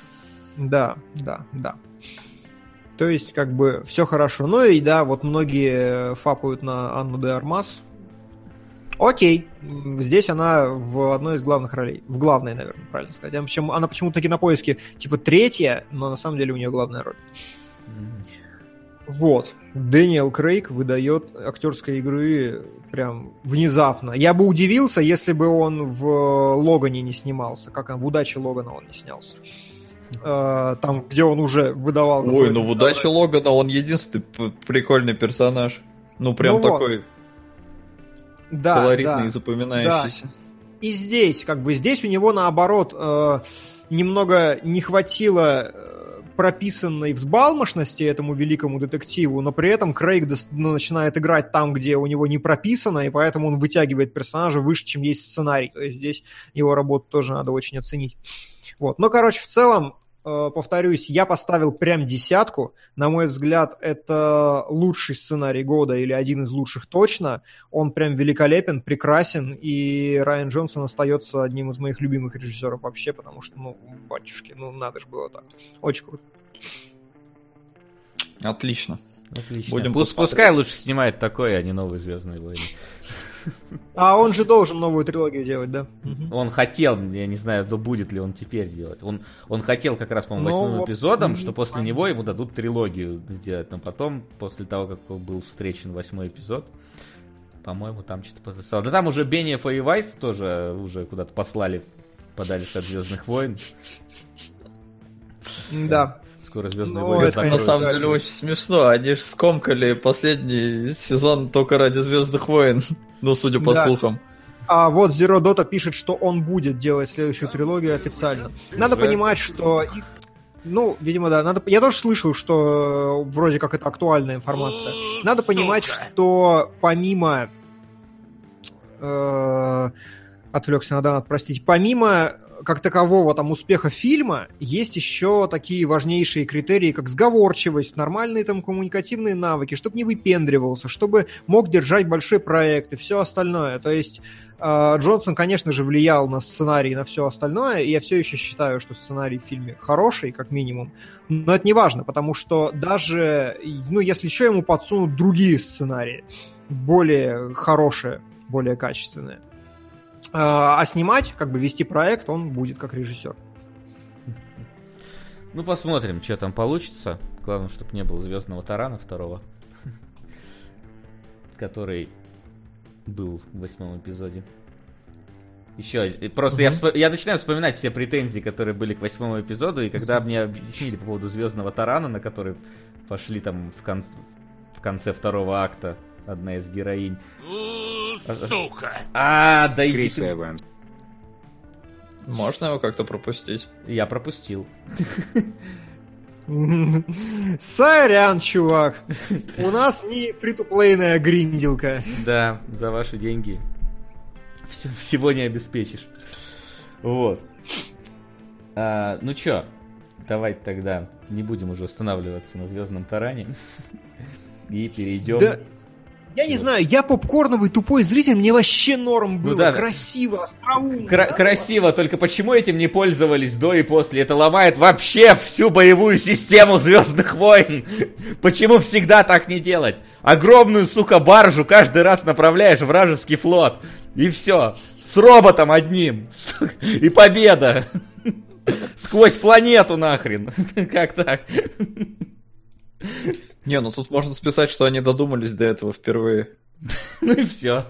Да, да, да. То есть, как бы, все хорошо. Ну и да, вот многие фапают на Анну де Армас. Окей, здесь она в одной из главных ролей. В главной, наверное, правильно сказать. Она почему- Она почему-то на кинопоиске типа третья, но на самом деле у нее главная роль. М. Вот. Дэниел Крейг выдает актерской игры прям внезапно. Я бы удивился, если бы он в Логане не снимался. Как он, в удаче Логана он не снялся. Э, Там, где он уже выдавал... Ой, ну в удаче Логана он единственный прикольный персонаж. Ну прям Ну вот, такой Да, колоритный да. и запоминающийся. И здесь, как бы, здесь у него наоборот э, немного не хватило э, прописанной взбалмошности этому великому детективу, но при этом Крейг ну, начинает играть там, где у него не прописано, и поэтому он вытягивает персонажа выше, чем есть сценарий. То есть здесь его работу тоже надо очень оценить. Вот. Но, короче, в целом, повторюсь, я поставил прям десятку. На мой взгляд, это лучший сценарий года или один из лучших точно. Он прям великолепен, прекрасен, и Райан Джонсон остается одним из моих любимых режиссеров вообще, потому что, ну, батюшки, ну, надо же было так. Очень круто. Отлично. Отлично. Будем Пусть- пускай лучше снимает такое, а не новые Звездные войны. А он же должен новую трилогию делать, да? Он хотел, я не знаю, да будет ли он теперь делать. Он, он хотел как раз, по-моему, Ну, восьмым вот, эпизодом, м, что после него ему дадут трилогию сделать. Но потом, после того, как был встречен восьмой эпизод, по-моему, там что-то подписал. Да там уже Бениев и Вайс тоже уже куда-то послали подальше от Звездных войн. Да. Скоро Звездные Ну, войны это, На самом деле очень смешно. Они же скомкали последний сезон только ради Звездных войн. Ну, судя по Да. слухам. А вот Zero Dota пишет, что он будет делать следующую трилогию официально. Надо Уже? понимать, что их ну, видимо, да. Надо... Я тоже слышал, что вроде как это актуальная информация. Надо понимать, что помимо... Э, отвлекся на донат, простите. Помимо как такового там успеха фильма, есть еще такие важнейшие критерии, как сговорчивость, нормальные там коммуникативные навыки, чтобы не выпендривался, чтобы мог держать большой проект и все остальное. То есть э, Джонсон, конечно же, влиял на сценарий и на все остальное, и я все еще считаю, что сценарий в фильме хороший, как минимум. Но это не важно, потому что даже, ну, если еще ему подсунут другие сценарии, более хорошие, более качественные, а снимать, как бы вести проект, он будет как режиссер. Ну, посмотрим, что там получится. Главное, чтобы не было Звездного Тарана второго. Который был в восьмом эпизоде. Еще, просто я, я начинаю вспоминать все претензии, которые были к восьмому эпизоду, и когда мне объяснили по поводу Звездного Тарана, на который пошли там в, кон... в конце второго акта одна из героинь. Сука! А, да иди Крис Эванс. Можно его как-то пропустить? Я пропустил. Сорян, чувак. У нас не притуплейная гринделка. Да, за ваши деньги всего не обеспечишь. Вот. А, ну чё, давайте тогда не будем уже останавливаться на Звездном Таране. И перейдем. Да, я не знаю, я попкорновый тупой зритель, мне вообще норм было. Ну да. Красиво, остроумно. Кра- да? красиво, только почему этим не пользовались до и после? Это ломает вообще всю боевую систему Звездных войн. Почему всегда так не делать? Огромную, сука, баржу каждый раз направляешь вражеский флот. И все. С роботом одним. И победа. Сквозь планету нахрен. [LAUGHS] Как так? Не, ну тут можно списать, что они додумались до этого впервые. [LAUGHS] Ну и все.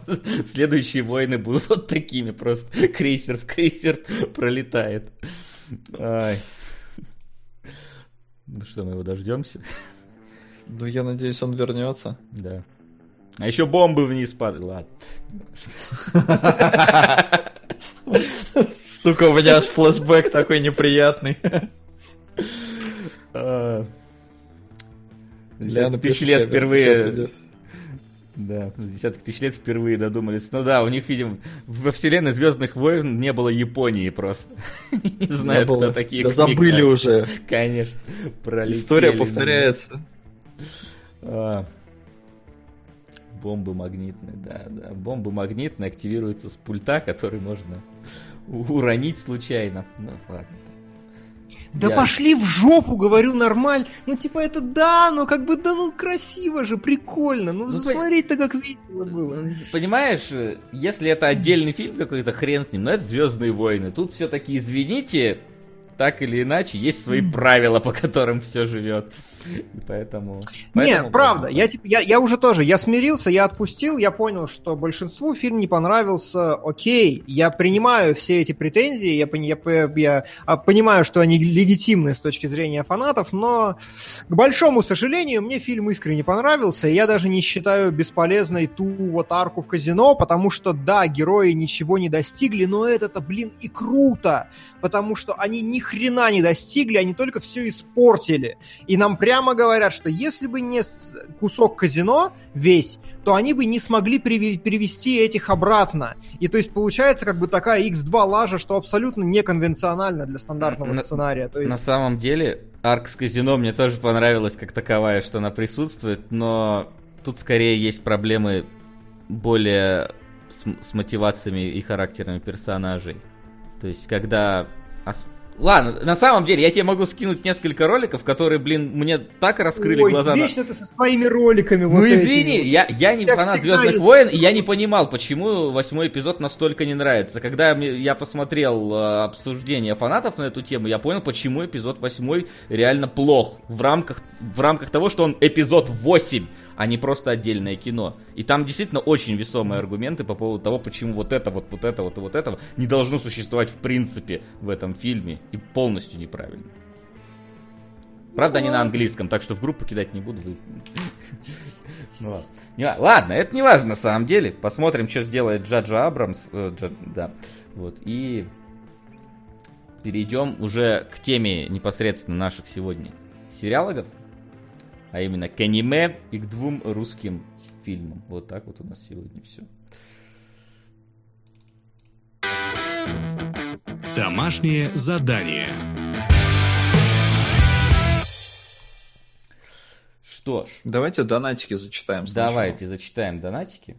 Следующие войны будут вот такими просто. Крейсер в крейсер пролетает. Ай. Ну что, мы его дождемся? Ну, я надеюсь, он вернется. Да. А еще бомбы вниз падают. Ладно. Сука, у меня аж флешбэк такой неприятный. Я Десятки напишу тысяч лет впервые... Да, за десятки тысяч лет впервые додумались. Ну да, у них, видимо, во вселенной Звездных войн не было Японии просто. [LAUGHS] Не знаю, кто такие. Да забыли уже. Конечно. Пролетели История повторяется. А. Бомбы магнитные, да, да. Бомбы магнитные активируются с пульта, который можно уронить случайно. Ну, ладно. Да Я- пошли в жопу, говорю, нормально. Ну, типа, это да, но как бы, да ну, красиво же, прикольно. Ну, Ну, смотреть-то как весело было. Понимаешь, э, если это отдельный фильм какой-то, хрен с ним, но это Звездные войны. Тут все-таки, извините, так или иначе, есть свои правила, по которым все живет. И поэтому... Не, правда, я, типа, я, я уже тоже, я смирился, я отпустил, я понял, что большинству фильм не понравился, окей, я принимаю все эти претензии, я, я, по- я, а, понимаю, что они легитимны с точки зрения фанатов, но, к большому сожалению, мне фильм искренне понравился, и я даже не считаю бесполезной ту вот арку в казино, потому что, да, герои ничего не достигли, но это-то, блин, и круто, потому что они ни хрена не достигли, они только все испортили. И нам прямо говорят, что если бы не кусок казино весь, то они бы не смогли перевести этих обратно. И то есть получается как бы такая X2 лажа, что абсолютно неконвенционально для стандартного На- сценария. То есть... На самом деле, арк с казино мне тоже понравилась как таковая, что она присутствует, но тут скорее есть проблемы более с, с мотивациями и характерами персонажей. То есть, когда... Ладно, на самом деле, я тебе могу скинуть несколько роликов, которые, блин, мне так раскрыли Ой, глаза. на- вечно ты со своими роликами Ну вот этими. извини, я, я не Я фанат Звездных есть- войн, и я не понимал, почему восьмой эпизод настолько не нравится. Когда я посмотрел э, обсуждение фанатов на эту тему, я понял, почему эпизод восьмой реально плох. В рамках, в рамках того, что он эпизод 8, а не просто отдельное кино. И там действительно очень весомые аргументы по поводу того, почему вот это, вот, вот это, вот и вот этого не должно существовать в принципе в этом фильме. И полностью неправильно. Правда, они на английском, так что в группу кидать не буду. Ну ладно. Не Ладно, это не важно на самом деле. Посмотрим, что сделает Джаджа Абрамс. э, Джа- Да. Вот. И перейдем уже к теме непосредственно наших сегодня сериалогов. А именно к аниме и к двум русским фильмам. Вот так вот у нас сегодня все. Домашнее задание. Что ж, Давайте донатики зачитаем. сначала. давайте зачитаем донатики.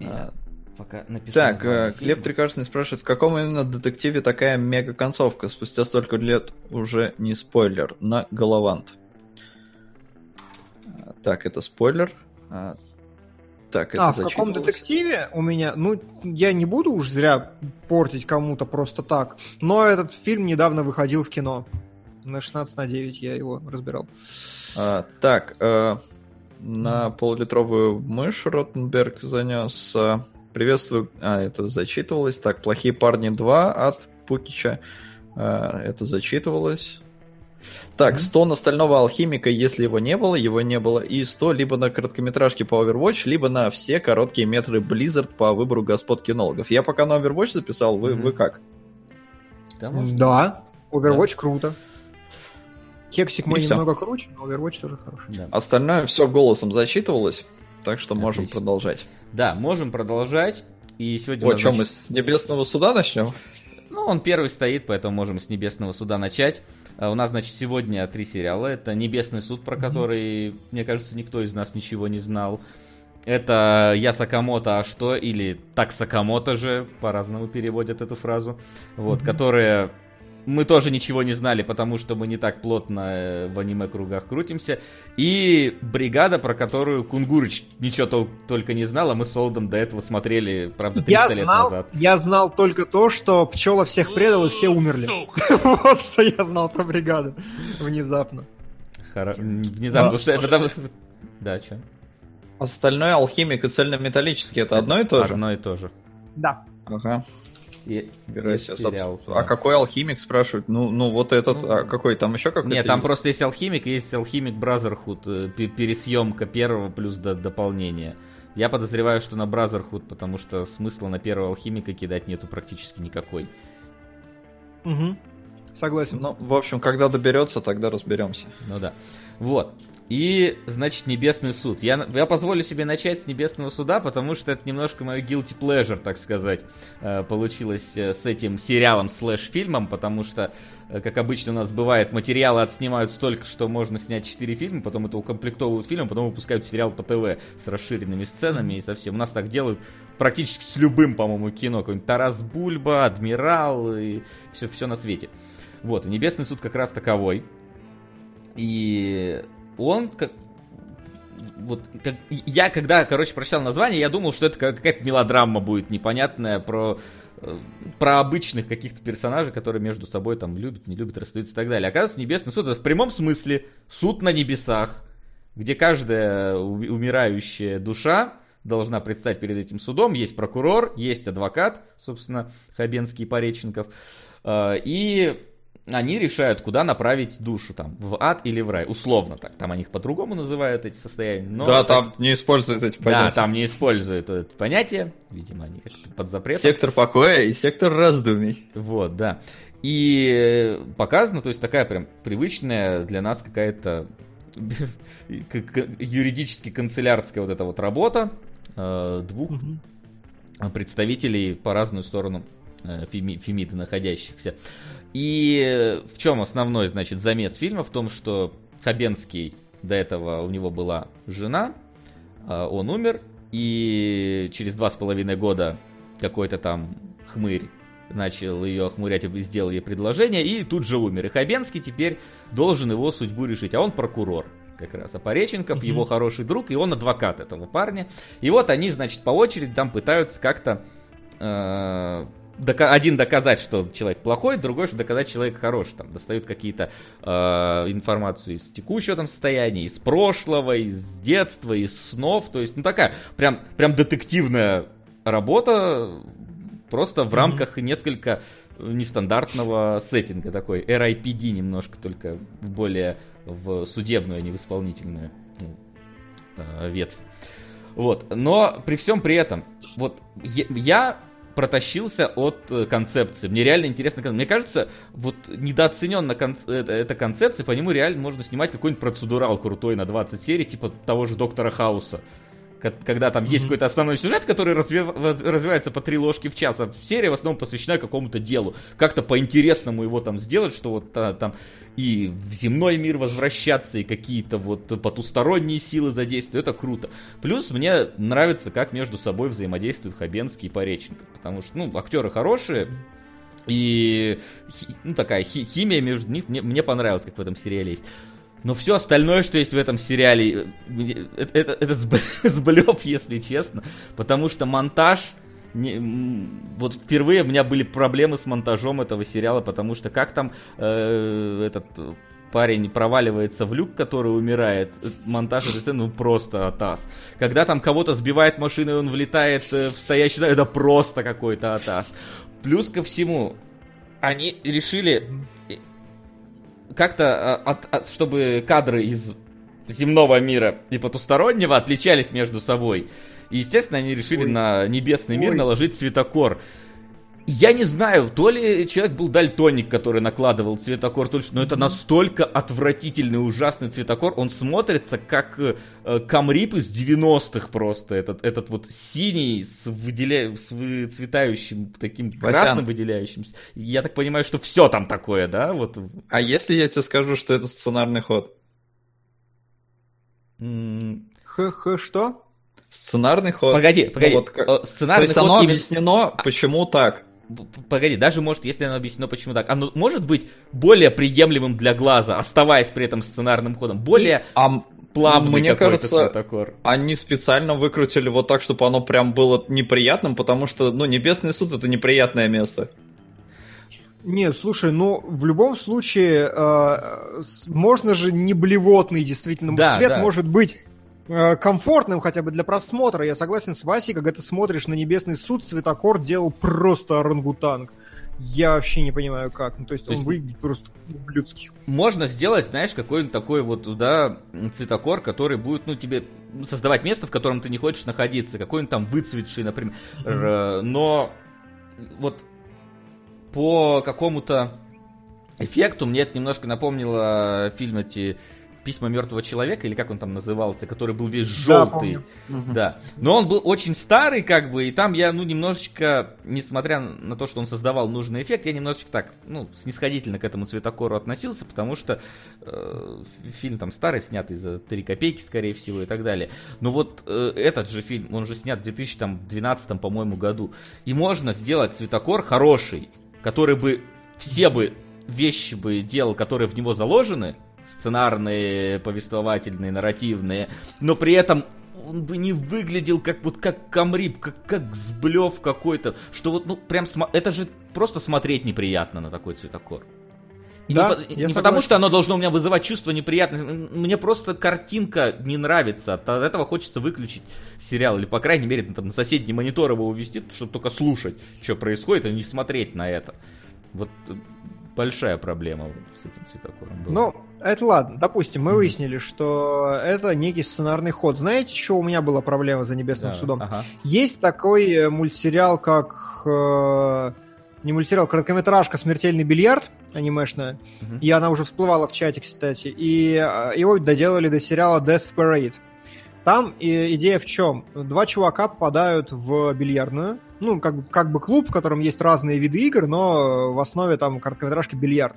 А, Пока напишу Так, э, Глеб фильма. Трикашный спрашивает, в каком именно детективе такая мега-концовка? Спустя столько лет уже не спойлер. На Головант. А, Так, это спойлер. А, Так, это А, в каком детективе у меня, ну, я не буду уж зря портить кому-то просто так, но этот фильм недавно выходил в кино. На 16 на 9 я его разбирал. А, так, э, на полулитровую мышь Ротенберг занес. Приветствую. А, это зачитывалось. Так, плохие парни 2 от Пукича. Э, это зачитывалось. Так, Мгм. 100 на стального алхимика, если его не было, его не было. И 100 либо на короткометражки по Overwatch, либо на все короткие метры Blizzard по выбору господ кинологов. Я пока на Overwatch записал, вы, вы как? Да, может. Да, Overwatch круто. Хексик мой немного круче, но Overwatch тоже хороший. Да. Остальное все голосом зачитывалось, так что можем Отлично. продолжать. Да, можем продолжать. И сегодня нас, что, мы с Небесного Суда начнем? Ну, он первый стоит, поэтому можем с Небесного суда начать. А У нас, значит, сегодня три сериала. Это Небесный суд, про который, мне кажется, никто из нас ничего не знал. Это Я Сакамото, а что? Или Так Сакамото же, по-разному переводят эту фразу. Вот, которые мы тоже ничего не знали, потому что мы не так плотно э, в аниме-кругах крутимся. И бригада, про которую Кунгурыч ничего тол- только не знал, а мы с Солодом до этого смотрели, правда, 300 Я лет знал, назад. я знал только то, что пчела всех предал и все умерли. [LAUGHS] Вот что я знал про бригаду. Внезапно. Внезапно, Да. потому что это там- Да, что? Остальное алхимик и цельнометаллический это одно и то же? Одно и то же. Да. Ага. И, себе. сериал, А какой алхимик спрашивают? Ну, ну вот этот, Ну, а какой там еще какой-то? Нет, там есть? просто есть алхимик, и есть алхимик Brotherhood, э, пе- пересъемка первого плюс до- дополнение. Я подозреваю, что на Brotherhood, потому что смысла на первого алхимика кидать нету практически никакой. Мгм. Согласен. Ну, в общем, когда доберется, тогда разберемся. Ну да. Вот. И, значит, Небесный суд. Я, я позволю себе начать с Небесного суда, потому что это немножко мое guilty pleasure, так сказать, э, получилось э, с этим сериалом слэш-фильмом, потому что, э, как обычно у нас бывает, материалы отснимают столько, что можно снять 4 фильма, потом это укомплектовывают фильмом, потом выпускают сериал по ТВ с расширенными сценами и совсем. У нас так делают практически с любым, по-моему, кино. Какой-нибудь Тарас Бульба, Адмирал и все, все на свете. Вот, Небесный суд как раз таковой. И он как вот как, я когда, короче, прочитал название, я думал, что это как- какая-то мелодрама будет непонятная про э, про обычных каких-то персонажей, которые между собой там любят, не любят, расстаются и так далее. Оказывается, Небесный суд это в прямом смысле суд на небесах, где каждая умирающая душа должна предстать перед этим судом. Есть прокурор, есть адвокат, собственно, Хабенский и Пореченков. Э, И они решают, куда направить душу, там, в ад или в рай, условно так. Там они их по-другому называют, эти состояния. но да, так- там не используют эти Да, понятия. там не используют это понятие. Видимо, они как-то под запретом. Сектор покоя и сектор раздумий. Вот, да. И показано, то есть такая прям привычная для нас какая-то [LAUGHS] юридически канцелярская вот эта вот работа э, двух представителей по разную сторону э, Феми- Фемиды находящихся. И э, в чем основной, значит, замес фильма? В том, что Хабенский до этого у него была жена, а он умер, и через два с половиной года какой-то там хмырь начал ее охмурять и сделал ей предложение, и тут же умер. И Хабенский теперь должен его судьбу решить, а он прокурор как раз. А Пореченков Мгм. его хороший друг, и он адвокат этого парня. И вот они, значит, по очереди там пытаются как-то э, дока- один доказать, что человек плохой, другой, что доказать, что человек хороший. Там достают какие-то э, информацию из текущего там состояния, из прошлого, из детства, из снов. То есть, ну такая прям, прям детективная работа, просто в Мгм. рамках несколько нестандартного сеттинга такой. RIPD немножко только в более в судебную, а не в исполнительную ну, э, ветвь. Вот. Но при всем при этом, вот я протащился от э, концепции. Мне реально интересно. Мне кажется, вот недооценена эта, эта концепция, по нему реально можно снимать какой-нибудь процедурал крутой на 20 серий, типа того же Доктора Хауса. Ко- Когда там есть какой-то основной сюжет, который воз- развивается по три ложки в час, а серия в основном посвящена какому-то делу. Как-то по-интересному его там сделать, что вот а, там и в земной мир возвращаться, и какие-то вот потусторонние силы задействуют. Это круто. Плюс мне нравится, как между собой взаимодействуют Хабенский и Пореченков. Потому что, ну, актеры хорошие, и ну, такая хи- химия между них мне, мне понравилась, как в этом сериале есть. Но все остальное, что есть в этом сериале, э, это, это, это [LAUGHS] сблев, если честно. Потому что монтаж... Не, вот впервые у меня были проблемы с монтажом этого сериала, потому что как там э, этот парень проваливается в люк, который умирает, э, монтаж этой сцены ну, просто атас. Когда там кого-то сбивает машина и он влетает э, в стоящий, это просто какой-то атас. Плюс ко всему, они решили как-то, а, от, от, чтобы кадры из земного мира и потустороннего отличались между собой. И, естественно, они решили Ой. на небесный мир Ой. наложить цветокор. Я не знаю, то ли человек был дальтоник, который накладывал цветокор, то ли, но это настолько отвратительный, ужасный цветокор, он смотрится как э, камрип из 90-х просто, этот, этот вот синий с, выделя... с выцветающим таким Васян. красным выделяющимся. Я так понимаю, что все там такое, да? Вот. А если я тебе скажу, что это сценарный ход? Х-х, что? Сценарный ход. Погоди, погоди. Ну, вот как... Сценарный То есть ход оно именно... объяснено, почему так. Погоди, даже может, если оно объяснено, почему так, оно может быть более приемлемым для глаза, оставаясь при этом сценарным ходом, более а, плавный Мне кажется, цветокор. они специально выкрутили вот так, чтобы оно прям было неприятным, потому что, ну, Небесный суд это неприятное место. Нет, слушай, ну в любом случае э, можно же не блевотный действительно да, цвет да. может быть комфортным хотя бы для просмотра. Я согласен с Васей, когда ты смотришь на Небесный суд, цветокор делал просто орангутанг. Я вообще не понимаю как. Ну, то есть то он есть... выглядит просто ублюдски. Можно сделать, знаешь, какой-нибудь такой вот, да, цветокор, который будет, ну, тебе создавать место, в котором ты не хочешь находиться. Какой-нибудь там выцветший, например. Mm-hmm. Но вот по какому-то эффекту мне это немножко напомнило фильм эти письма мертвого человека, или как он там назывался, который был весь желтый. Да, да. Но он был очень старый, как бы, и там я, ну, немножечко, несмотря на то, что он создавал нужный эффект, я немножечко так, ну, снисходительно к этому цветокору относился, потому что э, фильм там старый, снятый за 3 копейки, скорее всего, и так далее. Но вот э, этот же фильм, он же снят в 2012, по-моему, году. И можно сделать цветокор хороший, который бы все бы вещи бы делал, которые в него заложены, сценарные, повествовательные, нарративные, но при этом он бы не выглядел как вот как камрип, как, как сблев какой-то, что вот, ну, прям, это же просто смотреть неприятно на такой цветокор. да, не, не потому, что оно должно у меня вызывать чувство неприятности. Мне просто картинка не нравится. От этого хочется выключить сериал. Или, по крайней мере, там, на соседний монитор его увести, чтобы только слушать, что происходит, а не смотреть на это. Вот э, большая проблема с этим цветокором была. Ну, это ладно. Допустим, мы выяснили, что это некий сценарный ход. Знаете, что у меня была проблема за Небесным да, судом? Ага. Есть такой э, мультсериал, как... Э, не мультсериал, короткометражка «Смертельный бильярд» анимешная. Угу. И она уже всплывала в чате, кстати. И э, его доделали до сериала Death Parade. Там идея в чем? Два чувака попадают в бильярдную, ну, как, как бы клуб, в котором есть разные виды игр, но в основе там короткометражки бильярд.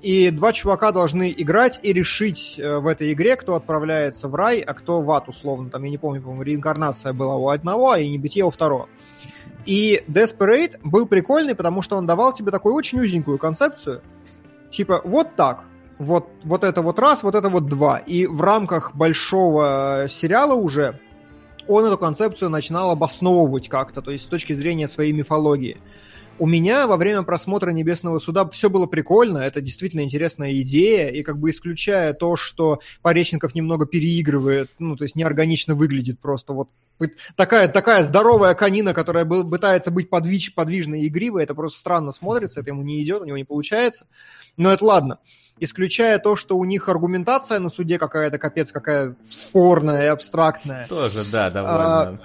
И два чувака должны играть и решить э, в этой игре, кто отправляется в рай, а кто в ад, условно. Там, я не помню, по-моему, реинкарнация была у одного, а и небытие у второго. И Desperate был прикольный, потому что он давал тебе такую очень узенькую концепцию. Типа, вот так. Вот, вот это вот раз, вот это вот два. И в рамках большого сериала уже он эту концепцию начинал обосновывать как-то, то есть с точки зрения своей мифологии. У меня во время просмотра «Небесного суда» все было прикольно, это действительно интересная идея, и как бы исключая то, что Пореченков немного переигрывает, ну, то есть неорганично выглядит просто вот такая, такая здоровая канина, которая был, пытается быть подвиж, подвижной и игривой, это просто странно смотрится, это ему не идет, у него не получается, но это ладно исключая то, что у них аргументация на суде какая-то капец какая спорная и абстрактная. Тоже, да, довольно. А,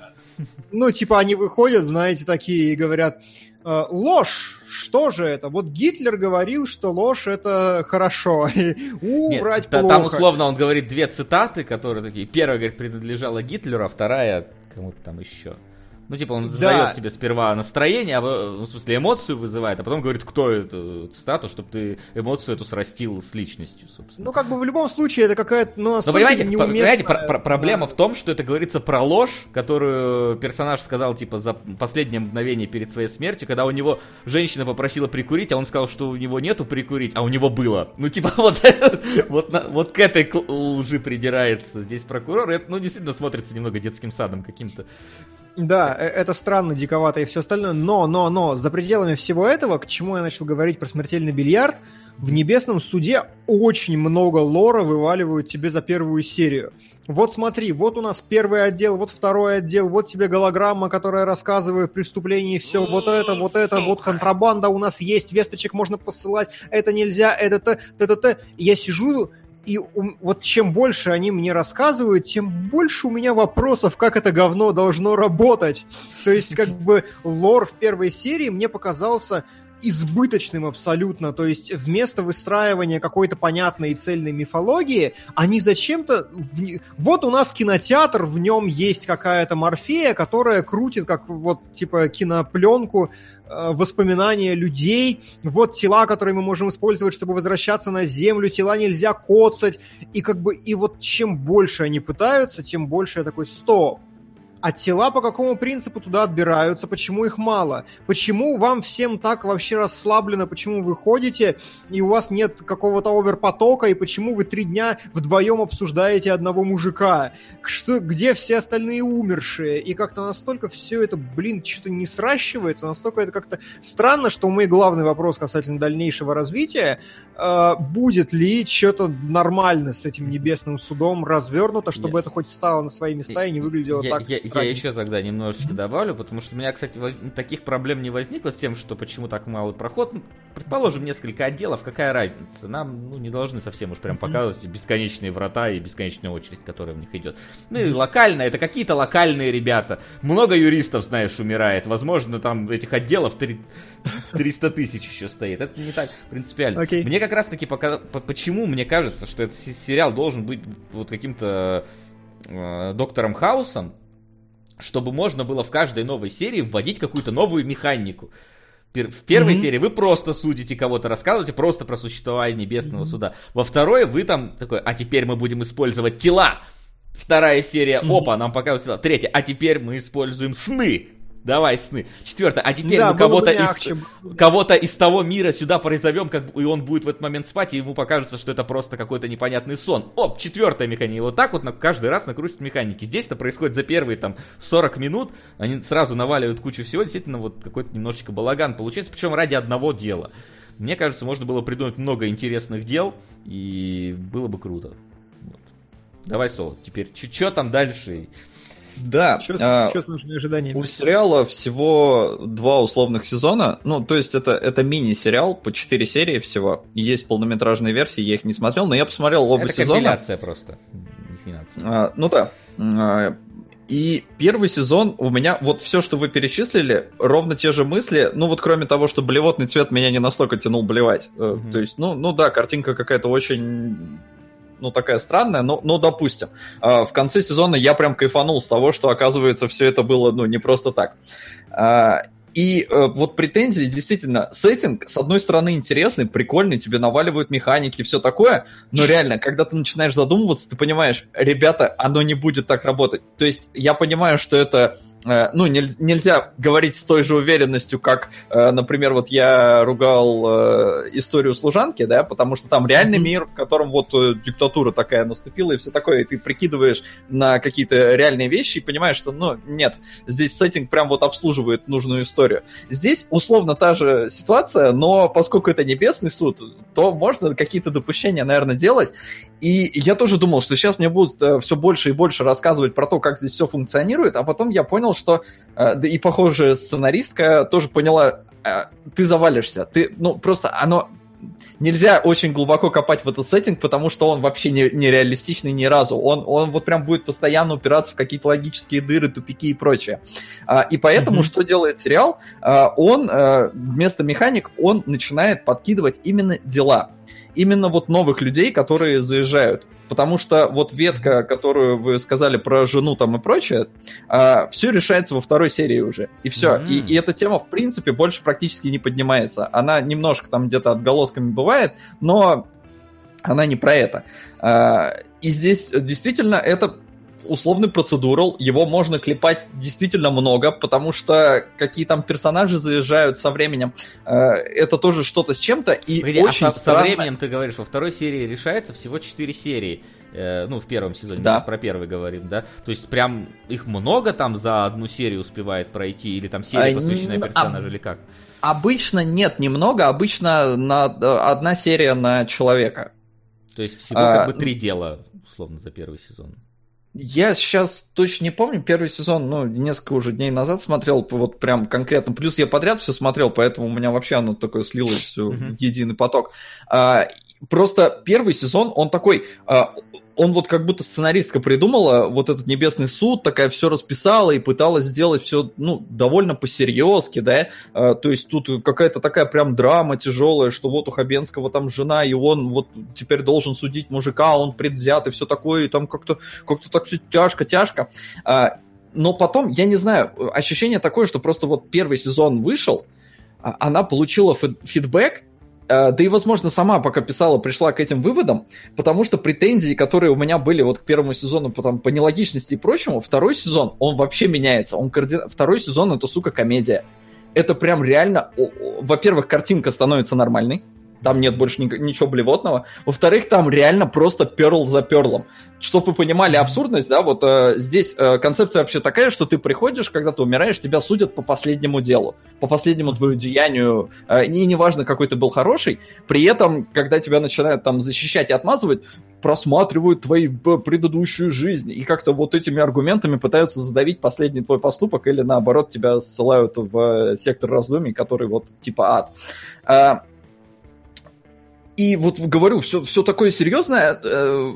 ну, типа они выходят, знаете, такие и говорят, «Э, ложь, что же это? Вот Гитлер говорил, что ложь это хорошо. [LAUGHS] У, Нет, врать плохо. Там условно он говорит две цитаты, которые такие. Первая, говорит, принадлежала Гитлеру, а вторая кому-то там еще. Ну, типа, он Да. задает тебе сперва настроение, а, в ну, в смысле, эмоцию вызывает, а потом говорит, кто эту цитату, чтобы ты эмоцию эту срастил с личностью, собственно. Ну, как бы в любом случае, это какая-то, ну, Но понимаете, неуместная- понимаете, про- про- проблема Да. в том, что это говорится про ложь, которую персонаж сказал, типа, за последнее мгновение перед своей смертью, когда у него женщина попросила прикурить, а он сказал, что у него нету прикурить, а у него было. Ну, типа, [LAUGHS] вот, вот, вот к этой лжи придирается здесь прокурор, и это, ну, действительно смотрится немного детским садом каким-то. Да, э, это странно, диковато и все остальное, но, но, но, за пределами всего этого, к чему я начал говорить про смертельный бильярд, в Небесном суде очень много лора вываливают тебе за первую серию. Вот смотри, вот у нас первый отдел, вот второй отдел, вот тебе голограмма, которая рассказывает преступление, все, вот это, вот это, вот контрабанда у нас есть, весточек можно посылать, это нельзя, это т, т, т, т. И Я сижу, и вот чем больше они мне рассказывают, тем больше у меня вопросов, как это говно должно работать. То есть, как бы, лор в первой серии мне показался избыточным абсолютно. То есть вместо выстраивания какой-то понятной и цельной мифологии, они зачем-то... в Вот у нас кинотеатр, в нем есть какая-то морфея, которая крутит, как вот типа кинопленку, э, воспоминания людей. Вот тела, которые мы можем использовать, чтобы возвращаться на Землю. Тела нельзя коцать. И как бы... И вот чем больше они пытаются, тем больше я такой, стоп. А тела по какому принципу туда отбираются? Почему их мало? Почему вам всем так вообще расслаблено? Почему вы ходите, и у вас нет какого-то оверпотока? И почему вы три дня вдвоем обсуждаете одного мужика? Что, где все остальные умершие? И как-то настолько все это, блин, что-то не сращивается, настолько это как-то странно, что мой главный вопрос касательно дальнейшего развития, э, будет ли что-то нормально с этим небесным судом развернуто, чтобы Нет. это хоть встало на свои места и не выглядело я, так я. Я еще тогда немножечко добавлю, потому что у меня, кстати, таких проблем не возникло с тем, что почему так малый проход. Ну, Предположим, несколько отделов, какая разница? Нам ну, не должны совсем уж прям показывать бесконечные врата и бесконечная очередь, которая в них идет. Ну и локально, это какие-то локальные ребята. Много юристов, знаешь, умирает. Возможно, там этих отделов три- 300 тысяч еще стоит. Это не так принципиально. Окей. Мне как раз таки пока... по- почему мне кажется, что этот се- сериал должен быть вот каким-то э, доктором Хаусом, чтобы можно было в каждой новой серии вводить какую-то новую механику. В первой Мгм. серии вы просто судите кого-то, рассказываете просто про существование небесного суда. Во второй вы там такой, а теперь мы будем использовать тела. Вторая серия, опа, нам показывают тела. Третья, а теперь мы используем сны. Давай сны. Четвертая, а теперь Да, мы кого-то из, кого-то из того мира сюда призовем, как, и он будет в этот момент спать, и ему покажется, что это просто какой-то непонятный сон. Оп, четвертая механика. И вот так вот на, каждый раз накрутят механики. Здесь это происходит за первые там 40 минут, они сразу наваливают кучу всего, действительно вот какой-то немножечко балаган получается, причем ради одного дела. Мне кажется, можно было придумать много интересных дел, и было бы круто. Вот. Давай, Соло, теперь что там дальше? Да, Чё с, а, чё с нашими ожиданиями? у сериала всего два условных сезона. Ну, то есть это, это мини-сериал по 4 серии всего. Есть полнометражные версии, я их не смотрел, но я посмотрел оба это сезона. компиляция просто. А, ну да. А, И первый сезон у меня, вот все, что вы перечислили, ровно те же мысли, ну вот кроме того, что блевотный цвет меня не настолько тянул блевать. Мгм. То есть, ну, ну да, картинка какая-то очень, ну такая странная, но, но допустим. А, В конце сезона я прям кайфанул с того, что оказывается все это было, ну, не просто так. А, И э, вот претензии, действительно, сеттинг, с одной стороны, интересный, прикольный, тебе наваливают механики, все такое, но реально, когда ты начинаешь задумываться, ты понимаешь, ребята, оно не будет так работать. То есть я понимаю, что это ну, нель- нельзя говорить с той же уверенностью, как, э, например, вот я ругал э, историю служанки, да, потому что там реальный мир, в котором вот э, диктатура такая наступила и все такое, и ты прикидываешь на какие-то реальные вещи и понимаешь, что, ну, нет, здесь сеттинг прям вот обслуживает нужную историю. Здесь условно та же ситуация, но поскольку это небесный суд, то можно какие-то допущения, наверное, делать. И я тоже думал, что сейчас мне будут все больше и больше рассказывать про то, как здесь все функционирует, а потом я понял, что, э, да и похоже, сценаристка тоже поняла, э, ты завалишься, ты, ну, просто оно нельзя очень глубоко копать в этот сеттинг, потому что он вообще не, не реалистичный ни разу. Он, он вот прям будет постоянно упираться в какие-то логические дыры, тупики и прочее. А, и поэтому Мгм. что делает сериал? А, он э, вместо механик, он начинает подкидывать именно дела. Именно вот новых людей, которые заезжают. Потому что вот ветка, которую вы сказали про жену там и прочее, а, все решается во второй серии уже. И все. Мгм. И, и эта тема, в принципе, больше практически не поднимается. Она немножко там где-то отголосками бывает, но она не про это. А, И здесь действительно это условный процедурал, его можно клепать действительно много, потому что какие там персонажи заезжают со временем, э, это тоже что-то с чем-то, и Погоди, а очень со, со странно- временем ты говоришь, во второй серии решается всего 4 серии. Э, ну, в первом сезоне, Да. мы про первый говорим, да? То есть прям их много там за одну серию успевает пройти, или там серия А, посвящена н- персонажу, а- или как? Обычно нет немного, обычно на, э, одна серия на человека. То есть всего А, как бы три дела, условно, за первый сезон. Я сейчас точно не помню, первый сезон, ну, несколько уже дней назад смотрел, вот прям конкретно. Плюс я подряд все смотрел, поэтому у меня вообще оно такое слилось Мгм. в единый поток. А, просто первый сезон, он такой, а, он вот как будто сценаристка придумала вот этот небесный суд, такая все расписала и пыталась сделать все, ну, довольно по-серьезки, да, А, то есть тут какая-то такая прям драма тяжелая, что вот у Хабенского там жена, и он вот теперь должен судить мужика, он предвзят и все такое, и там как-то как-то так все тяжко-тяжко. А, но потом, я не знаю, ощущение такое, что просто вот первый сезон вышел, она получила фи- фидбэк, да и, возможно, сама пока писала, пришла к этим выводам, потому что претензии, которые у меня были вот к первому сезону по, там, по нелогичности и прочему, второй сезон, он вообще меняется. Он координа- Второй сезон это, сука, комедия. Это прям реально... Во-первых, картинка становится нормальной, там нет больше ни- ничего блевотного. Во-вторых, там реально просто перл за перлом. Чтобы вы понимали абсурдность, да, вот э, здесь э, концепция вообще такая, что ты приходишь, когда ты умираешь, тебя судят по последнему делу, по последнему твоему деянию, э, и неважно, какой ты был хороший, при этом, когда тебя начинают там защищать и отмазывать, просматривают твои б- предыдущую жизнь и как-то вот этими аргументами пытаются задавить последний твой поступок или наоборот тебя ссылают в э, сектор раздумий, который вот типа ад. И вот говорю, все, все такое серьезное, э,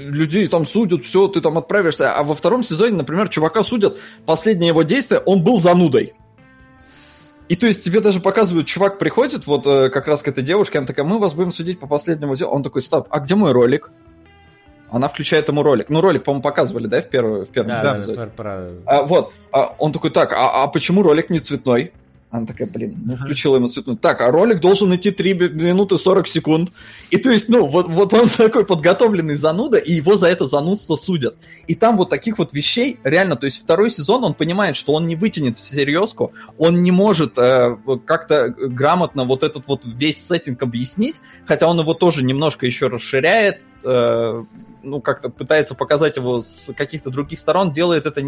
людей там судят, все, ты там отправишься. А во втором сезоне, например, чувака судят, последнее его действие, он был занудой. И то есть тебе даже показывают, чувак приходит вот э, как раз к этой девушке, она такая, мы вас будем судить по последнему делу. Он такой, стоп, а где мой ролик? Она включает ему ролик. Ну, ролик, по-моему, показывали, да, в, первом в первом Да, да, эпизоде? про- про- А, вот, а, он такой, так, а, а почему ролик не цветной? Она такая, блин, ну включила ему цветной. Так, а ролик должен идти 3 би- минуты 40 секунд. И то есть, ну, вот, вот он [LAUGHS] такой подготовленный зануда, и его за это занудство судят. И там вот таких вот вещей, реально, то есть второй сезон, он понимает, что он не вытянет в серьезку, он не может э, как-то грамотно вот этот вот весь сеттинг объяснить, хотя он его тоже немножко еще расширяет, э, ну, как-то пытается показать его с каких-то других сторон, делает это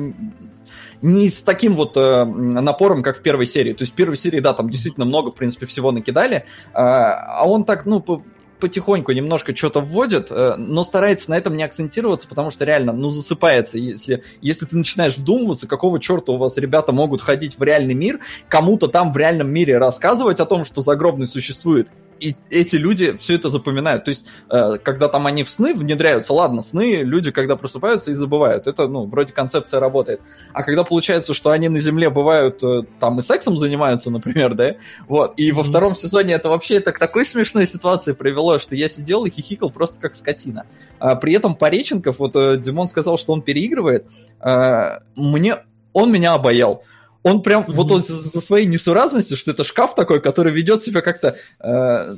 не- с таким вот э, напором, как в первой серии. То есть в первой серии, да, там действительно много, в принципе, всего накидали, а, а он так, ну, по- потихоньку немножко что-то вводит, э, но старается на этом не акцентироваться, потому что реально, ну, засыпается. Если, если ты начинаешь вдумываться, какого черта у вас ребята могут ходить в реальный мир, кому-то там в реальном мире рассказывать о том, что загробный существует, и эти люди все это запоминают. То есть, э, когда там они в сны внедряются, ладно, сны люди, когда просыпаются и забывают. Это, ну, вроде концепция работает. А когда получается, что они на Земле бывают, э, там и сексом занимаются, например, да, вот, и во втором сезоне это вообще это к такой смешной ситуации привело, что я сидел и хихикал просто как скотина. А, при этом Пореченков, вот э, Димон сказал, что он переигрывает, э, мне, он меня обаял. Он прям, Мгм. вот он за своей несуразностью, что это шкаф такой, который ведет себя как-то э,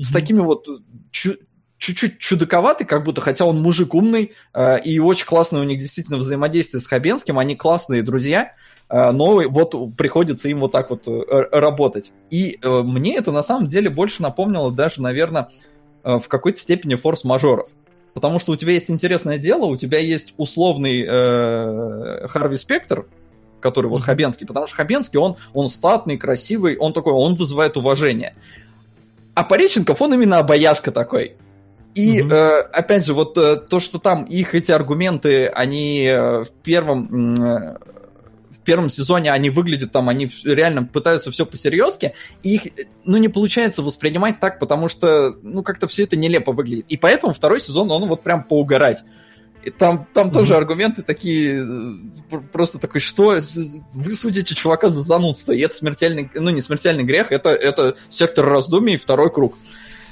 с такими вот чу- чуть-чуть чудаковатый, как будто, хотя он мужик умный, э, и очень классное у них действительно взаимодействие с Хабенским, они классные друзья, э, но вот приходится им вот так вот э, работать. И э, мне это на самом деле больше напомнило даже, наверное, в какой-то степени форс-мажоров. Потому что у тебя есть интересное дело, у тебя есть условный э, Харви Спектр, который вот. Хабенский, потому что Хабенский, он, он статный, красивый, он такой, он вызывает уважение. А Пореченков, он именно обаяшка такой. И, Мгм. э, опять же, вот э, то, что там их эти аргументы, они э, в первом... э, в первом сезоне они выглядят там, они реально пытаются все по-серьезки, и их, э, ну, не получается воспринимать так, потому что, ну, как-то все это нелепо выглядит. И поэтому второй сезон, он вот прям поугарать. И там, там тоже аргументы такие, э, пр- просто такой, что С- вы судите чувака за занудство, и это смертельный, ну не смертельный грех, это, это сектор раздумий, второй круг.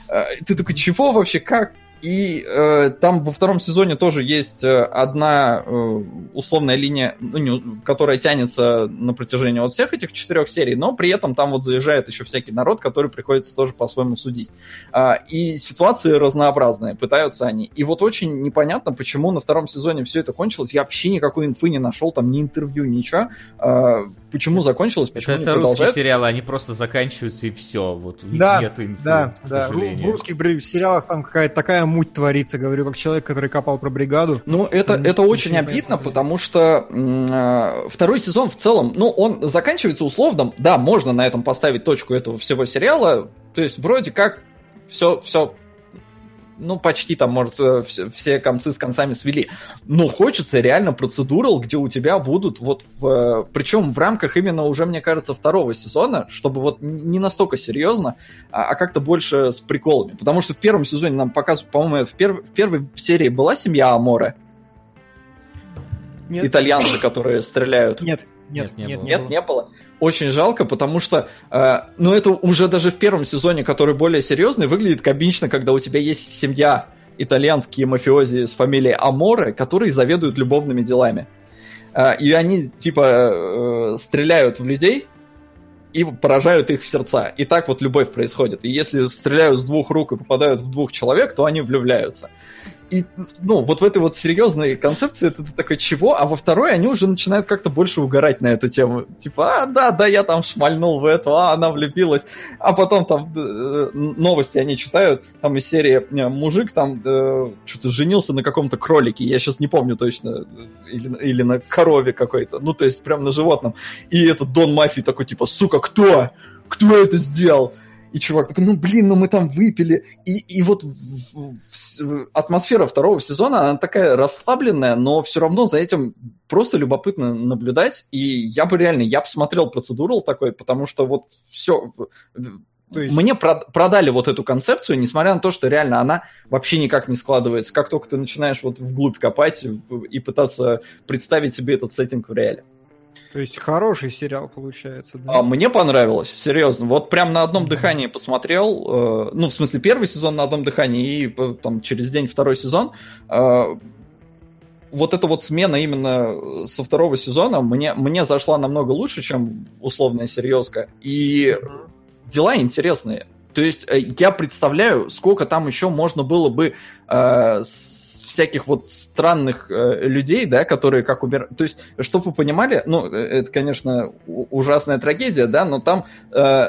Э, Ты такой, чего вообще, как? И э, там во втором сезоне тоже есть э, одна э, условная линия, ну, не- которая тянется на протяжении вот всех этих четырех серий, но при этом там вот заезжает еще всякий народ, который приходится тоже по-своему судить. А, и ситуации разнообразные, пытаются они. И вот очень непонятно, почему на втором сезоне все это кончилось. Я вообще никакой инфы не нашел, там ни интервью, ничего. А, почему закончилось, Это, почему не это русские сериалы, они просто заканчиваются и все. Вот Да, нет инфы, Да, к да. В русских сериалах там какая-то такая муть творится, говорю, как человек, который копал про бригаду. Ну, это, это очень обидно, потому что э, второй сезон в целом, ну, он заканчивается условным. Да, можно на этом поставить точку этого всего сериала. То есть, вроде как, все, все, ну, почти там, может, э, все, все концы с концами свели. Но хочется реально процедурал, где у тебя будут вот в... Причем в рамках именно уже, мне кажется, второго сезона, чтобы вот не настолько серьезно, а, а как-то больше с приколами. Потому что в первом сезоне нам показывают, по-моему, в, перв- в первой серии была семья Аморе, Нет, итальянцы, которые стреляют. нет, нет, Нет, не нет, было. не Нет, не было. Очень жалко, потому что, э, ну, это уже даже в первом сезоне, который более серьезный, выглядит комично, когда у тебя есть семья итальянские мафиози с фамилией Аморе, которые заведуют любовными делами. Э, и они, типа, э, стреляют в людей и поражают их в сердца. И так вот любовь происходит. И если стреляют с двух рук и попадают в двух человек, то они влюбляются. И, ну, вот в этой вот серьезной концепции это ты такой, чего? А во второй они уже начинают как-то больше угорать на эту тему. Типа, а, да, да, я там шмальнул в эту, а, она влюбилась. А потом там э, новости они читают, там из серии э, мужик там э, что-то женился на каком-то кролике, я сейчас не помню точно, или, или на корове какой-то, ну, то есть прям на животном. И этот Дон Мафии такой, типа, сука, кто? Кто это сделал? И чувак такой, ну блин, ну мы там выпили. И, и вот атмосфера второго сезона, она такая расслабленная, но все равно за этим просто любопытно наблюдать. И я бы реально, я бы смотрел процедурал такой, потому что вот все... То есть- Мне прод- продали вот эту концепцию, несмотря на то, что реально она вообще никак не складывается. Как только ты начинаешь вот вглубь копать и пытаться представить себе этот сеттинг в реале. То есть хороший сериал получается, да? А, мне понравилось, серьезно. Вот прям на одном дыхании посмотрел, э, ну, в смысле, первый сезон на одном дыхании и э, там через день второй сезон. Э, вот эта вот смена именно со второго сезона мне, мне зашла намного лучше, чем условная серьезка. И дела интересные. То есть э, я представляю, сколько там еще можно было бы э, с- всяких вот странных э, людей, да, которые как умирают. То есть, чтобы вы понимали, ну, э, это, конечно, ужасная трагедия, да, но там э,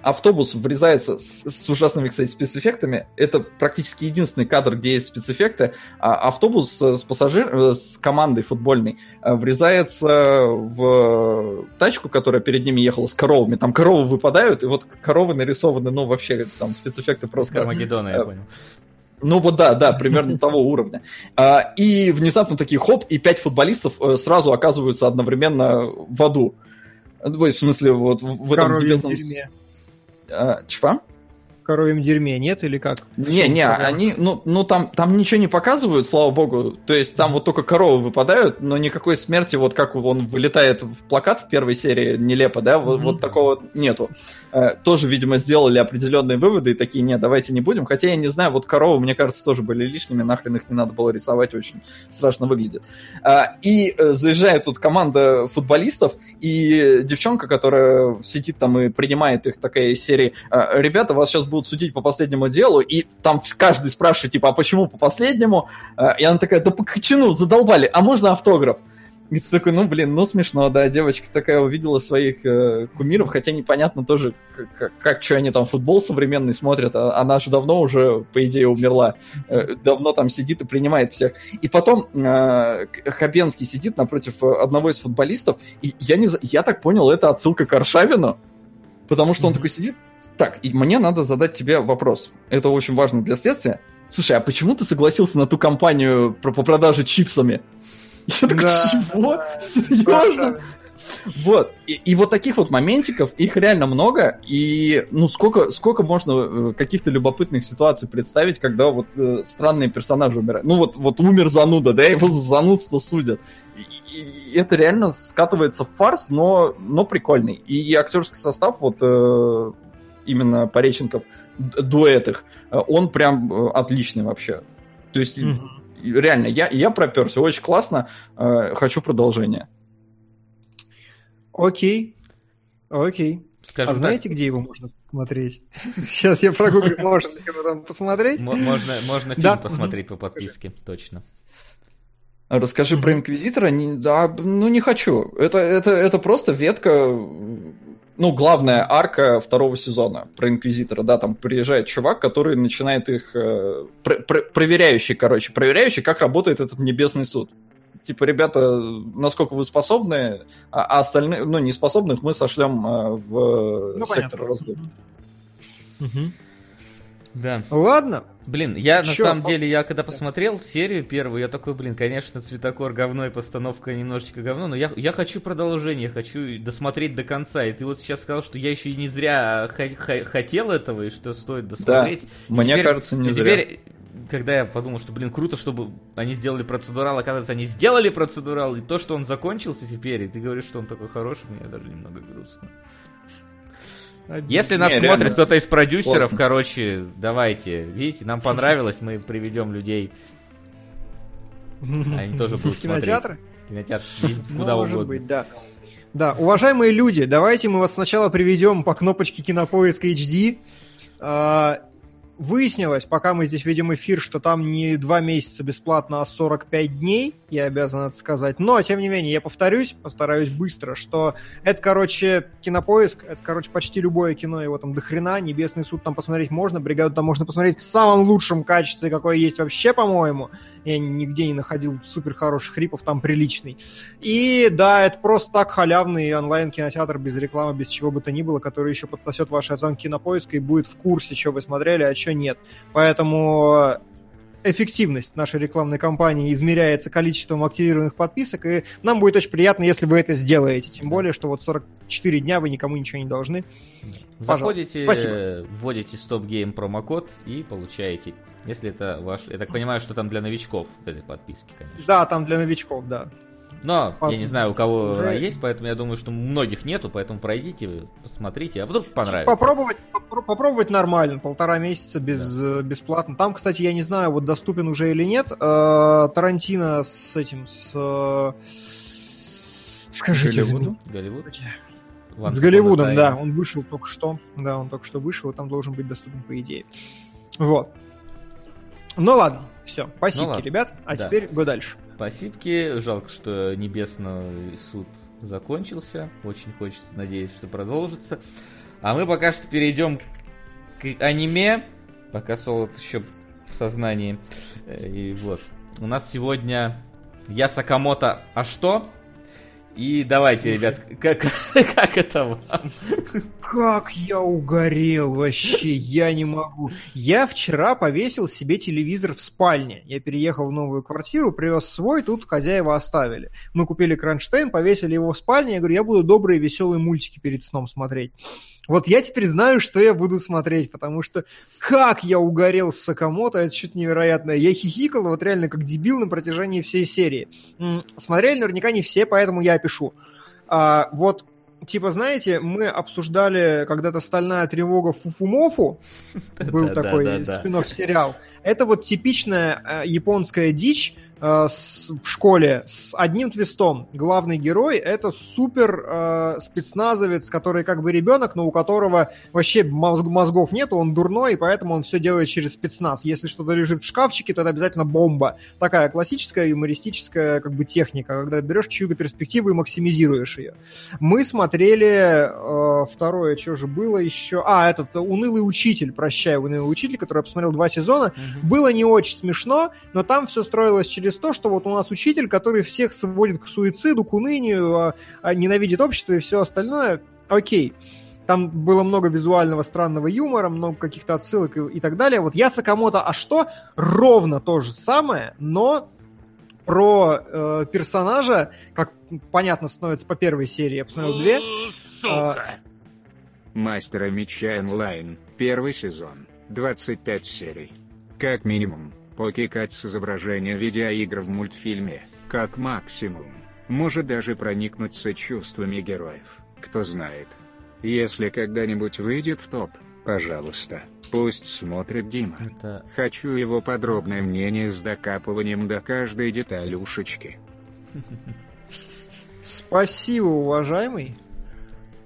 автобус врезается с, с ужасными, кстати, спецэффектами. Это практически единственный кадр, где есть спецэффекты. А автобус с пассажир, э, с командой футбольной э, врезается в тачку, которая перед ними ехала с коровами. Там коровы выпадают, и вот коровы нарисованы, ну, вообще, там спецэффекты С просто... Кармагеддона, я понял. Ну вот да, да, примерно [LAUGHS] того уровня. А, И внезапно такие хоп, и пять футболистов э, сразу оказываются одновременно в аду. В смысле, вот в этом небесном... дерьме. А, Чего? В коровьем дерьме нет или как? Не, не, они, ну, ну там, там ничего не показывают, слава богу. То есть там вот только коровы выпадают, но никакой смерти, вот как он вылетает в плакат в первой серии, нелепо, да, вот, вот такого нету. Э, тоже, видимо, сделали определенные выводы и такие, нет, давайте не будем. Хотя я не знаю, вот коровы, мне кажется, тоже были лишними, нахрен их не надо было рисовать, очень страшно выглядит. А, И э, заезжает тут команда футболистов, и девчонка, которая сидит там и принимает их такая из серии, «А, ребята, вас сейчас будут судить по последнему делу, и там каждый спрашивает, типа, а почему по последнему? А, И она такая, да по кочану, задолбали, а можно автограф? И ты такой, ну, блин, ну, смешно, да, девочка такая увидела своих э, кумиров, хотя непонятно тоже, как, как, что они там футбол современный смотрят, а она же давно уже, по идее, умерла, Э, давно там сидит и принимает всех. И потом э, Хабенский сидит напротив э, одного из футболистов, и я, не, я так понял, это отсылка к Аршавину, потому что он Мгм. такой сидит, так, и мне надо задать тебе вопрос, это очень важно для следствия. Слушай, а почему ты согласился на ту компанию про, по продаже чипсами? Я такой, Да, чего? да, Серьезно? Вот. И, и вот таких вот моментиков, их реально много. И ну сколько, сколько можно э, каких-то любопытных ситуаций представить, когда вот э, странные персонажи умирают. Ну вот, вот умер зануда, да, его за занудство судят. И, и это реально скатывается в фарс, но, но прикольный. И актерский состав вот э, именно Пореченков дуэт их, э, он прям э, отличный вообще. То есть, Мгм. Реально, я, я проперся, очень классно, э, хочу продолжение. Окей. Окей. Скажем а так, знаете, где его можно посмотреть? [LAUGHS] Сейчас я прогуглю, можно ли его там посмотреть. мо- можно, можно фильм Да. посмотреть по подписке, точно. Расскажи про Инквизитора. Не- да, ну, не хочу. Это, это, это просто ветка, ну, главная арка второго сезона про Инквизитора. Да, там приезжает чувак, который начинает их... э, пр- пр- проверяющий, короче, проверяющий, как работает этот небесный суд. Типа, ребята, насколько вы способны, а, а остальных, ну, не способных мы сошлем э, в Ну, сектор раздумий. Мгм. Да. Ладно. Блин, я на Чё, самом по- деле, я когда посмотрел серию первую, я такой, блин, конечно, цветокор говно и постановка немножечко говно, но я, я хочу продолжение, хочу досмотреть до конца. И ты вот сейчас сказал, что я еще и не зря х- х- хотел этого, и что стоит досмотреть. И Мне теперь- кажется, не и зря. теперь, когда я подумал, что, блин, круто, чтобы они сделали процедурал, оказывается, они сделали процедурал, и то, что он закончился теперь, и ты говоришь, что он такой хороший, мне даже немного грустно. Если нас Не, смотрит реально. кто-то из продюсеров, Классно. короче, давайте. Видите, нам понравилось, мы приведем людей. Они тоже [LAUGHS] будут Кинотеатры? Кинотеатр Ну, куда может угодно. быть, да. Да, уважаемые люди, давайте мы вас сначала приведем по кнопочке Кинопоиск HD. Выяснилось, пока мы здесь ведем эфир, что там не два месяца бесплатно, а 45 дней, я обязан это сказать. Но, тем не менее, я повторюсь, постараюсь быстро, что это, короче, кинопоиск, это, короче, почти любое кино, его там дохрена, Небесный суд там посмотреть можно, Бригаду там можно посмотреть в самом лучшем качестве, какое есть вообще, по-моему. Я нигде не находил супер хороших рипов, там приличный. И да, это просто так халявный онлайн-кинотеатр без рекламы, без чего бы то ни было, который еще подсосет ваши оценки на поиск и будет в курсе, что вы смотрели, а что нет. Поэтому эффективность нашей рекламной кампании измеряется количеством активированных подписок, и нам будет очень приятно, если вы это сделаете. Тем более, что вот 44 дня вы никому ничего не должны. Заходите, Спасибо. вводите Stop Game промокод и получаете. Если это ваш... Я так понимаю, что там для новичков этой подписки, конечно. Да, там для новичков, да. Но По- я не знаю, у кого уже- она есть, поэтому я думаю, что многих нету, поэтому пройдите, посмотрите, а вдруг понравится. Попробовать, попро- попробовать нормально, полтора месяца без, э, бесплатно. Там, кстати, я не знаю, вот доступен уже или нет. э, Тарантино с этим, с... э, Скажите. Голливудом? Голливуд? С Голливудом, Time. да, он вышел только что. Да, он только что вышел, и там должен быть доступен по идее. Вот. Ну ладно, все. Спасибо, ладно, ребят. А да. теперь го дальше. Спасибки. Жалко, что Небесный суд закончился. Очень хочется надеяться, что продолжится. А мы пока что перейдем к аниме, пока Солод еще в сознании. Э, И вот. У нас сегодня я Сакамото, а что? И давайте, Слушай. ребят, как, [LAUGHS] как это вам? Как я угорел вообще, я не могу. Я вчера повесил себе телевизор в спальне. Я переехал в новую квартиру, привез свой, тут хозяева оставили. Мы купили кронштейн, повесили его в спальне. Я говорю, я буду добрые веселые мультики перед сном смотреть. Вот я теперь знаю, что я буду смотреть, потому что как я угорел с Сакамото, это что-то невероятное. Я хихикал вот реально как дебил на протяжении всей серии. Смотрели наверняка не все, поэтому я пишу. А, вот Типа, знаете, мы обсуждали когда-то «Стальная тревога» Фуфумофу, [LAUGHS] был такой спин сериал. Это вот типичная э, японская дичь э, с- в школе с одним твистом. Главный герой это супер э, спецназовец, который как бы ребенок, но у которого вообще мозг- мозгов нету, он дурной, и поэтому он все делает через спецназ. Если что-то лежит в шкафчике, то это обязательно бомба. Такая классическая юмористическая как бы техника, когда берешь чью-то перспективу и максимизируешь ее. Мы смотрели э, второе, что же было еще? А, этот «Унылый учитель», прощай, «Унылый учитель», который я посмотрел два сезона. Было не очень смешно, но там все строилось через то, что вот у нас учитель, который всех сводит к суициду, к унынию, а- а ненавидит общество и все остальное. Окей. Там было много визуального странного юмора, много каких-то отсылок и, и так далее. Вот я Сакамото, а что? Ровно то же самое, но про э, персонажа, как понятно становится по первой серии, я посмотрел две, Сука! Мастера меча онлайн, первый сезон, 25 серий. Как минимум, покикать с изображения видеоигр в мультфильме, как максимум. Может даже проникнуться чувствами героев, кто знает. Если когда-нибудь выйдет в топ, Пожалуйста, пусть смотрит Дима. Это... Хочу его подробное мнение с докапыванием до каждой деталюшечки. Спасибо, уважаемый.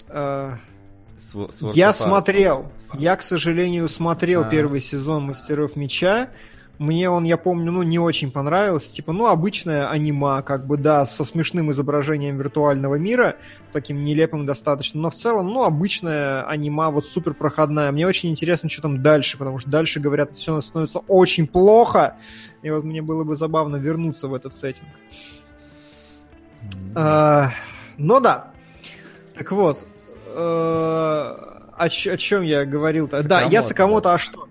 Sword Я смотрел. Я, к сожалению, смотрел А. первый сезон Мастеров Меча. Мне он, я помню, ну, не очень понравился. Типа, ну, обычная анима, как бы, да, со смешным изображением виртуального мира, таким нелепым достаточно. Но в целом, ну, обычная анима, вот супер проходная. Мне очень интересно, что там дальше, потому что дальше, говорят, все становится очень плохо. И вот мне было бы забавно вернуться в этот сеттинг. А, ну да. Так вот. э, о, ч- о чем я говорил-то? Да, я Сакамото, Сакамото, а что?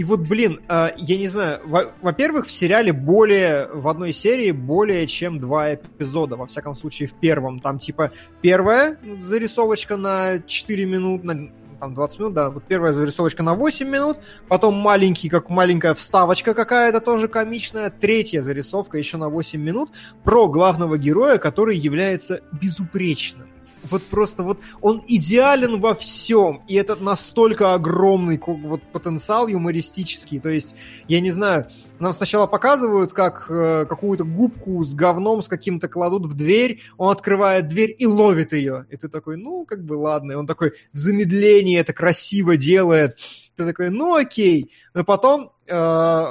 И вот, блин, э, я не знаю, во- во-первых, в сериале более, в одной серии более чем два эпизода, во всяком случае в первом. Там типа первая зарисовочка на 4 минут, на там 20 минут, да, вот первая зарисовочка на 8 минут, потом маленький, как маленькая вставочка какая-то тоже комичная, третья зарисовка еще на 8 минут про главного героя, который является безупречным. Вот просто вот он идеален во всем, и это настолько огромный вот потенциал юмористический. То есть, я не знаю, нам сначала показывают, как э, какую-то губку с говном с каким-то кладут в дверь, он открывает дверь и ловит ее. И ты такой, ну, как бы ладно. И он такой в замедлении это красиво делает. Ты такой, ну окей. Но потом э,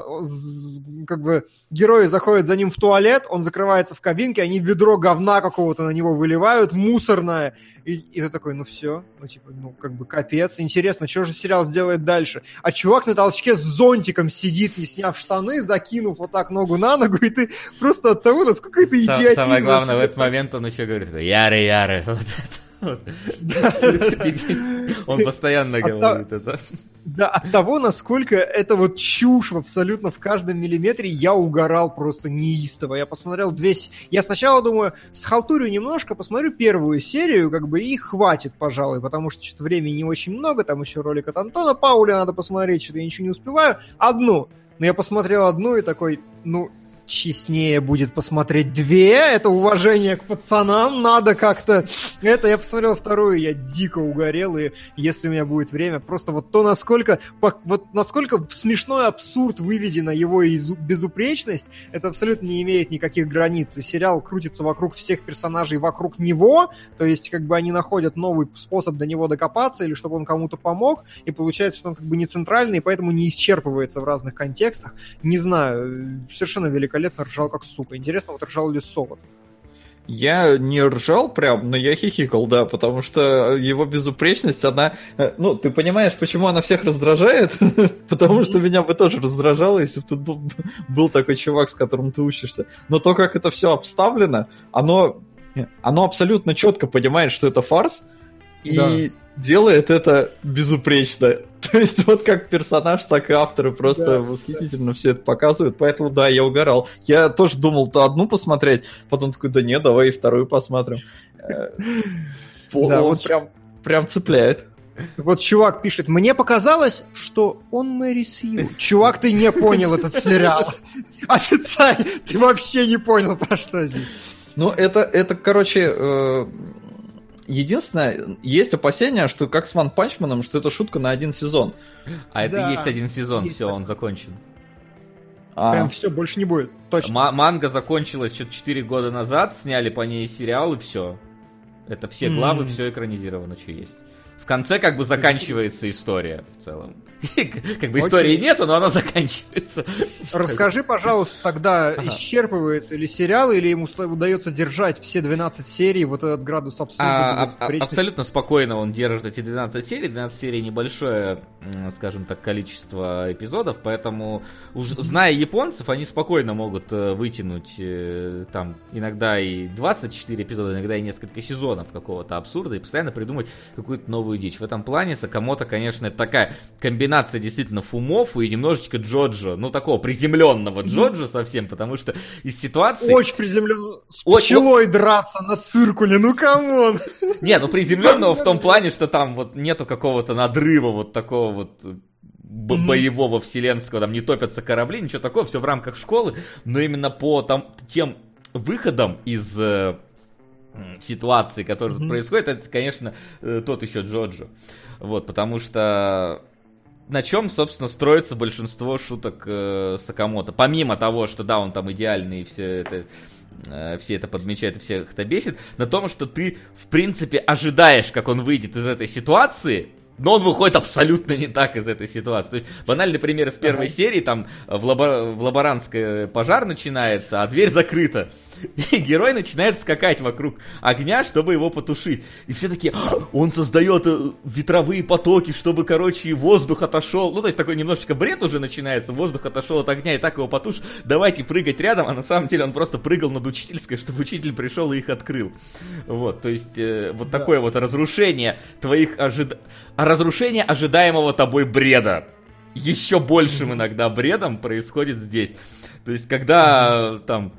как бы герои заходят за ним в туалет, он закрывается в кабинке, они ведро говна какого-то на него выливают, мусорное, и, и ты такой, ну все, ну типа, ну как бы капец, интересно, что же сериал сделает дальше? А чувак на толчке с зонтиком сидит, не сняв штаны, закинув вот так ногу на ногу, и ты просто от того, насколько это идиотизм. Самое главное, в этот момент он еще говорит, такой, Яры, Яры. Вот это. Он постоянно говорит это. Да, от того, насколько это вот чушь абсолютно в каждом миллиметре, я угорал просто неистово. Я посмотрел две... с- Я сначала думаю, схалтурю немножко, посмотрю первую серию, как бы, и хватит, пожалуй, потому что что-то времени не очень много, там еще ролик от Антона Пауля надо посмотреть, что-то я ничего не успеваю. Одну. Но я посмотрел одну и такой, ну, честнее будет посмотреть две. Это уважение к пацанам. Надо как-то... Это я посмотрел вторую, я дико угорел, и если у меня будет время, просто вот то, насколько... Вот насколько смешной абсурд выведена его безупречность, это абсолютно не имеет никаких границ. И сериал крутится вокруг всех персонажей, вокруг него, то есть как бы они находят новый способ до него докопаться, или чтобы он кому-то помог, и получается, что он как бы не центральный, и поэтому не исчерпывается в разных контекстах. Не знаю, совершенно великолепно ржал как сука. Интересно, вот ржал ли Совод. Я не ржал прям, но я хихикал, да, потому что его безупречность, она... э, Ну, ты понимаешь, почему она всех раздражает? [LAUGHS] потому что меня бы тоже раздражало, если бы тут был, был такой чувак, с которым ты учишься. Но то, как это все обставлено, оно, оно абсолютно четко понимает, что это фарс, и Да. делает это безупречно. [LAUGHS] То есть вот как персонаж, так и авторы просто Да. восхитительно все это показывают. Поэтому да, я угорал. Я тоже думал-то одну посмотреть, потом такой, да не, давай и вторую посмотрим. Э, Да, Он вот прям прям цепляет. Вот чувак пишет, мне показалось, что он Мэри Сью. Чувак, ты не понял этот сериал. [LAUGHS] Официально, ты вообще не понял, про что здесь. Ну, это, это короче, э, единственное, есть опасения, что как с Ван Панчманом, что это шутка на один сезон. А это Да, есть один сезон, есть все, он закончен. А, Прям все, больше не будет. Точно. Ма- манга закончилась что-то 4 года назад, сняли по ней сериал и все. Это все главы, М. все экранизировано, что есть. В конце как бы заканчивается история в целом. [LAUGHS] Как бы истории нету, но она заканчивается. Расскажи, пожалуйста, тогда исчерпывается ли сериал, или ему удается держать все 12 серий, вот этот градус абсурда, А, а- абсолютно спокойно он держит эти 12 серий. 12 серий небольшое, скажем так, количество эпизодов, поэтому, зная японцев, они спокойно могут э, вытянуть э, там иногда и 24 эпизода, иногда и несколько сезонов какого-то абсурда и постоянно придумать какую-то новую дичь. В этом плане Сакамото, конечно, это такая комбинация действительно фумофу и немножечко Джоджо, ну такого приземленного Джоджо совсем, потому что из ситуации... Очень приземленно. С Очень- пчелой драться на циркуле, ну come on! [LAUGHS] Не, ну приземленного в том [LAUGHS] плане, что там вот нету какого-то надрыва вот такого вот э, б- Мгм. боевого вселенского, там не топятся корабли, ничего такого, все в рамках школы, но именно по там тем выходам из э, ситуации, которые тут Мгм. происходят, это, конечно, э, тот еще Джоджо. Вот, потому что на чем, собственно, строится большинство шуток э, Сакамото. Помимо того, что да, он там идеальный и все это э, все это подмечают и всех это бесит, на том, что ты, в принципе, ожидаешь, как он выйдет из этой ситуации, но он выходит абсолютно не так из этой ситуации. То есть, банальный пример из первой Ага. серии, там в, лабо- в лаборантской пожар начинается, а дверь закрыта. И герой начинает скакать вокруг огня, чтобы его потушить. И все такие, «А, он создает э, ветровые потоки, чтобы, короче, воздух отошел. Ну, то есть такой немножечко бред уже начинается, воздух отошел от огня, и так его потушь. Давайте прыгать рядом, а на самом деле он просто прыгал над учительской, [LAUGHS] чтобы учитель пришел и их открыл. Вот, то есть э, вот Да. такое вот разрушение твоих ожида... а разрушение ожидаемого тобой бреда. Еще большим иногда бредом происходит здесь. То есть, когда там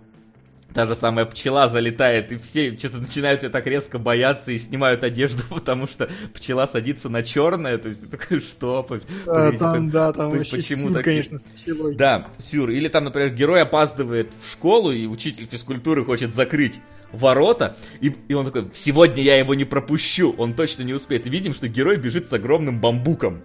та же самая пчела залетает, и все что-то начинают ее так резко бояться и снимают одежду, [LAUGHS] потому что пчела садится на черное, то есть ты такой, что? А, Там, да, там вообще почему так- конечно, с пчелой. Да, сюр. Или там, например, герой опаздывает в школу, и учитель физкультуры хочет закрыть ворота, и, и он такой, сегодня я его не пропущу, он точно не успеет. И видим, что герой бежит с огромным бамбуком.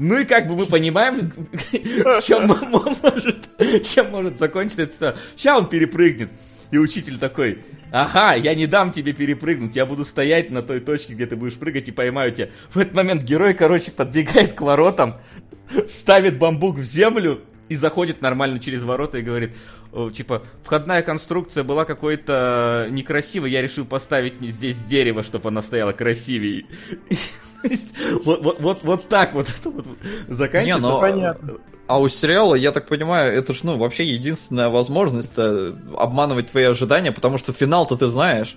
Ну и как бы мы понимаем, [LAUGHS] чем может, чем может закончиться эта ситуация. Сейчас он перепрыгнет. И учитель такой, ага, я не дам тебе перепрыгнуть, я буду стоять на той точке, где ты будешь прыгать и поймаю тебя. В этот момент герой, короче, подбегает к воротам, ставит бамбук в землю и заходит нормально через ворота и говорит, типа, входная конструкция была какой-то некрасивой, я решил поставить здесь дерево, чтобы она стояла красивее. [LAUGHS] Вот, вот, вот, вот так вот это вот заканчивается. Не, но- Понятно. А у сериала, я так понимаю, это ж, ну, вообще единственная возможность э, обманывать твои ожидания, потому что финал-то ты знаешь.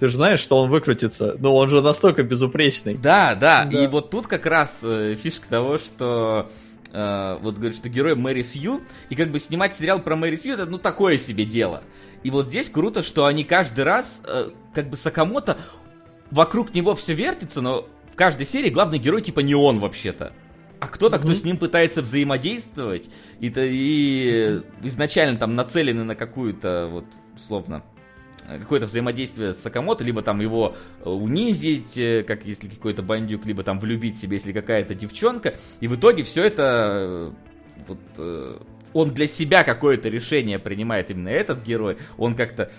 Ты же знаешь, что он выкрутится. Но он же настолько безупречный. Да, да, Да. и вот тут как раз э, фишка того, что э, вот говорит, что герой Мэри Сью, и как бы снимать сериал про Мэри Сью, это ну такое себе дело. И вот здесь круто, что они каждый раз, э, как бы Сакамото, вокруг него все вертится, но в каждой серии главный герой типа не он вообще-то. А кто-то, кто Мгм. с ним пытается взаимодействовать, и, и изначально там нацелены на какую-то, вот, условно, э, какое-то взаимодействие с Сакамото, либо там его э, унизить, э, как если какой-то бандюк, либо там влюбить себе, если какая-то девчонка. И в итоге все это вот он для себя какое-то решение принимает именно этот герой. Он как-то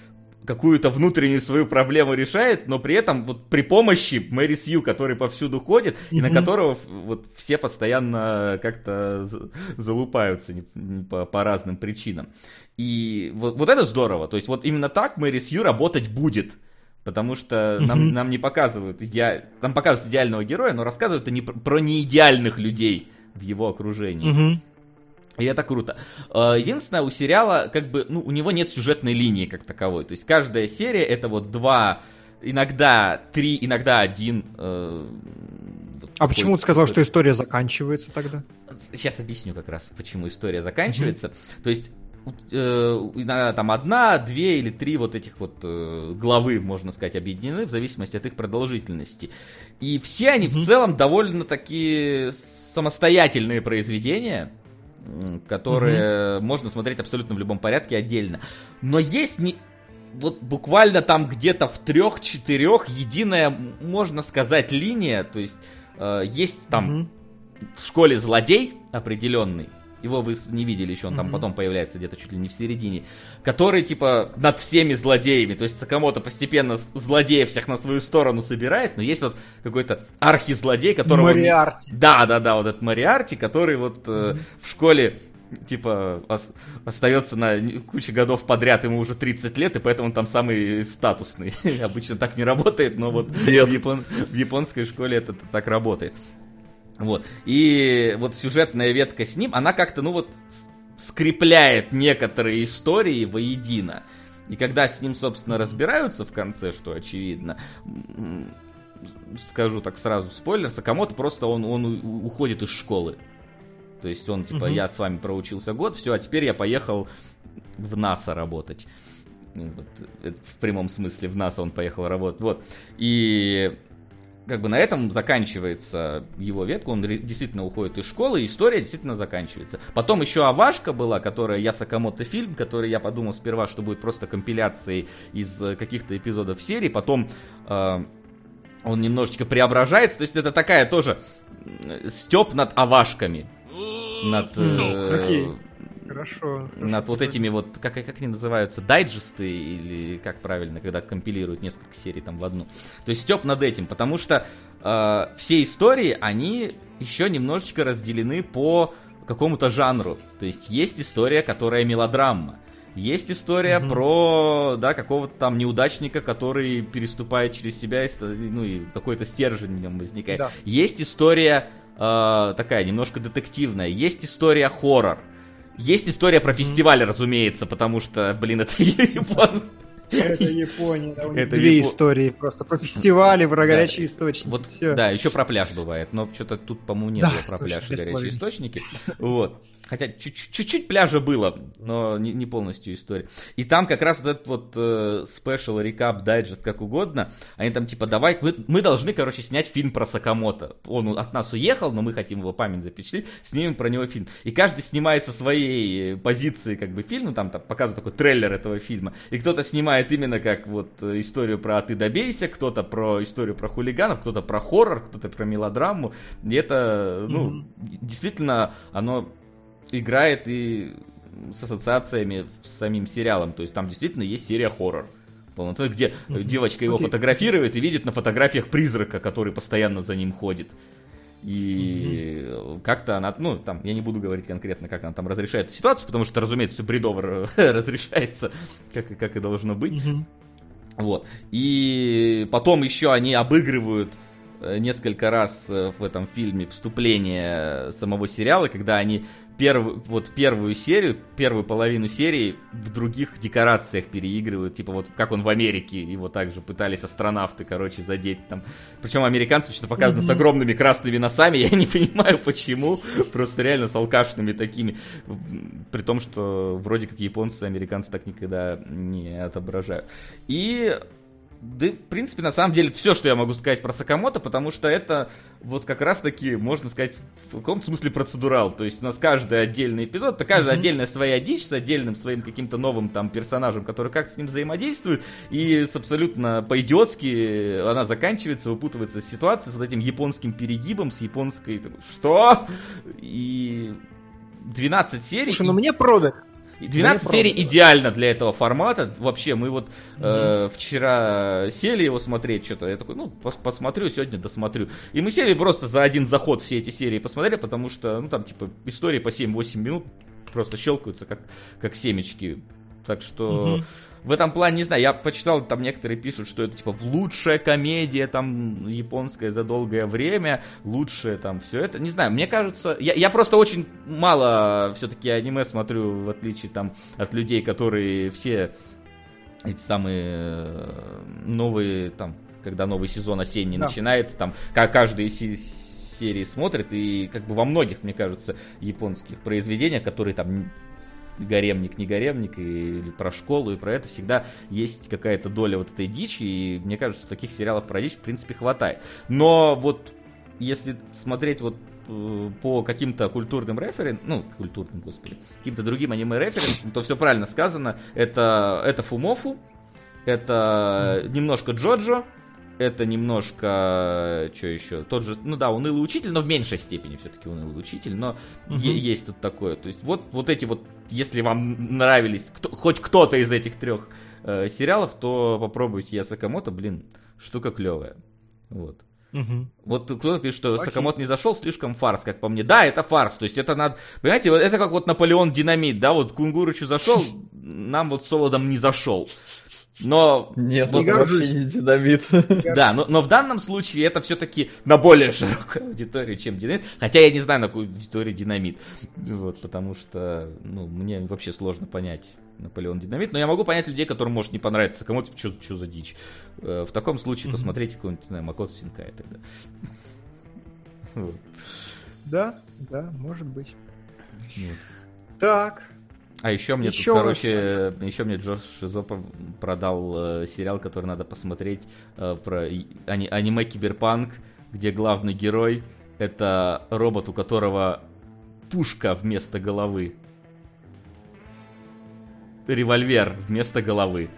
какую-то внутреннюю свою проблему решает, но при этом вот при помощи Мэри Сью, который повсюду ходит, и на которого вот все постоянно как-то за- залупаются по, по разным причинам. И вот, вот это здорово. То есть вот именно так Мэри Сью работать будет. Потому что нам, Мгм. нам не показывают идеаль... Нам показывают идеального героя, но рассказывают они про, неидеальных людей в его окружении. Мгм. И это круто. Э, Единственное, у сериала, как бы, ну, у него нет сюжетной линии как таковой. То есть каждая серия это вот два, иногда три, иногда один. э, вот А почему ты сказал, что история заканчивается тогда? Сейчас объясню как раз, почему история заканчивается. То есть э, иногда там одна, две или три вот этих вот главы, можно сказать, объединены в зависимости от их продолжительности. И все они в целом довольно такие самостоятельные произведения, которые можно смотреть абсолютно в любом порядке отдельно. Но есть не вот буквально там где-то в трех-четырех единая, можно сказать, линия. То есть э, есть там Мгм. в школе злодей определенный. Его вы не видели еще, он там Мгм. потом появляется где-то чуть ли не в середине. Который, типа, над всеми злодеями. То есть Сакамото постепенно злодеев всех на свою сторону собирает, но есть вот какой-то архизлодей, которого... Мариарти. Да, да, да, вот этот Мариарти, который вот э, в школе типа ос- остается на куче годов подряд, ему уже 30 лет, и поэтому он там самый статусный. [LAUGHS] Обычно так не работает, но вот в, япон- в японской школе это так работает. Вот. И вот сюжетная ветка с ним, она как-то, ну вот, скрепляет некоторые истории воедино. И когда с ним, собственно, разбираются в конце, что очевидно, скажу так сразу, спойлер, Сакамото просто он, он уходит из школы. То есть он типа, Мгм. я с вами проучился год, все, а теперь я поехал в НАСА работать. Ну, вот, это в прямом смысле в НАСА он поехал работать. Вот. И как бы на этом заканчивается его ветка, он действительно уходит из школы, и история действительно заканчивается. Потом еще Авашка была, которая я Сакамото фильм, который я подумал сперва, что будет просто компиляцией из э, каких-то эпизодов серии, потом э, он немножечко преображается, то есть это такая тоже степ над Авашками, над, э. Хорошо. над вот этими вот, как, как они называются, дайджесты, или как правильно, когда компилируют несколько серий там в одну. То есть степ над этим, потому что э, все истории, они еще немножечко разделены по какому-то жанру. То есть есть история, которая мелодрама. Есть история Мгм. про, да, какого-то там неудачника, который переступает через себя, и, ну, и какой-то стержень в нем возникает. Да. Есть история э, такая, немножко детективная. Есть история хоррор. Есть история про фестиваль, разумеется, потому что, блин, это [LAUGHS] японцы. Это Япония. да, у них Это Две Япо- истории просто про фестивали, про горячие источники. Вот, Всё. да, еще про пляж бывает, но что-то тут, по-моему, не Да, было про пляж и горячие половины. источники. Вот. Хотя чуть- чуть-чуть пляжа было, но не, не полностью история. И там как раз вот этот вот э, спешл, рекап, дайджест, как угодно, они там типа, давай, мы, мы должны, короче, снять фильм про Сакамото. Он от нас уехал, но мы хотим его память запечатлеть, снимем про него фильм. И каждый снимает со своей э, позиции как бы фильм, ну, там, там показывают такой трейлер этого фильма. И кто-то снимает именно как вот э, историю про «Ты добейся», кто-то про историю про хулиганов, кто-то про хоррор, кто-то про мелодраму. И это, ну, д- действительно, оно играет и с ассоциациями с самим сериалом. То есть там действительно есть серия хоррор. Полноценная, где э, девочка его Окей. фотографирует и видит на фотографиях призрака, который постоянно за ним ходит. И э, как-то она, ну, там, я не буду говорить конкретно, как она там разрешает ситуацию, потому что, разумеется, все бредово [LAUGHS] разрешается, как, и- как и должно быть. Мгм. Вот. И потом еще они обыгрывают э, несколько раз э, в этом фильме вступление самого сериала, когда они первую, вот первую серию, первую половину серии в других декорациях переигрывают, типа вот как он в Америке, его также пытались астронавты, короче, задеть там. Причем американцев что-то показано с огромными красными носами, [LAUGHS] я не понимаю почему, просто реально с алкашными такими, при том, что вроде как японцы и американцы так никогда не отображают. И да, в принципе, на самом деле, все, что я могу сказать про Сакамото, потому что это вот как раз-таки, можно сказать, в каком-то смысле процедурал. То есть у нас каждый отдельный эпизод, это каждая отдельная своя дичь с отдельным своим каким-то новым там персонажем, который как с ним взаимодействует, и с абсолютно по-идиотски она заканчивается, выпутывается с ситуации с вот этим японским перегибом, с японской... Что? И 12 серий. Слушай, ну мне продали. И 12 Мне серий правда. идеально для этого формата. Вообще, мы вот э, вчера сели его смотреть что-то. Я такой, ну, пос- посмотрю, сегодня досмотрю. И мы сели просто за один заход все эти серии посмотрели, потому что, ну, там, типа, истории по 7-8 минут просто щелкаются, как, как семечки. Так что Мгм. в этом плане, не знаю, я почитал, там некоторые пишут, что это типа лучшая комедия там японская за долгое время, лучшее там все это. Не знаю, мне кажется, я, я просто очень мало все-таки аниме смотрю, в отличие там от людей, которые все эти самые э, новые там, когда новый сезон осенний Да. начинается, там как каждый се- серии смотрит, и как бы во многих, мне кажется, японских произведениях, которые там гаремник, не гаремник, и, или про школу, и про это всегда есть какая-то доля вот этой дичи, и мне кажется, что таких сериалов про дичь, в принципе, хватает. Но вот если смотреть вот э, по каким-то культурным референсам, ну, культурным, господи, каким-то другим аниме-референсам, то все правильно сказано. Это, это Фумофу, это немножко Джоджо, это немножко, что еще, тот же, ну да, унылый учитель, но в меньшей степени все-таки унылый учитель, но е- есть тут такое. То есть вот, вот эти вот, если вам нравились кто- хоть кто-то из этих трех э, сериалов, то попробуйте Я Сакамото, блин, штука клевая. Вот. Мгм. Вот кто-то пишет, что Окей. Сакамото не зашел, слишком фарс, как по мне. Да, это фарс. То есть это надо. Понимаете, вот это как вот Наполеон Динамит, да, вот Кунгурычу зашел, нам вот Солодом не зашел. Но Нет, Вот это горжусь. вообще не динамит. да, но, но в данном случае это все-таки на более широкую аудиторию, чем динамит. Хотя я не знаю, на какую аудиторию динамит. Вот, потому что, ну, мне вообще сложно понять Наполеон Динамит. Но я могу понять людей, которым может не понравиться кому-то, что, за дичь. Э, В таком случае Мгм. посмотрите какой-нибудь, не знаю, Макото Синкай тогда. [LAUGHS] Вот. Да, да, может быть. Вот. Так, А еще мне Еще тут, короче, еще мне Джош Шизо продал э, сериал, который надо посмотреть э, про ани- аниме Киберпанк, где главный герой это робот, у которого пушка вместо головы. Револьвер вместо головы.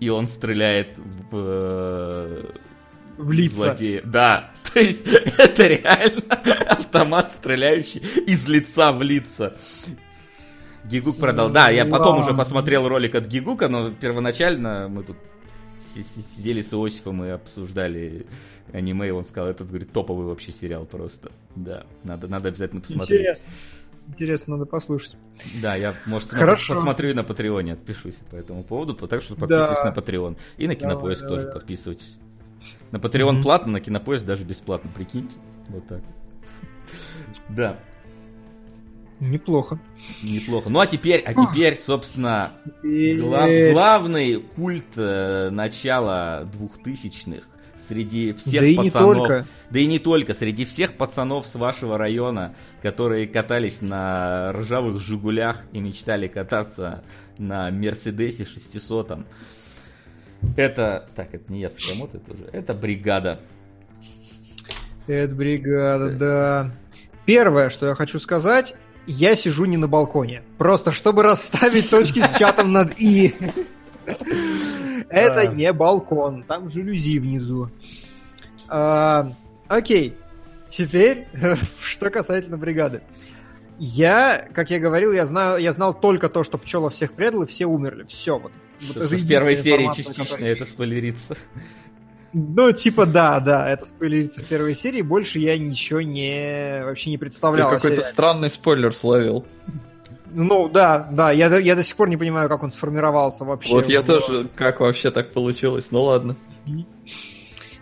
И он стреляет в, э, В лица. злодея. Да, [LAUGHS] то есть это реально [LAUGHS] автомат, стреляющий из лица в лица. Гигук продал. Да, я потом уже посмотрел ролик от Гигука, но первоначально мы тут си- си- сидели с Иосифом и обсуждали аниме, и он сказал, это, говорит, топовый вообще сериал просто. Да, надо, надо обязательно посмотреть. Интересно. Интересно, надо послушать. Да, я, может, Хорошо. посмотрю и на Патреоне, отпишусь по этому поводу, так что подписывайтесь Да. на Patreon. И на Кинопоиск давай, тоже давай. подписывайтесь. На Patreon Мгм. платно, на Кинопоиск даже бесплатно, прикиньте. Вот так. [LAUGHS] Да, Неплохо. неплохо. Ну а теперь, а теперь, собственно, гла- Э, главный культ э, начала двухтысячных среди всех да и не пацанов. только. Да и не только, среди всех пацанов с вашего района, которые катались на ржавых «Жигулях» и мечтали кататься на «Мерседесе 600 Это, так, это не я Сакамото, это уже, это бригада. Это бригада, да. Первое, что я хочу сказать, я сижу не на балконе. Просто чтобы расставить точки с чатом над «и». Это не балкон, там жалюзи внизу. А, Окей, теперь, [LAUGHS] что касательно бригады. Я, как я говорил, я знаю, я знал только то, что пчела всех предал, и все умерли. Все, вот. вот в первой серии частично это спойлерится. Ну, типа, да, да, это спойлерится в первой серии. Больше я ничего не вообще не Ты представлял. о какой-то странный спойлер словил. Ну, да, да, я, я до сих пор не понимаю, как он сформировался вообще. Вот я тоже, как вообще так получилось, ну ладно.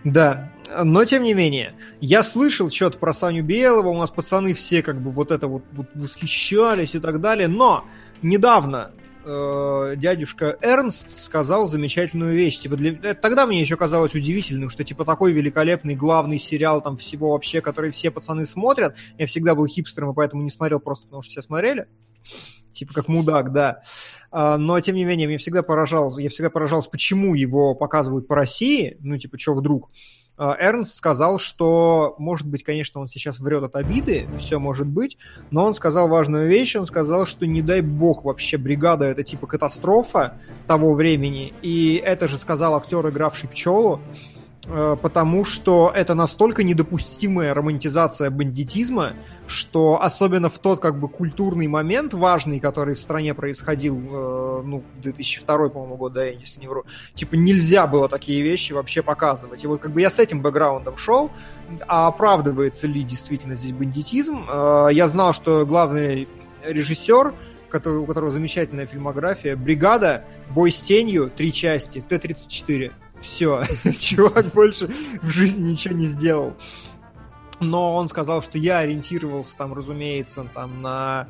Да, но тем не менее, я слышал что-то про Саню Белого, у нас пацаны все как бы вот это вот, вот восхищались и так далее, но недавно э, дядюшка Эрнст сказал замечательную вещь. Типа для... э, Тогда мне еще казалось удивительным, что типа такой великолепный главный сериал там всего вообще, который все пацаны смотрят. Я всегда был хипстером, и поэтому не смотрел просто потому, что все смотрели. Типа как мудак, да. А, но, тем не менее, мне всегда поражал, я всегда поражался, почему его показывают по России, ну, типа, что вдруг. А, Эрнст сказал, что, может быть, конечно, он сейчас врет от обиды, все может быть, но он сказал важную вещь, он сказал, что не дай бог вообще бригада это типа катастрофа того времени, и это же сказал актер, игравший пчелу, потому что это настолько недопустимая романтизация бандитизма, что особенно в тот как бы культурный момент важный, который в стране происходил, э, ну, 2002, по-моему, год, да, я если не вру, типа нельзя было такие вещи вообще показывать. И вот как бы я с этим бэкграундом шел, а оправдывается ли действительно здесь бандитизм? Э, я знал, что главный режиссер, который, у которого замечательная фильмография, «Бригада», «Бой с тенью», три части, Т-34. Все, [LAUGHS] чувак больше в жизни ничего не сделал. Но он сказал, что я ориентировался там, разумеется, там на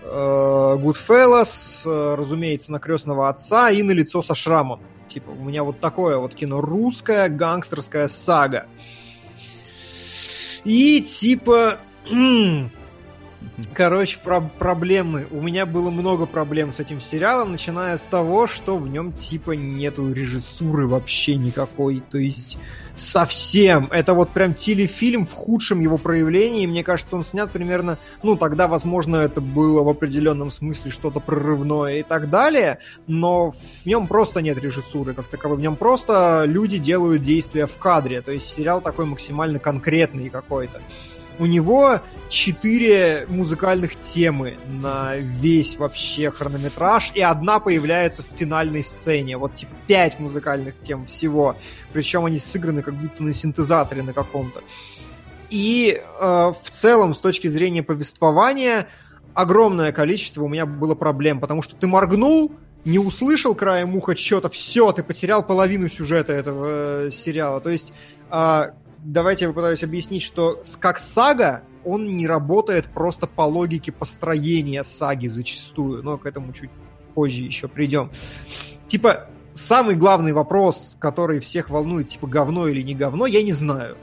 э, Goodfellas, э, разумеется, на крестного отца и на лицо со шрамом. Типа, у меня вот такое вот кино русская гангстерская сага. И типа, [CLEARS THROAT] короче, про- проблемы. У меня было много проблем с этим сериалом, начиная с того, что в нем типа нету режиссуры вообще никакой. То есть совсем. Это вот прям телефильм в худшем его проявлении. Мне кажется, он снят примерно... Ну, тогда, возможно, это было в определенном смысле что-то прорывное и так далее, но в нем просто нет режиссуры как таковой. В нем просто люди делают действия в кадре. То есть сериал такой максимально конкретный какой-то. У него четыре музыкальных темы на весь вообще хронометраж, и одна появляется в финальной сцене. Вот типа пять музыкальных тем всего. Причем они сыграны как будто на синтезаторе на каком-то. И э, в целом, с точки зрения повествования, огромное количество у меня было проблем, потому что ты моргнул, не услышал краем уха что-то, все, ты потерял половину сюжета этого э, сериала. То есть, э, давайте я попытаюсь объяснить, что как сага он не работает просто по логике построения саги зачастую, но к этому чуть позже еще придем. Типа, самый главный вопрос, который всех волнует, типа, говно или не говно, я не знаю.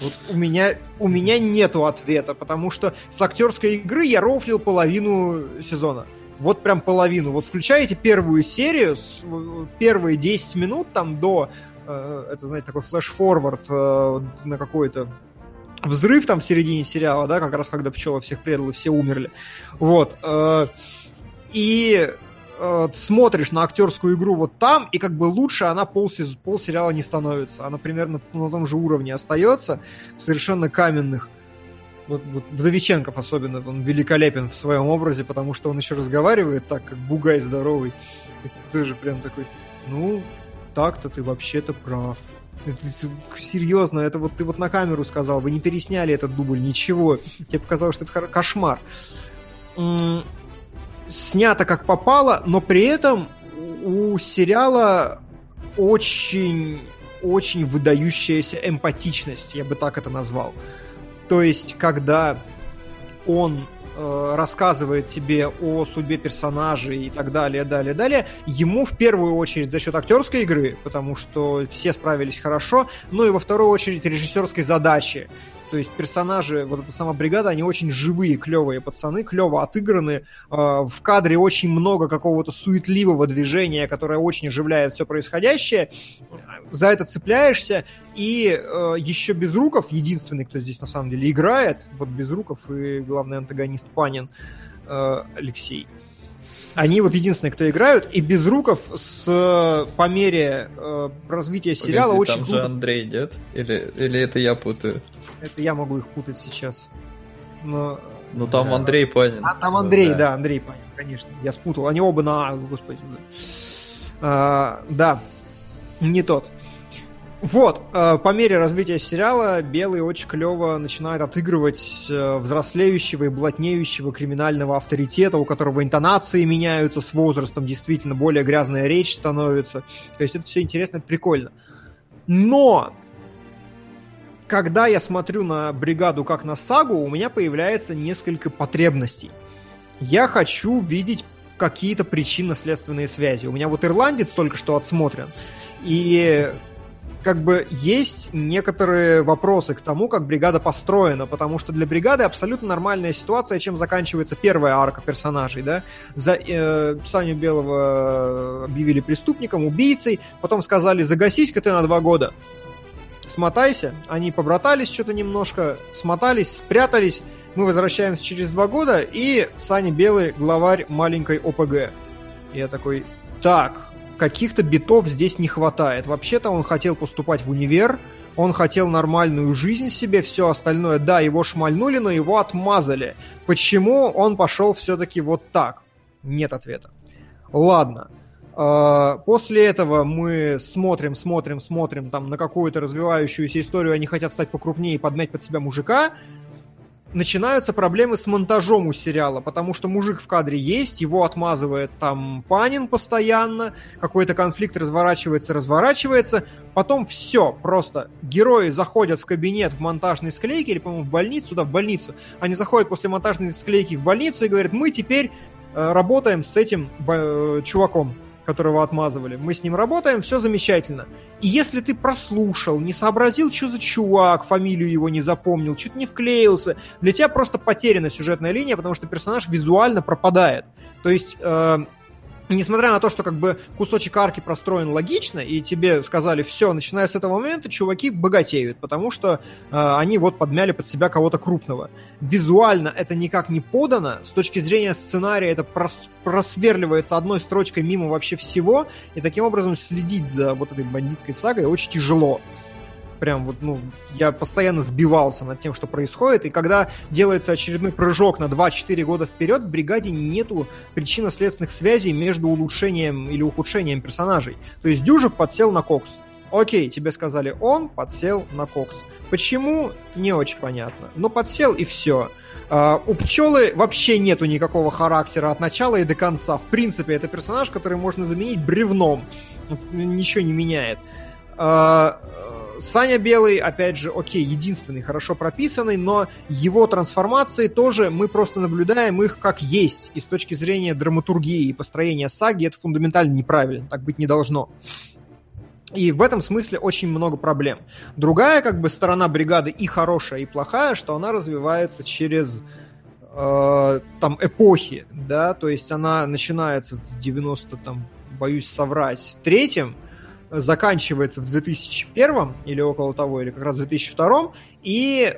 Вот у меня, у меня нету ответа, потому что с актерской игры я рофлил половину сезона. Вот прям половину. Вот включаете первую серию, э, первые 10 минут там до, это, знаете, такой флеш-форвард э, на какой-то взрыв там в середине сериала, да, как раз когда пчела всех предал и все умерли. Вот. Э, и э, смотришь на актерскую игру вот там, и как бы лучше она пол, пол сериала не становится. Она примерно на том же уровне остается, совершенно каменных. Вот, вот Вдовиченков особенно, он великолепен в своем образе, потому что он еще разговаривает так, как бугай здоровый. И ты же прям такой, ну, так-то ты вообще-то прав. Это, серьезно, это вот ты вот на камеру сказал, вы не пересняли этот дубль, ничего. Тебе показалось, что это кошмар. Снято как попало, но при этом у сериала очень очень выдающаяся эмпатичность, я бы так это назвал. То есть, когда он э, рассказывает тебе о судьбе персонажей и так далее, далее, далее, ему в первую очередь за счет актерской игры, потому что все справились хорошо, но и во вторую очередь режиссерской задачи. То есть персонажи, вот эта сама бригада, они очень живые, клевые пацаны, клево отыграны. А, в кадре очень много какого-то суетливого движения, которое очень оживляет все происходящее. За это цепляешься. И э, еще Безруков, единственный, кто здесь на самом деле играет, вот Безруков и главный антагонист Панин, э, Алексей. Они вот единственные, кто играют, и Безруков с, по мере э, развития сериала Погоди, очень там круто... же Андрей, нет? Или, или это я путаю? Это я могу их путать сейчас. Но... Ну там да. Андрей Панин. А там Андрей, да, да Андрей Панин, конечно. Я спутал. Они оба на А, господи. Да, а, да. не тот. Вот, э, по мере развития сериала Белый очень клево начинает отыгрывать э, взрослеющего и блатнеющего криминального авторитета, у которого интонации меняются с возрастом, действительно более грязная речь становится. То есть это все интересно, это прикольно. Но когда я смотрю на бригаду как на сагу, у меня появляется несколько потребностей. Я хочу видеть какие-то причинно-следственные связи. У меня вот ирландец только что отсмотрен. И как бы есть некоторые вопросы к тому, как бригада построена, потому что для бригады абсолютно нормальная ситуация, чем заканчивается первая арка персонажей, да. За э, Саню Белого объявили преступником, убийцей, потом сказали, загасись-ка ты на два года. Смотайся. Они побратались что-то немножко, смотались, спрятались. Мы возвращаемся через два года, и Саня Белый главарь маленькой ОПГ. Я такой, так, каких-то битов здесь не хватает. Вообще-то он хотел поступать в универ, он хотел нормальную жизнь себе, все остальное, да, его шмальнули, но его отмазали. Почему он пошел все-таки вот так? Нет ответа. Ладно. А, после этого мы смотрим, смотрим, смотрим там на какую-то развивающуюся историю, они хотят стать покрупнее и подмять под себя мужика, начинаются проблемы с монтажом у сериала, потому что мужик в кадре есть, его отмазывает там Панин постоянно, какой-то конфликт разворачивается, разворачивается, потом все, просто герои заходят в кабинет в монтажной склейке, или, по-моему, в больницу, да, в больницу, они заходят после монтажной склейки в больницу и говорят, мы теперь э, работаем с этим э, чуваком, которого отмазывали. Мы с ним работаем, все замечательно. И если ты прослушал, не сообразил, что за чувак, фамилию его не запомнил, чуть не вклеился, для тебя просто потеряна сюжетная линия, потому что персонаж визуально пропадает. То есть э, несмотря на то, что как бы кусочек арки простроен логично, и тебе сказали, все, начиная с этого момента, чуваки богатеют, потому что э, они вот подмяли под себя кого-то крупного. Визуально это никак не подано, с точки зрения сценария это прос просверливается одной строчкой мимо вообще всего, и таким образом следить за вот этой бандитской сагой очень тяжело прям вот, ну, я постоянно сбивался над тем, что происходит, и когда делается очередной прыжок на 2-4 года вперед, в бригаде нету причинно-следственных связей между улучшением или ухудшением персонажей. То есть Дюжев подсел на Кокс. Окей, тебе сказали, он подсел на Кокс. Почему? Не очень понятно. Но подсел и все. Uh, у пчелы вообще нету никакого характера от начала и до конца. В принципе, это персонаж, который можно заменить бревном. Ничего не меняет. Uh, Саня Белый, опять же, окей, единственный, хорошо прописанный, но его трансформации тоже мы просто наблюдаем их как есть. И с точки зрения драматургии и построения саги это фундаментально неправильно, так быть не должно. И в этом смысле очень много проблем. Другая как бы сторона бригады и хорошая, и плохая, что она развивается через э, там эпохи, да, то есть она начинается в 90 там, боюсь соврать, третьем, заканчивается в 2001 или около того, или как раз в 2002, и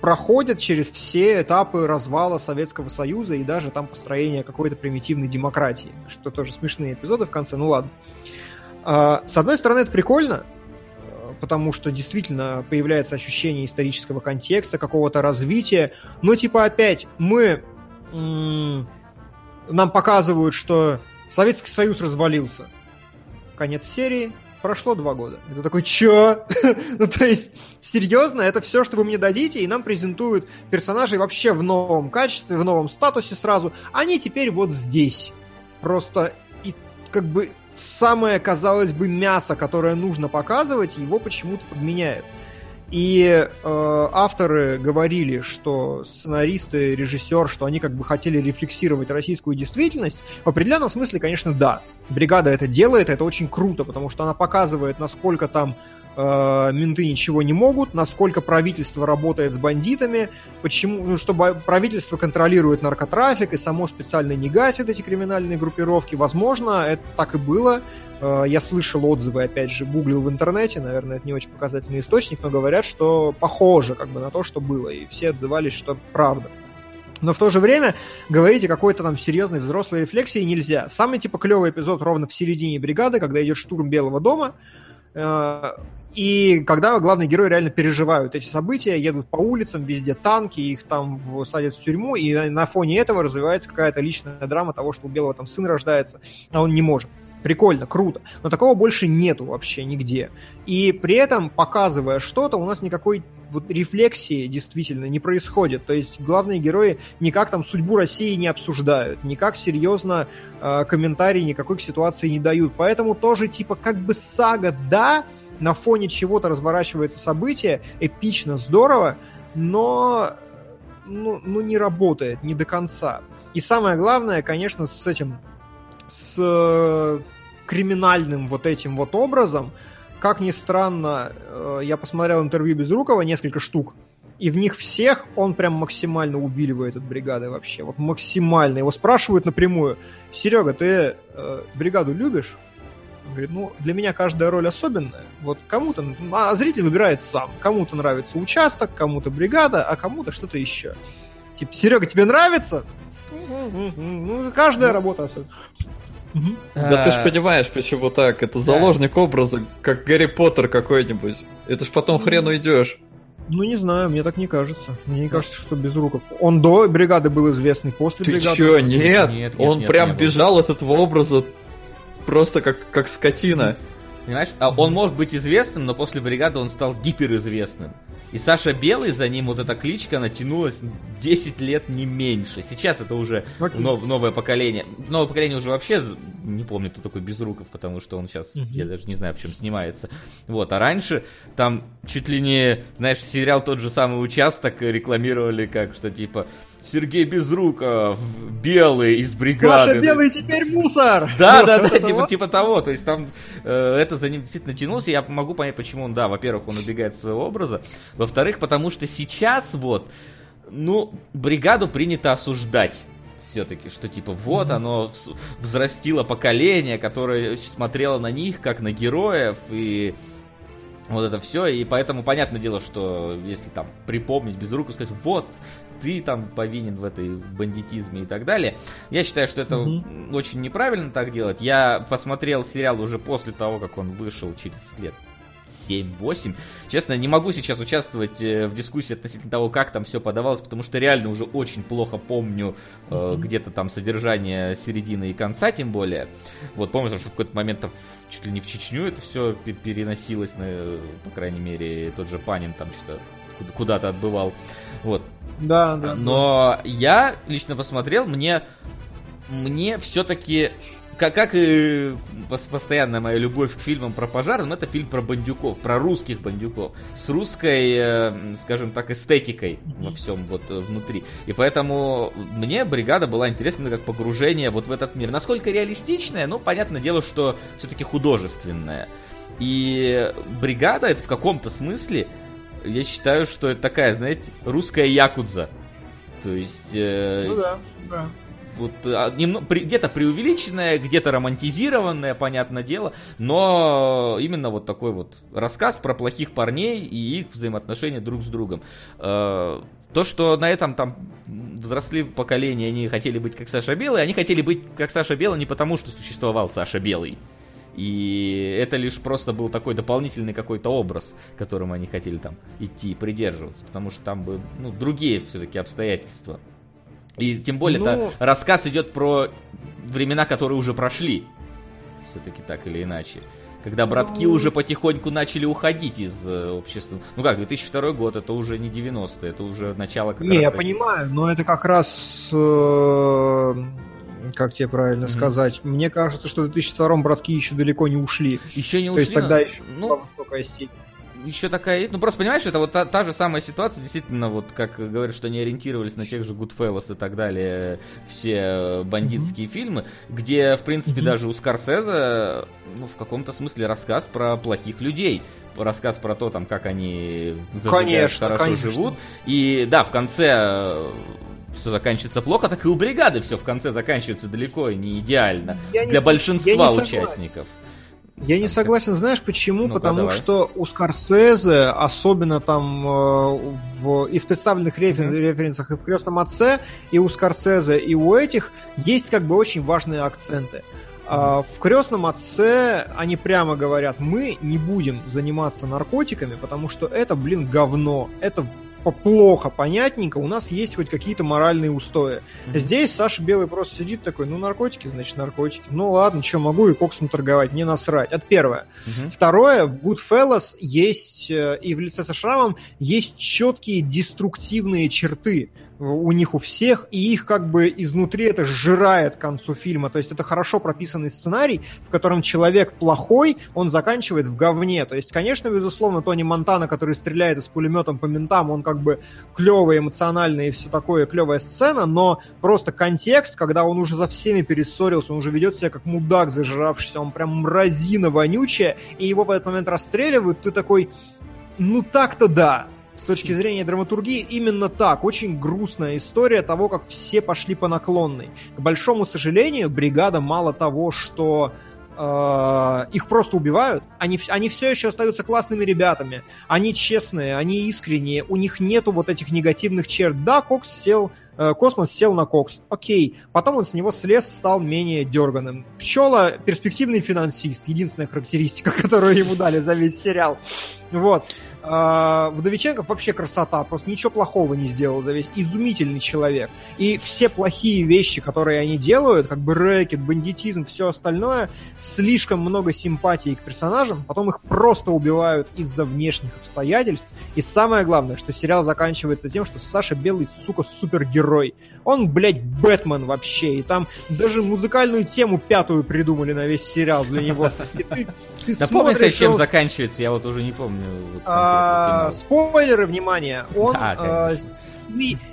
проходят через все этапы развала Советского Союза и даже там построения какой-то примитивной демократии, что тоже смешные эпизоды в конце, ну ладно. А, с одной стороны, это прикольно, потому что действительно появляется ощущение исторического контекста, какого-то развития, но типа опять мы нам показывают, что Советский Союз развалился. Конец серии, прошло два года. Это такой, чё? [LAUGHS] ну, то есть, серьезно, это все, что вы мне дадите, и нам презентуют персонажей вообще в новом качестве, в новом статусе сразу. Они теперь вот здесь. Просто и как бы самое, казалось бы, мясо, которое нужно показывать, его почему-то подменяют. И э, авторы говорили, что сценаристы, режиссер, что они как бы хотели рефлексировать российскую действительность. В определенном смысле, конечно, да. Бригада это делает, это очень круто, потому что она показывает, насколько там э, менты ничего не могут, насколько правительство работает с бандитами, почему, ну, чтобы правительство контролирует наркотрафик и само специально не гасит эти криминальные группировки. Возможно, это так и было. Э, я слышал отзывы, опять же, гуглил в интернете, наверное, это не очень показательный источник, но говорят, что похоже как бы на то, что было, и все отзывались, что правда. Но в то же время говорить о какой-то там серьезной взрослой рефлексии нельзя. Самый типа клевый эпизод ровно в середине бригады, когда идет штурм Белого дома, э, и когда главные герои реально переживают эти события, едут по улицам, везде танки, их там садят в тюрьму, и на фоне этого развивается какая-то личная драма того, что у Белого там сын рождается, а он не может. Прикольно, круто. Но такого больше нету вообще нигде. И при этом, показывая что-то, у нас никакой вот рефлексии действительно не происходит. То есть главные герои никак там судьбу России не обсуждают, никак серьезно э, комментарий никакой к ситуации не дают. Поэтому тоже типа как бы сага, да, на фоне чего-то разворачивается событие, эпично, здорово, но ну, ну не работает не до конца. И самое главное, конечно, с этим, с э, криминальным вот этим вот образом, как ни странно, э, я посмотрел интервью Безрукова, несколько штук, и в них всех он прям максимально увиливает от бригады вообще. Вот максимально. Его спрашивают напрямую, Серега, ты э, бригаду любишь? Он говорит, ну, для меня каждая роль особенная. Вот кому-то, а зритель выбирает сам. Кому-то нравится участок, кому-то бригада, а кому-то что-то еще. Типа, Серега, тебе нравится? Ну, каждая работа особенная. Да ты ж понимаешь, почему так. Это заложник образа, как Гарри Поттер какой-нибудь. Это ж потом хрен уйдешь. Ну, не знаю, мне так не кажется. Мне не кажется, что Безруков. Он до бригады был известный, после ты бригады... Ты чё, нет? нет он нет, прям нет, бежал от этого образа просто как, как скотина. Понимаешь? А он может быть известным, но после бригады он стал гиперизвестным. И Саша Белый, за ним вот эта кличка натянулась 10 лет не меньше. Сейчас это уже okay. нов, новое поколение. Новое поколение уже вообще не помню, кто такой Безруков, потому что он сейчас, uh-huh. я даже не знаю, в чем снимается. Вот, а раньше там чуть ли не, знаешь, сериал тот же самый участок рекламировали как, что типа Сергей Безруков, белый из бригады. Саша Белый теперь мусор! Да, да, да, типа, типа того. То есть там э, это за ним действительно тянулось. Я могу понять, почему он, да, во-первых, он убегает от своего образа. Во-вторых, потому что сейчас вот, ну, бригаду принято осуждать все-таки, что типа вот оно взрастило поколение, которое смотрело на них как на героев и вот это все, и поэтому понятное дело, что если там припомнить без рук сказать, вот, ты там повинен в этой бандитизме и так далее. Я считаю, что это угу. очень неправильно так делать. Я посмотрел сериал уже после того, как он вышел через лет 7-8. Честно, не могу сейчас участвовать э, в дискуссии относительно того, как там все подавалось, потому что реально уже очень плохо помню э, mm-hmm. где-то там содержание середины и конца, тем более. Вот помню, что в какой-то момент там чуть ли не в Чечню это все переносилось, на, по крайней мере, тот же Панин там что куда-то отбывал. Вот. Да, да. Но да. я лично посмотрел, мне мне все-таки как, как и постоянная моя любовь к фильмам про пожарным, это фильм про бандюков, про русских бандюков, с русской, э, скажем так, эстетикой во всем вот э, внутри. И поэтому мне бригада была интересна как погружение вот в этот мир. Насколько реалистичная, ну, понятное дело, что все-таки художественная. И бригада это в каком-то смысле, я считаю, что это такая, знаете, русская якудза. То есть... э, Ну да, да. вот а, где-то преувеличенное, где-то романтизированное, понятное дело, но именно вот такой вот рассказ про плохих парней и их взаимоотношения друг с другом. Э, То, что на этом там взросли поколения, они хотели быть как Саша Белый, они хотели быть как Саша Белый не потому, что существовал Саша Белый. И это лишь просто был такой дополнительный какой-то образ, которым они хотели там идти и придерживаться, потому что там бы ну, другие все-таки обстоятельства. И тем более, Ну- это рассказ идет про времена, которые уже прошли. Все-таки так или иначе. Когда братки Ну- уже потихоньку начали уходить из э, общества. Ну как, 2002 год, это уже не 90-е, это уже начало как Не, я таки- понимаю, но это как раз... Как тебе правильно Мгм. сказать? Мне кажется, что в 2002 братки еще далеко не ушли. Еще не То ушли. есть тогда но- еще ну, высокая степень. еще такая есть. Ну, просто понимаешь, это вот та, та же самая ситуация, действительно, вот как говорят, что они ориентировались на тех же Goodfellas и так далее, все бандитские фильмы, где, в принципе, Мгм. даже у Скорсезе, ну, в каком-то смысле рассказ про плохих людей. Рассказ про то, там, как они Конечно, хорошо конечно. живут. И да, в конце все заканчивается плохо, так и у бригады все в конце заканчивается далеко и не идеально. Я не для с- большинства я не участников. Я не согласен, знаешь почему? Ну-ка, Потому давай. что у Скорсезе, особенно там э, в, из представленных рефер- референсах и в «Крестном отце», и у Скорсезе, и у этих есть как бы очень важные акценты. А, В «Крестном отце» они прямо говорят, мы не будем заниматься наркотиками, потому что это, блин, говно. Это плохо, понятненько, у нас есть хоть какие-то моральные устои. Мгм. Здесь Саша Белый просто сидит такой, ну наркотики, значит наркотики. Ну ладно, что, могу и коксом торговать, мне насрать. Это первое. Мгм. Второе, в Goodfellas есть, э, и в лице со шрамом, есть четкие деструктивные черты у них у всех, и их как бы изнутри это сжирает к концу фильма. То есть это хорошо прописанный сценарий, в котором человек плохой, он заканчивает в говне. То есть, конечно, безусловно, Тони Монтана, который стреляет из пулеметом по ментам, он как бы клевый, эмоциональный и все такое, клевая сцена, но просто контекст, когда он уже за всеми перессорился, он уже ведет себя как мудак зажравшийся, он прям мразина вонючая, и его в этот момент расстреливают, ты такой, ну так-то да. С точки зрения драматургии именно так. Очень грустная история того, как все пошли по наклонной. К большому сожалению, бригада мало того, что э, их просто убивают, они, они все еще остаются классными ребятами. Они честные, они искренние, у них нету вот этих негативных черт. Да, Кокс сел, Космос сел на Кокс, окей. Потом он с него слез, стал менее дерганым. Пчела – перспективный финансист, единственная характеристика, [LAUGHS] которую ему дали за весь сериал. Вот. А, Вдовиченков вообще красота, просто ничего плохого не сделал за весь. Изумительный человек. И все плохие вещи, которые они делают, как бы рэкет, бандитизм, все остальное, слишком много симпатии к персонажам, потом их просто убивают из-за внешних обстоятельств. И самое главное, что сериал заканчивается тем, что Саша Белый, сука, супергерой. Он, блядь, Бэтмен вообще. И там даже музыкальную тему пятую придумали на весь сериал для него. [LAUGHS] Напомни, кстати, чем заканчивается, я вот уже не помню. а, спойлеры, внимание, [LAUGHS] он а,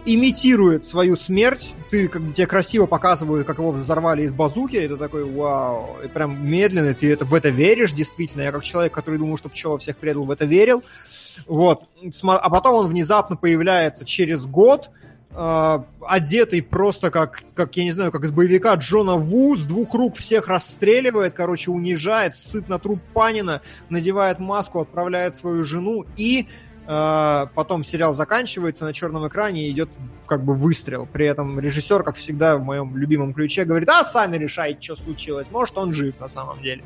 имитирует свою смерть. Ты как бы тебе красиво показывают, как его взорвали из базуки, ты такой, вау, и прям медленно ты это, в это веришь, действительно. Я как человек, который думал, что пчела всех предал, в это верил. Вот. А потом он внезапно появляется через год, а, одетый просто как, как, я не знаю, как из боевика Джона Ву, с двух рук всех расстреливает, короче, унижает, сыт на труп Панина, надевает маску, отправляет свою жену и э, потом сериал заканчивается на черном экране и идет как бы выстрел. При этом режиссер, как всегда, в моем любимом ключе говорит, а сами решайте, что случилось. Может, он жив на самом деле.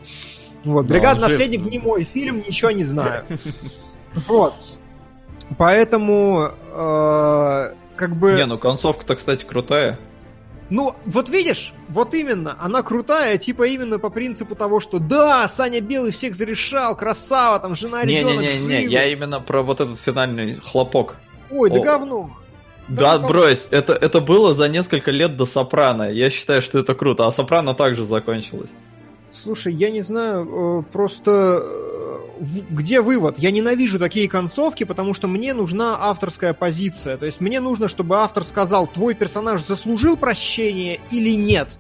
Вот. Да, «Бригада. он жив. Наследник» не мой фильм, ничего не знаю. [LAUGHS] Вот. Поэтому э, как бы... Не, ну концовка-то, кстати, крутая. Ну, вот видишь, вот именно, она крутая, типа именно по принципу того, что да, Саня Белый всех зарешал, красава, там жена, ребенок Не-не-не, живы. я именно про вот этот финальный хлопок. Ой, да О. говно. Да, Да, брось, это, это было за несколько лет до Сопрано. Я считаю, что это круто. А Сопрано также закончилось. Слушай, я не знаю, э, просто э, где вывод? Я ненавижу такие концовки, потому что мне нужна авторская позиция. То есть мне нужно, чтобы автор сказал, твой персонаж заслужил прощения или нет.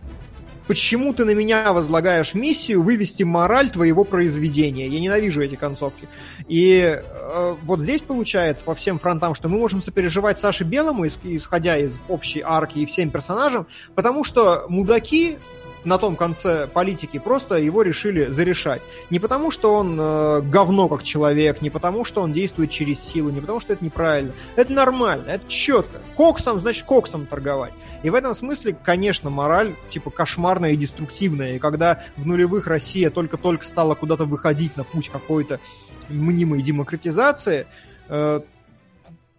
почему ты на меня возлагаешь миссию вывести мораль твоего произведения? Я ненавижу эти концовки. И э, вот здесь получается по всем фронтам, что мы можем сопереживать Саше Белому, исходя из общей арки и всем персонажам, потому что мудаки на том конце политики просто его решили зарешать. Не потому, что он э, говно как человек, не потому, что он действует через силу, не потому, что это неправильно. Это нормально, это четко. Коксом, значит, коксом торговать. И в этом смысле, конечно, мораль типа кошмарная и деструктивная. И когда в нулевых Россия только-только стала куда-то выходить на путь какой-то мнимой демократизации, э,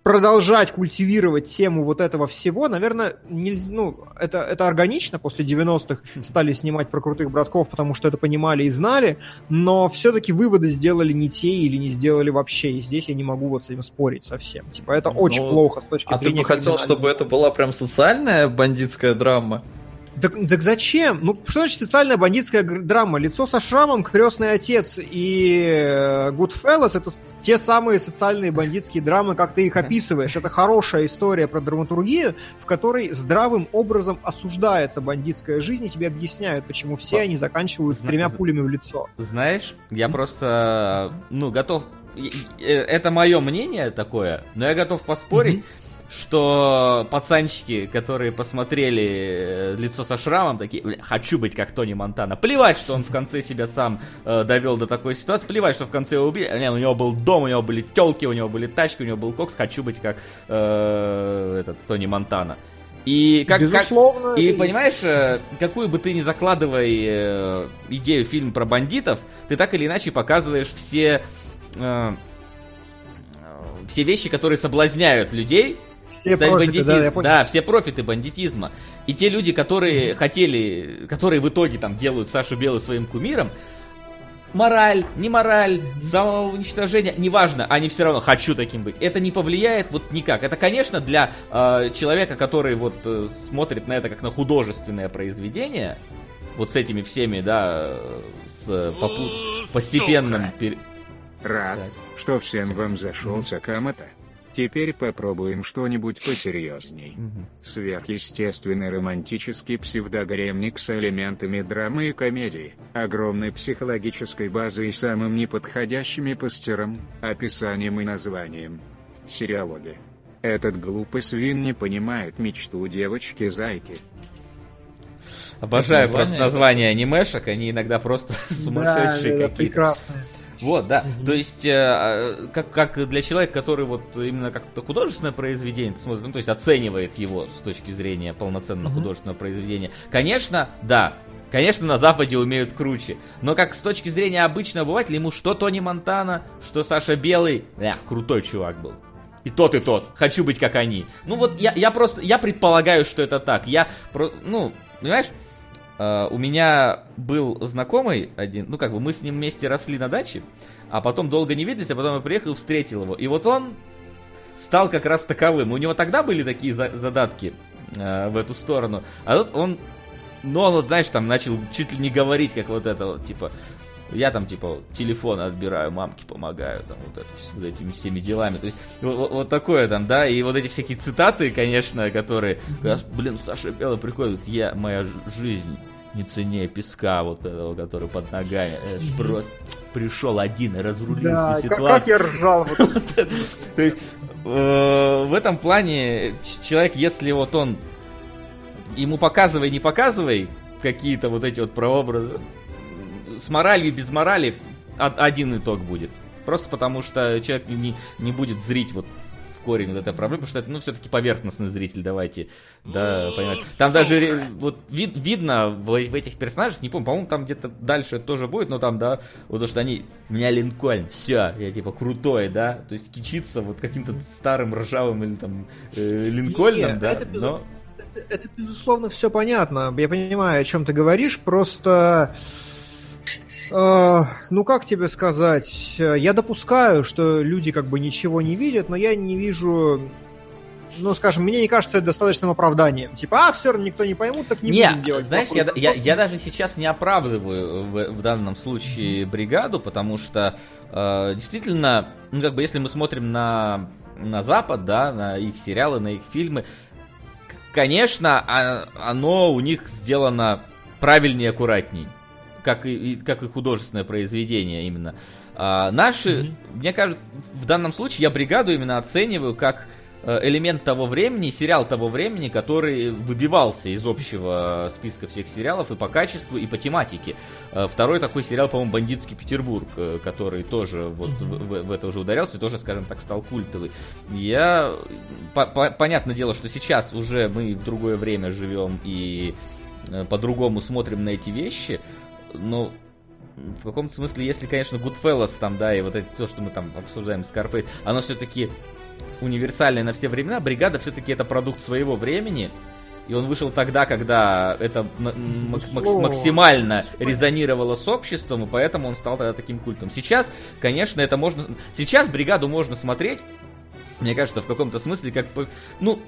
продолжать культивировать тему вот этого всего, наверное, нельзя, ну, это, это органично, после 90-х стали снимать про крутых братков, потому что это понимали и знали, но все-таки выводы сделали не те или не сделали вообще, и здесь я не могу вот с этим спорить совсем. Типа, это ну, очень плохо с точки а зрения... А ты бы хотел, чтобы это была прям социальная бандитская драма? Так, так зачем? Ну, что значит социальная бандитская драма? Лицо со шрамом, крестный отец и э, Goodfellas это те самые социальные бандитские драмы, как ты их описываешь. Это хорошая история про драматургию, в которой здравым образом осуждается бандитская жизнь, и тебе объясняют, почему все они заканчивают Зна- тремя пулями в лицо. Знаешь, я просто, ну, готов... Э, это мое мнение такое, но я готов поспорить, mm-hmm что пацанчики, которые посмотрели э, лицо со шрамом, такие, хочу быть как Тони Монтана. Плевать, что он в конце себя сам э, довел до такой ситуации, плевать, что в конце его убили. Не, у него был дом, у него были телки, у него были тачки, у него был кокс. Хочу быть как э, этот Тони Монтана. И как, Безусловно. Как, и понимаешь, э, какую бы ты ни закладывай э, идею фильм про бандитов, ты так или иначе показываешь все э, все вещи, которые соблазняют людей все профиты, бандити... да, я понял. Да, все профиты бандитизма. И те люди, которые mm-hmm. хотели, которые в итоге там делают Сашу Белую своим кумиром, мораль, не мораль, самоуничтожение, неважно, они все равно хочу таким быть. Это не повлияет вот никак. Это, конечно, для э, человека, который вот э, смотрит на это как на художественное произведение, вот с этими всеми, да, с попу- постепенным... Пер... Рад, так. что всем вам зашелся Камата. Теперь попробуем что-нибудь посерьезней. Угу. Сверхъестественный романтический псевдогремник с элементами драмы и комедии, огромной психологической базой и самым неподходящими постером, описанием и названием. Сериалоги. Этот глупый свин не понимает мечту девочки-зайки. Обожаю просто названия анимешек, они иногда просто [LAUGHS] сумасшедшие да, какие-то. прекрасные. Вот, да. Mm-hmm. То есть, э, как, как для человека, который вот именно как-то художественное произведение смотрит, ну, то есть оценивает его с точки зрения полноценного mm-hmm. художественного произведения, конечно, да, Конечно, на Западе умеют круче. Но как с точки зрения обычного обывателя, ему что Тони Монтана, что Саша Белый, э, крутой чувак был. И тот, и тот. Хочу быть как они. Ну вот я, я просто, я предполагаю, что это так. Я, ну, понимаешь, Uh, у меня был знакомый один, ну как бы мы с ним вместе росли на даче, а потом долго не виделись, а потом я приехал и встретил его. И вот он стал как раз таковым. У него тогда были такие за- задатки uh, в эту сторону, а тут он, ну он знаешь, там начал чуть ли не говорить, как вот это вот, типа, я там, типа, телефон отбираю, мамке помогаю, там, вот, это, вот этими всеми делами. То есть, вот, вот такое там, да, и вот эти всякие цитаты, конечно, которые, когда, блин, Саша Белый приходит, я, моя жизнь не ценнее песка вот этого, который под ногами. Это ж просто пришел один и разрулил да, всю ситуацию. Как, я ржал. [LAUGHS] То есть, э, в этом плане человек, если вот он ему показывай, не показывай какие-то вот эти вот прообразы, с моралью без морали один итог будет. Просто потому что человек не, не будет зрить вот в корень вот этой проблемы, потому что это, ну, все-таки поверхностный зритель, давайте, да, понимать. Там даже вот вид, видно в, в этих персонажах, не помню, по-моему, там где-то дальше тоже будет, но там, да, вот то, что они, у меня Линкольн, все, я типа крутой, да, то есть кичиться вот каким-то старым ржавым или там э, Линкольном, Нет, да, это, но... Это, это, безусловно, все понятно, я понимаю, о чем ты говоришь, просто... Э, ну, как тебе сказать? Я допускаю, что люди как бы ничего не видят, но я не вижу ну, скажем, мне не кажется это достаточным оправданием. Типа, а, все равно никто не поймут, так не, не будем делать. Знаешь, я, я, я даже сейчас не оправдываю в, в данном случае бригаду, потому что э, действительно, ну, как бы, если мы смотрим на, на Запад, да, на их сериалы, на их фильмы, конечно, а, оно у них сделано правильнее, аккуратней. Как и, как и художественное произведение именно. А, наши, Мгм. мне кажется, в данном случае я бригаду именно оцениваю как э, элемент того времени, сериал того времени, который выбивался из общего списка всех сериалов и по качеству, и по тематике. Э, Второй такой сериал, по-моему, «Бандитский Петербург», э, который тоже вот в, в- в это уже ударялся и тоже, скажем так, стал культовый. Я... по- по- понятное дело, что сейчас уже мы в другое время живем и по-другому смотрим на эти вещи, но в каком-то смысле, если, конечно, Goodfellas там, да, и вот это то, что мы там обсуждаем, Scarface, оно все-таки универсальное на все времена, Бригада все-таки это продукт своего времени, и он вышел тогда, когда это максимально резонировало с обществом, и поэтому он стал тогда таким культом. Сейчас, конечно, это можно... Сейчас бригаду можно смотреть, мне кажется, в каком-то смысле, как... Ну,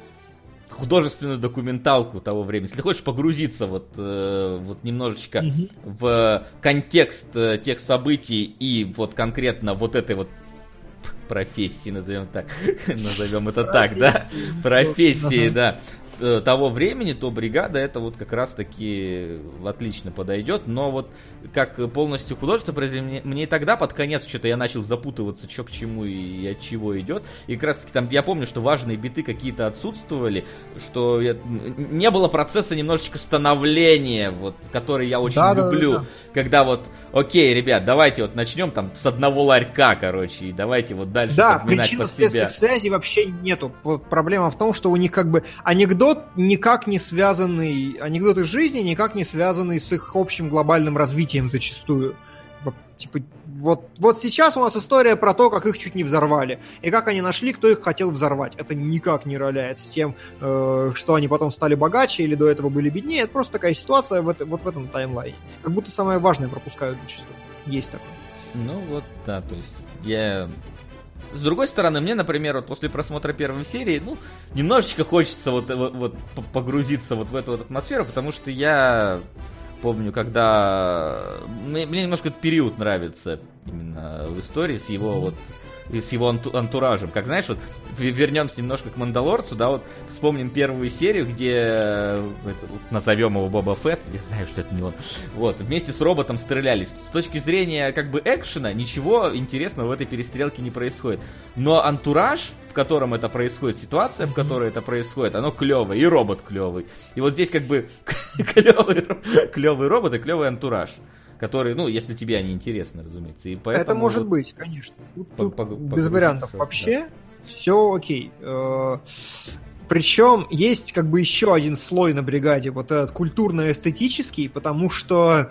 художественную документалку того времени. Если хочешь погрузиться вот, э, вот немножечко Мгм. в контекст э, тех событий и вот конкретно вот этой вот профессии, назовем так, [LAUGHS] назовем это так, да, профессии, да, того времени, то бригада это вот как раз таки отлично подойдет, но вот как полностью художественное произведение, мне и тогда под конец что-то я начал запутываться, что к чему и от чего идет, и как раз таки там, я помню, что важные биты какие-то отсутствовали, что я- не было процесса немножечко становления, вот, который я очень Да, да, люблю, да. когда вот, окей, ребят, давайте вот начнем там с одного ларька, короче, и давайте вот дальше Да, подминать под себя. причинно-следственных связей вообще нету. Вот проблема в том, что у них как бы анекдот никак не связанный, анекдот из жизни никак не связанный с их общим глобальным развитием зачастую. Типа, вот, вот сейчас у нас история про то, как их чуть не взорвали. И как они нашли, кто их хотел взорвать. Это никак не роляет с тем, э, что они потом стали богаче или до этого были беднее. Это просто такая ситуация в это- вот в этом таймлайне. Как будто самое важное пропускают зачастую. Есть такое. Ну вот, да, то есть я... С другой стороны, мне, например, вот после просмотра первой серии, ну, немножечко хочется вот, вот, вот погрузиться вот в эту вот атмосферу, потому что я помню, когда... Мне, мне немножко этот период нравится именно в истории с его вот с его анту- антуражем. Как знаешь, вот вернемся немножко к Мандалорцу, да, вот вспомним первую серию, где э, назовем его Боба Фетт, я знаю, что это не он, вот, вместе с роботом стрелялись. С точки зрения как бы экшена ничего интересного в этой перестрелке не происходит. Но антураж, в котором это происходит, ситуация, в которой это происходит, оно клевое, и робот клевый. И вот здесь как бы [LAUGHS] клевый, клевый робот и клевый антураж. Который, ну, если тебе они интересны, разумеется. И поэтому Это может вот- быть, конечно. Тут, По- тут по- без вариантов. да. Вообще, все окей. Причем есть как бы еще один слой на бригаде, вот этот культурно-эстетический, потому что э,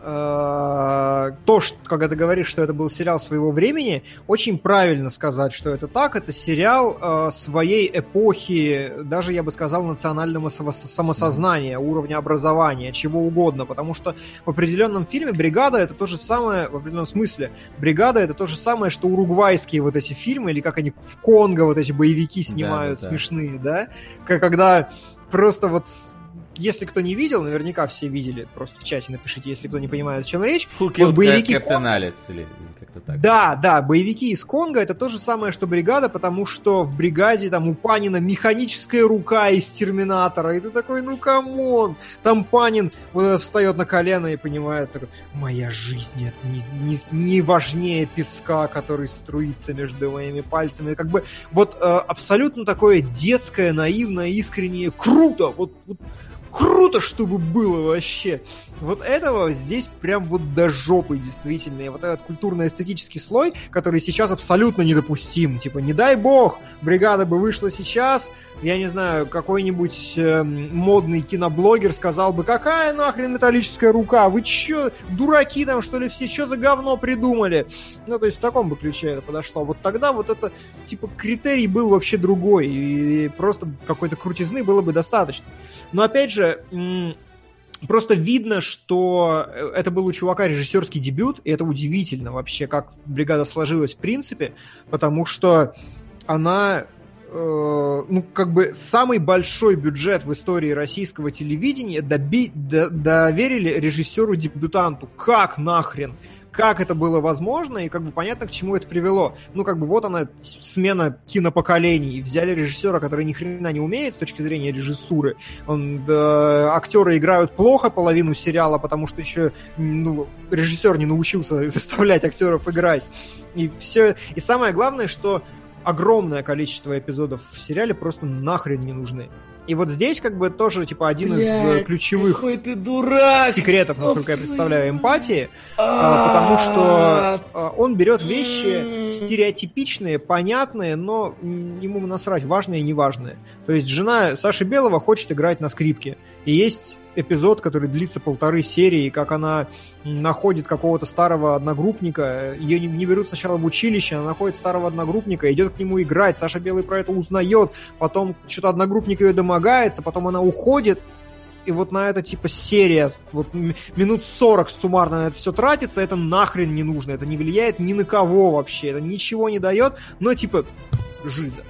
то, что, когда ты говоришь, что это был сериал своего времени, очень правильно сказать, что это так. Это сериал э, своей эпохи, даже я бы сказал, национального само- самосознания, уровня образования, чего угодно. Потому что в определенном фильме бригада это то же самое, в определенном смысле, бригада это то же самое, что уругвайские вот эти фильмы, или как они в Конго вот эти боевики снимают да, да. смешные, да? Как когда просто вот если кто не видел, наверняка все видели, просто в чате напишите, если кто не понимает, о чем речь. Who killed боевики Alex, или как-то так. Да, да, боевики из Конго это то же самое, что бригада, потому что в бригаде там у Панина механическая рука из Терминатора, и ты такой, ну come on, там Панин вот встает на колено и понимает, такой, моя жизнь это не, не- не важнее песка, который струится между моими пальцами, как бы вот э, абсолютно такое детское, наивное, искреннее, круто, вот, вот круто, чтобы было вообще. Вот этого здесь прям вот до жопы действительно. И вот этот культурно-эстетический слой, который сейчас абсолютно недопустим. Типа, не дай бог, бригада бы вышла сейчас, я не знаю, какой-нибудь эм, модный киноблогер сказал бы, какая нахрен металлическая рука? Вы чё, дураки там, что ли, все? Что за говно придумали? Ну, то есть в таком бы ключе это подошло. Вот тогда вот это, типа, критерий был вообще другой, и просто какой-то крутизны было бы достаточно. Но опять же, просто видно, что э, это был у чувака режиссерский дебют, и это удивительно вообще, как бригада сложилась в принципе, потому что она э, ну, как бы самый большой бюджет в истории российского телевидения доби- до- доверили режиссеру-дебютанту. Как нахрен? как это было возможно, и как бы понятно, к чему это привело. Ну, как бы вот она, смена кинопоколений. Взяли режиссера, который ни хрена не умеет с точки зрения режиссуры. Он, да, актеры играют плохо половину сериала, потому что еще ну, режиссер не научился [LAUGHS] заставлять актеров играть. И все. И самое главное, что огромное количество эпизодов в сериале просто нахрен не нужны. И вот здесь как бы тоже типа один из э, ключевых Какой ты дурак! секретов, насколько я представляю, эмпатии, а, потому что а, он берет вещи стереотипичные, понятные, но ему насрать, важные и неважные. То есть жена Саши Белого хочет играть на скрипке. И есть эпизод, который длится полторы серии, как она находит какого-то старого одногруппника, ее не, не берут сначала в училище, она находит старого одногруппника, идет к нему играть, Саша Белый про это узнает, потом что-то одногруппник ее домогается, потом она уходит, и вот на это типа серия, вот минут 40 суммарно на это все тратится, это нахрен не нужно, это не влияет ни на кого вообще, это ничего не дает, но типа жиза.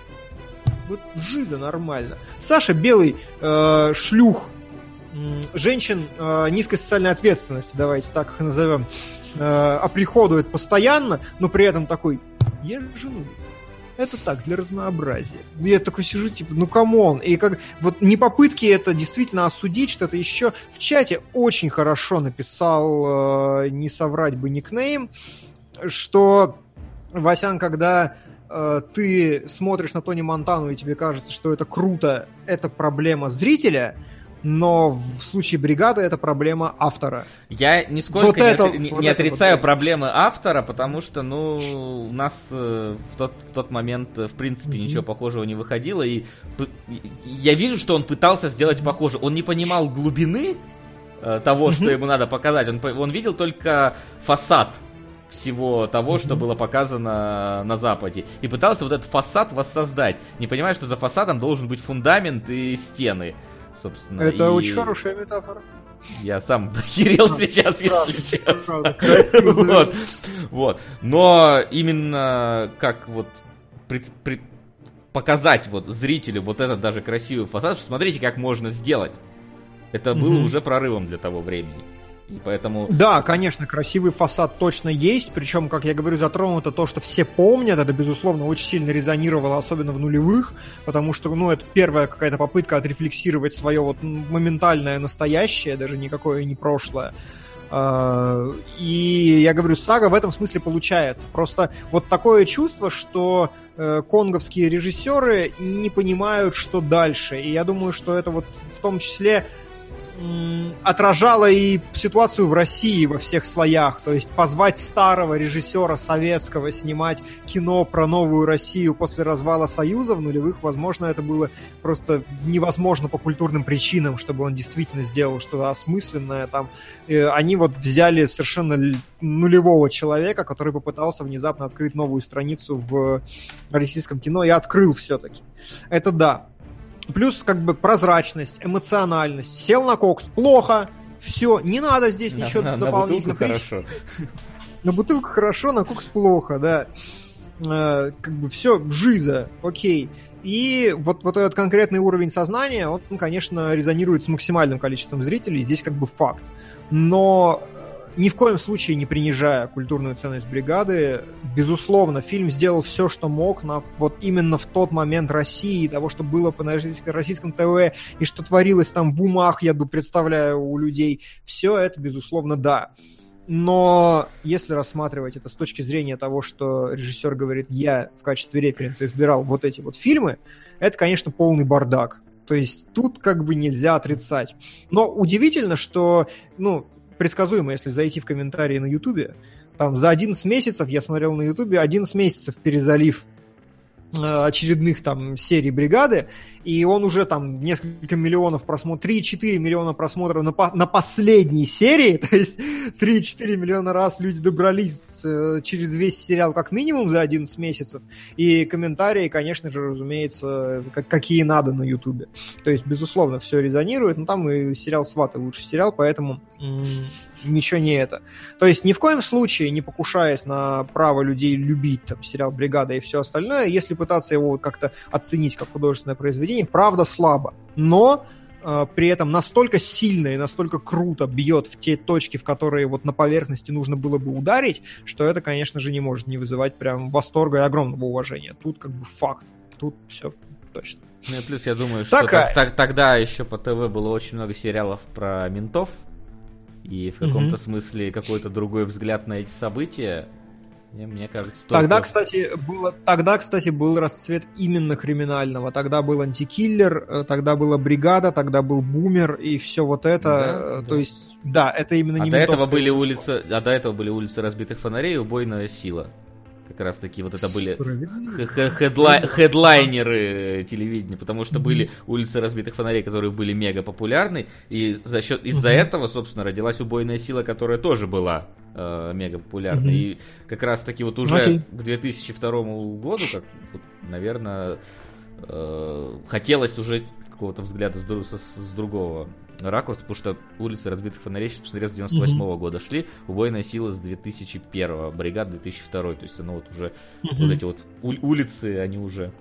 Вот жиза нормально. Саша Белый э, шлюх женщин э, низкой социальной ответственности, давайте так их назовем, э, оприходует постоянно, но при этом такой, я жену. Это так, для разнообразия. Я такой сижу, типа, ну come on. И как вот не попытки это действительно осудить, что-то еще. В чате очень хорошо написал, э, не соврать бы никнейм, что, Васян, когда э, ты смотришь на Тони Монтану и тебе кажется, что это круто, это проблема зрителя, но в случае бригады это проблема автора. Я нисколько Вот не, это- отри- не- вот не это отрицаю вот. проблемы автора, потому что, ну, у нас э, в, тот, в тот момент, э, в принципе, Мгм. ничего похожего не выходило, и я вижу, что он пытался сделать похоже. Он не понимал глубины э, того, что Мгм. ему надо показать. Он, он видел только фасад всего того, что было показано на Западе. И пытался вот этот фасад воссоздать, не понимая, что за фасадом должен быть фундамент и стены. Собственно, Это и очень хорошая метафора. Я сам [LAUGHS] охерел Правда, сейчас, правда, если честно. правда, красиво [LAUGHS] Вот, вот. Но именно как вот пред- пред- показать вот зрителю вот этот даже красивый фасад, что смотрите, как можно сделать. Это было Мгм. уже прорывом для того времени. Поэтому... Да, конечно, красивый фасад точно есть, причем, как я говорю, затронуто то, что все помнят, это, безусловно, очень сильно резонировало, особенно в нулевых, потому что, ну, это первая какая-то попытка отрефлексировать свое вот моментальное настоящее, даже никакое не прошлое. А, И я говорю, сага в этом смысле получается. Просто вот такое чувство, что э, конговские режиссеры не понимают, что дальше. И я думаю, что это вот в том числе отражало и ситуацию в России во всех слоях. То есть позвать старого режиссера советского снимать кино про новую Россию после развала Союза в нулевых, возможно, это было просто невозможно по культурным причинам, чтобы он действительно сделал что-то осмысленное. Там, Э, они вот взяли совершенно нулевого человека, который попытался внезапно открыть новую страницу в российском кино и открыл все-таки. Это да. Плюс как бы прозрачность, эмоциональность. Сел на кокс, плохо, все, не надо здесь На, ничего на- на дополнительно. бутылку хорошо. [LAUGHS] на бутылку хорошо, на кокс плохо, да. Э, как бы все, жиза, окей. И вот, вот этот конкретный уровень сознания, он, конечно, резонирует с максимальным количеством зрителей, здесь как бы факт. Но ни в коем случае не принижая культурную ценность бригады, безусловно, фильм сделал все, что мог на вот именно в тот момент России, того, что было по российском, ТВ, и что творилось там в умах, я представляю, у людей. Все это, безусловно, да. Но если рассматривать это с точки зрения того, что режиссер говорит, я в качестве референса избирал вот эти вот фильмы, это, конечно, полный бардак. То есть тут как бы нельзя отрицать. Но удивительно, что, ну, предсказуемо, если зайти в комментарии на Ютубе, там за 11 месяцев, я смотрел на Ютубе, 11 месяцев перезалив очередных там серий бригады, и он уже там несколько миллионов просмотров, 3-4 миллиона просмотров на, по- на последней серии, [LAUGHS] то есть 3-4 миллиона раз люди добрались э, через весь сериал как минимум за 11 месяцев, и комментарии, конечно же, разумеется, как, какие надо на Ютубе. То есть, безусловно, все резонирует, но там и сериал «Сваты» лучший сериал, поэтому м, ничего не это. То есть ни в коем случае не покушаясь на право людей любить там, сериал «Бригада» и все остальное, если пытаться его как-то оценить как художественное произведение, правда слабо. Но э, при этом настолько сильно и настолько круто бьет в те точки, в которые вот на поверхности нужно было бы ударить, что это, конечно же, не может не вызывать прям восторга и огромного уважения. Тут как бы факт. Тут все точно. Ну и плюс я думаю, что так- так- тогда еще по ТВ было очень много сериалов про ментов. И в каком-то Мгм. смысле какой-то другой взгляд на эти события. Мне, кажется, только... Тогда, кстати, было, тогда, кстати, был расцвет именно криминального. Тогда был антикиллер, э, тогда была бригада, тогда был бумер и все вот это. Да, э, да. То есть, да, это именно А не до этого были улицы, а до этого были улицы разбитых фонарей и убойная сила. Как раз таки вот это были Справедливо. х- х- хедла- хедлайнеры телевидения, потому что были улицы разбитых фонарей, которые были мега популярны, и за счет из-за этого, собственно, родилась убойная сила, которая тоже была э, мега популярна. И как раз таки вот уже Окей. к 2002 году, как вот, наверное, э, хотелось уже какого-то взгляда с, со- с другого ракурса, потому что улицы разбитых фонарей, сейчас посмотрел, с 98 года шли, убойная сила с 2001, бригад 2002, то есть оно вот уже, Мгм. вот эти вот ули- улицы, они уже...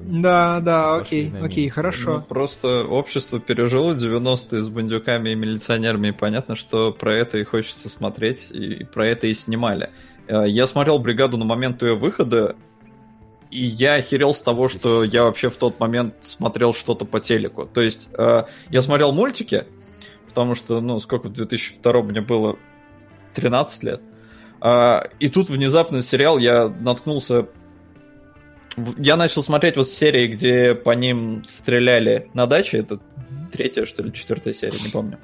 Да, да, Пошли окей, окей, минус. Ну, хорошо. просто общество пережило 90-е с бандюками и милиционерами, и понятно, что про это и хочется смотреть, и и про это и снимали. Э, Я смотрел «Бригаду» на момент ее выхода, и я охерел с того, что я вообще в тот момент смотрел что-то по телеку. То есть э, я смотрел мультики, потому что, ну, сколько в 2002 мне было? 13 лет. А, и тут внезапно сериал я наткнулся... Я начал смотреть вот серии, где по ним стреляли на даче. Это третья, что ли, четвертая серия, не помню.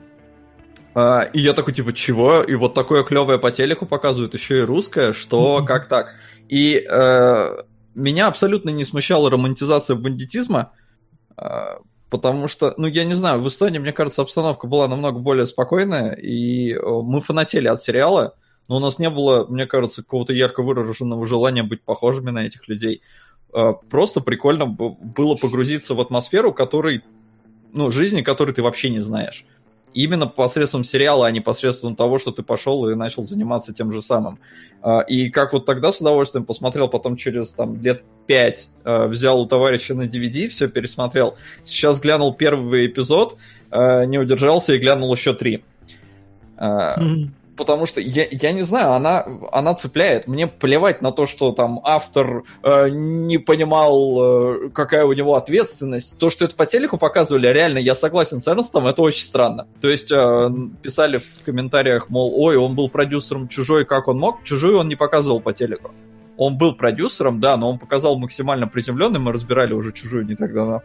А, и я такой, типа, чего? И вот такое клевое по телеку показывают, еще и русское, что, как так? И э, меня абсолютно не смущала романтизация бандитизма, а, потому что, ну, я не знаю, в Эстонии, мне кажется, обстановка была намного более спокойная, и э, мы фанатели от сериала, но у нас не было, мне кажется, какого-то ярко выраженного желания быть похожими на этих людей. Э, Просто прикольно было погрузиться в атмосферу, которой, ну, жизни, которой ты вообще не знаешь. Именно посредством сериала, а не посредством того, что ты пошел и начал заниматься тем же самым. А, И как вот тогда с удовольствием посмотрел, потом через там лет пять э, взял у товарища на DVD, все пересмотрел. Сейчас глянул первый эпизод, э, не удержался и глянул еще три. А, Мгм. Потому что я, я не знаю, она, она цепляет. Мне плевать на то, что там автор э, не понимал, э, какая у него ответственность. То, что это по телеку показывали, реально, я согласен с Эрнстом, это очень странно. То есть э, писали в комментариях, мол, ой, он был продюсером чужой, как он мог? Чужую он не показывал по телеку. Он был продюсером, да, но он показал максимально приземленным, мы разбирали уже чужую не так давно.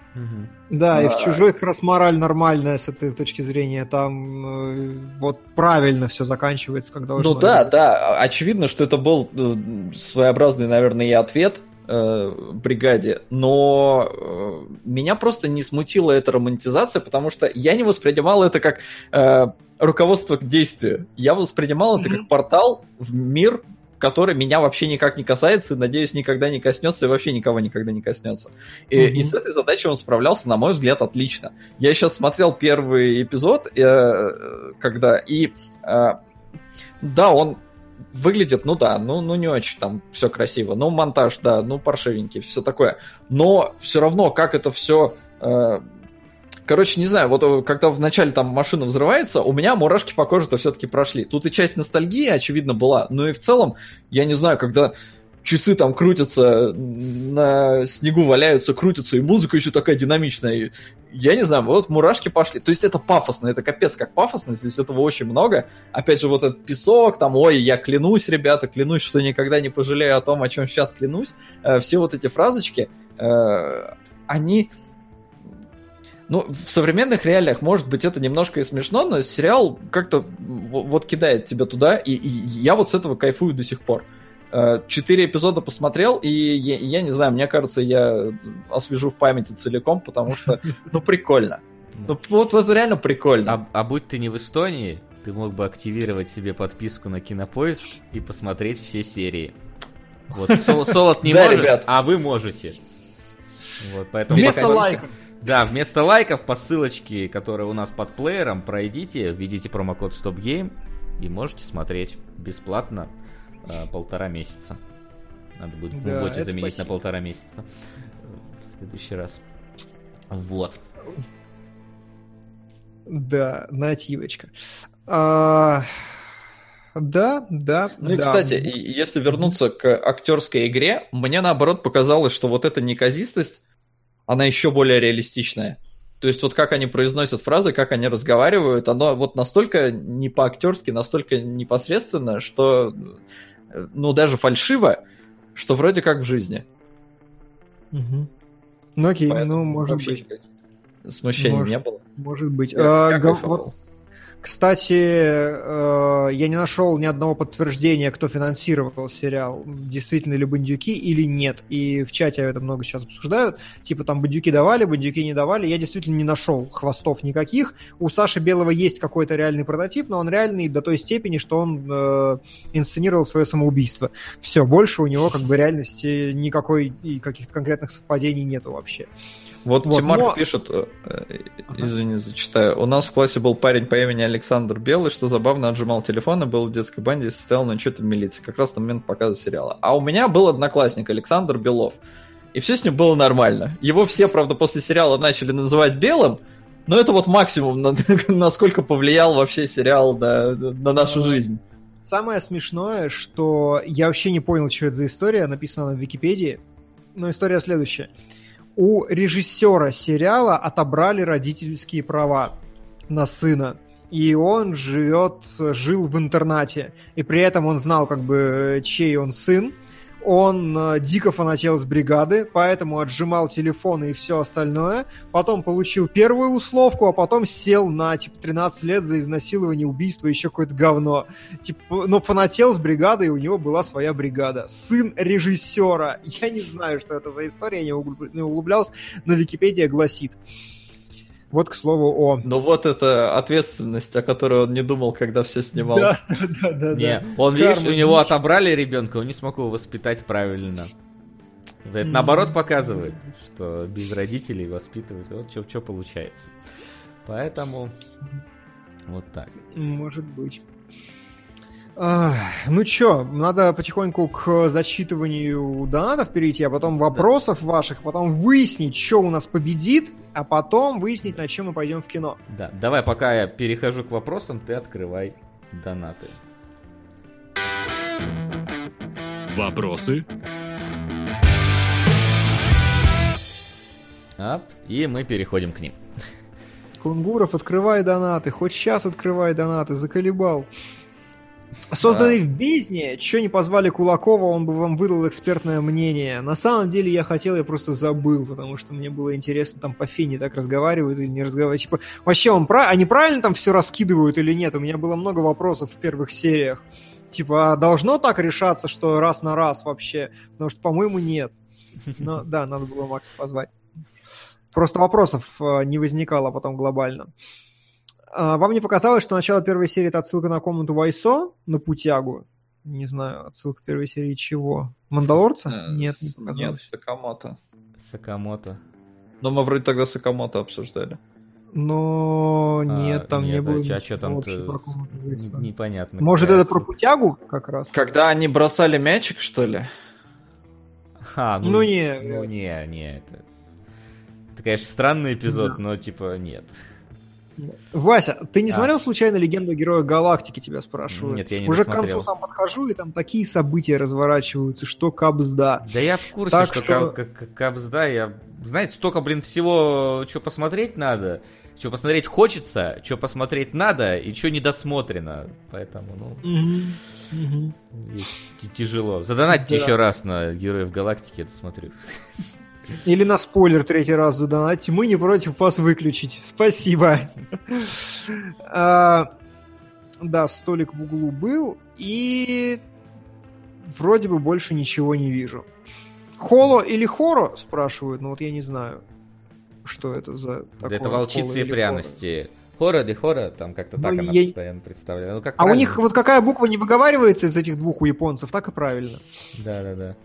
Да, и в А. чужой как раз мораль нормальная с этой точки зрения. Там э, вот правильно все заканчивается, должно Ну да, быть. да, очевидно, что это был э, своеобразный, наверное, и ответ э, бригаде, но э, меня просто не смутила эта романтизация, потому что я не воспринимал это как э, руководство к действию. Я воспринимал это как портал в мир, который меня вообще никак не касается, и, надеюсь, никогда не коснется, и вообще никого никогда не коснется. И, Мгм. и с этой задачей он справлялся, на мой взгляд, отлично. Я сейчас смотрел первый эпизод, э, когда и э, да, он выглядит, ну да, ну, ну не очень там все красиво, ну монтаж, да, ну паршивенький, все такое. Но все равно, как это все... Короче, не знаю, вот э, когда вначале там машина взрывается, у меня мурашки по коже-то все-таки прошли. Тут и часть ностальгии, очевидно, была, но и в целом, я не знаю, когда часы там крутятся, на снегу валяются, крутятся, и музыка еще такая динамичная. Я не знаю, вот мурашки пошли. То есть это пафосно, это капец как пафосно, здесь этого очень много. Опять же, вот этот песок, там, ой, я клянусь, ребята, клянусь, что никогда не пожалею о том, о чем сейчас клянусь. Э, Все вот эти фразочки, э, они... Ну, в современных реалиях, может быть, это немножко и смешно, но сериал как-то вот кидает тебя туда, и, и я вот с этого кайфую до сих пор. Э, Четыре эпизода посмотрел, и я, я не знаю, мне кажется, я освежу в памяти целиком, потому что, ну, прикольно. Ну, вот, вот реально прикольно. А, а будь ты не в Эстонии, ты мог бы активировать себе подписку на Кинопоиск и посмотреть все серии. Вот, Сол- Солод не может, ребят. а вы можете. Вот, поэтому Вместо лайков. Да, вместо лайков по ссылочке, которая у нас под плеером, пройдите, введите промокод StopGame и можете смотреть бесплатно э, полтора месяца. Надо будет в Да, заменить на спасибо. полтора месяца в следующий раз. Вот. Да, нативочка. А, Да, да. Ну и, да. кстати, и- если вернуться к актерской игре, мне наоборот показалось, что вот эта неказистость, она еще более реалистичная. То есть вот как они произносят фразы, как они разговаривают, оно вот настолько не по-актерски, настолько непосредственно, что ну даже фальшиво, что вроде как в жизни. Мгм. Ну окей, Поэтому ну может быть. Смущений Может. не было. Может быть. Я- А, я гов- вот, кстати, э, я не нашел ни одного подтверждения, кто финансировал сериал, действительно ли бандюки или нет. И в чате это много сейчас обсуждают. Типа там бандюки давали, бандюки не давали. Я действительно не нашел хвостов никаких. У Саши Белого есть какой-то реальный прототип, но он реальный до той степени, что он э, инсценировал свое самоубийство. Все, больше у него как бы реальности никакой и каких-то конкретных совпадений нету вообще. Вот, Вот, Тимар но- пишет, э, э, Ага. извини, зачитаю. У нас в классе был парень по имени Александр Белый, что забавно отжимал телефон и был в детской банде и состоял на учете в милиции, как раз на момент показа сериала. А у меня был одноклассник Александр Белов. И все с ним было нормально. Его все, правда, после сериала начали называть Белым, но это вот максимум, на- [LAUGHS] насколько повлиял вообще сериал на, на нашу жизнь. Самое смешное, что я вообще не понял, что это за история, написана она в Википедии. Но история следующая. У режиссера сериала отобрали родительские права на сына. И он живет, жил в интернате. И при этом он знал, как бы, чей он сын. Он э, дико фанател с бригады, поэтому отжимал телефоны и все остальное. Потом получил первую условку, а потом сел на, типа, 13 лет за изнасилование, убийство, еще какое-то говно. Типа, но фанател с бригадой, и у него была своя бригада. Сын режиссера. Я не знаю, что это за история, я не углублялся, но Википедия гласит. Вот, к слову, о... Но вот это ответственность, о которой он не думал, когда все снимал. [LAUGHS] Да, да, да, Не, да. он, видишь, Карма у него дичь. отобрали ребенка, он не смог его воспитать правильно. Это наоборот показывает, что без родителей воспитывать, вот что получается. Поэтому вот так. Может быть. Ну чё, надо потихоньку к зачитыванию донатов перейти, а потом вопросов ваших, потом выяснить, что у нас победит, а потом выяснить, на чем мы пойдем в кино. Да, давай, пока я перехожу к вопросам, ты открывай донаты. Вопросы? Ап, и мы переходим к ним. Кунгуров, открывай донаты, хоть сейчас открывай донаты, заколебал. Созданный в бездне, чё не позвали Кулакова, он бы вам выдал экспертное мнение. На самом деле я хотел, я просто забыл, потому что мне было интересно, там по фене так разговаривают или не разговаривают. Типа, вообще он прав... они правильно там все раскидывают или нет? У меня было много вопросов в первых сериях. Типа, а должно так решаться, что раз на раз вообще? Потому что, по-моему, нет. Но да, надо было Макса позвать. Просто вопросов э, не возникало потом глобально. А, Вам не показалось, что начало первой серии это отсылка на комнату Вайсо, на путягу? Не знаю, отсылка первой серии чего? Мандалорца? Э, Нет, не с- Нет, показалось. Сакамото. Сакамото. Но мы вроде тогда Сакамото обсуждали. Но нет, там не нет, было а а Вайсо. Н- Непонятно. Может, это про путягу как раз? Когда они бросали мячик, что ли? А, ну, Ну, не, Ну не, не, это... Это, конечно, странный эпизод, Да. но типа нет. Вася, ты не А. смотрел случайно «Легенду о героях галактики», тебя спрашивают? Нет, я не Уже к досмотрел. концу сам подхожу, и там такие события разворачиваются, что капсда. Да я в курсе, Так что, что- Ка- Ка- Капсда, я... Знаете, столько, блин, всего, что посмотреть надо, что посмотреть хочется, что посмотреть надо и что недосмотрено. Поэтому, ну, тяжело. Задонатьте Да. еще раз на Героев Галактики, это смотрю. Или на спойлер третий раз задонатьте. Мы не против вас выключить. Спасибо. А, Да, столик в углу был, и вроде бы больше ничего не вижу. Холо или хоро, спрашивают, но вот я не знаю, что это за такое. это волчицы и пряности. Хора или хора, там как-то Ну, так она я- постоянно представляет. Ну, как хоро. А у них правильно? вот какая буква не выговаривается из этих двух у японцев, так и правильно. Да-да-да.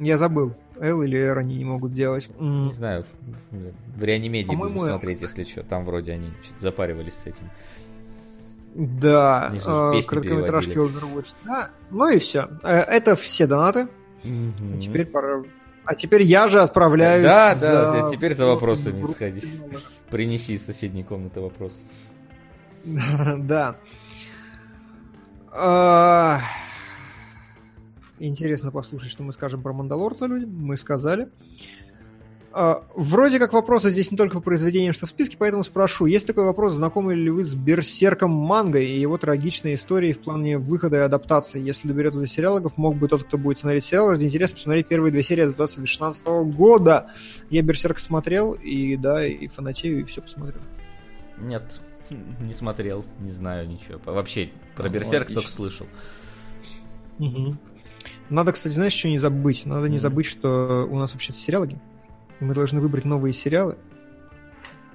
Я забыл. L или R они не могут делать. Не знаю, в, реанимедии будем смотреть, если что. Там вроде они что-то запаривались с этим. Да, э, короткометражки Overwatch. Да, ну и все. Это все донаты. Теперь пора. А теперь я же отправляюсь. Да, за да, ты теперь за вопросами группу сходи. Принеси из соседней комнаты вопрос. [LAUGHS] Да. Интересно послушать, что мы скажем про Мандалорца людям. Мы сказали. А, Вроде как вопросы здесь не только по произведениям, что в списке, поэтому спрошу. Есть такой вопрос, знакомы ли вы с Берсерком Мангой и его трагичной историей в плане выхода и адаптации? Если доберется до сериалогов, мог бы тот, кто будет смотреть сериал, ради интереса посмотреть первые две серии 2016 года. Я Берсерк смотрел, и да, и фанатею, и все посмотрел. Нет, [LAUGHS] не смотрел, не знаю ничего. Вообще, про Ну, Берсерк отлично. только слышал. Надо, кстати, знаешь, что не забыть? Надо не забыть, что у нас вообще сериалоги. И мы должны выбрать новые сериалы.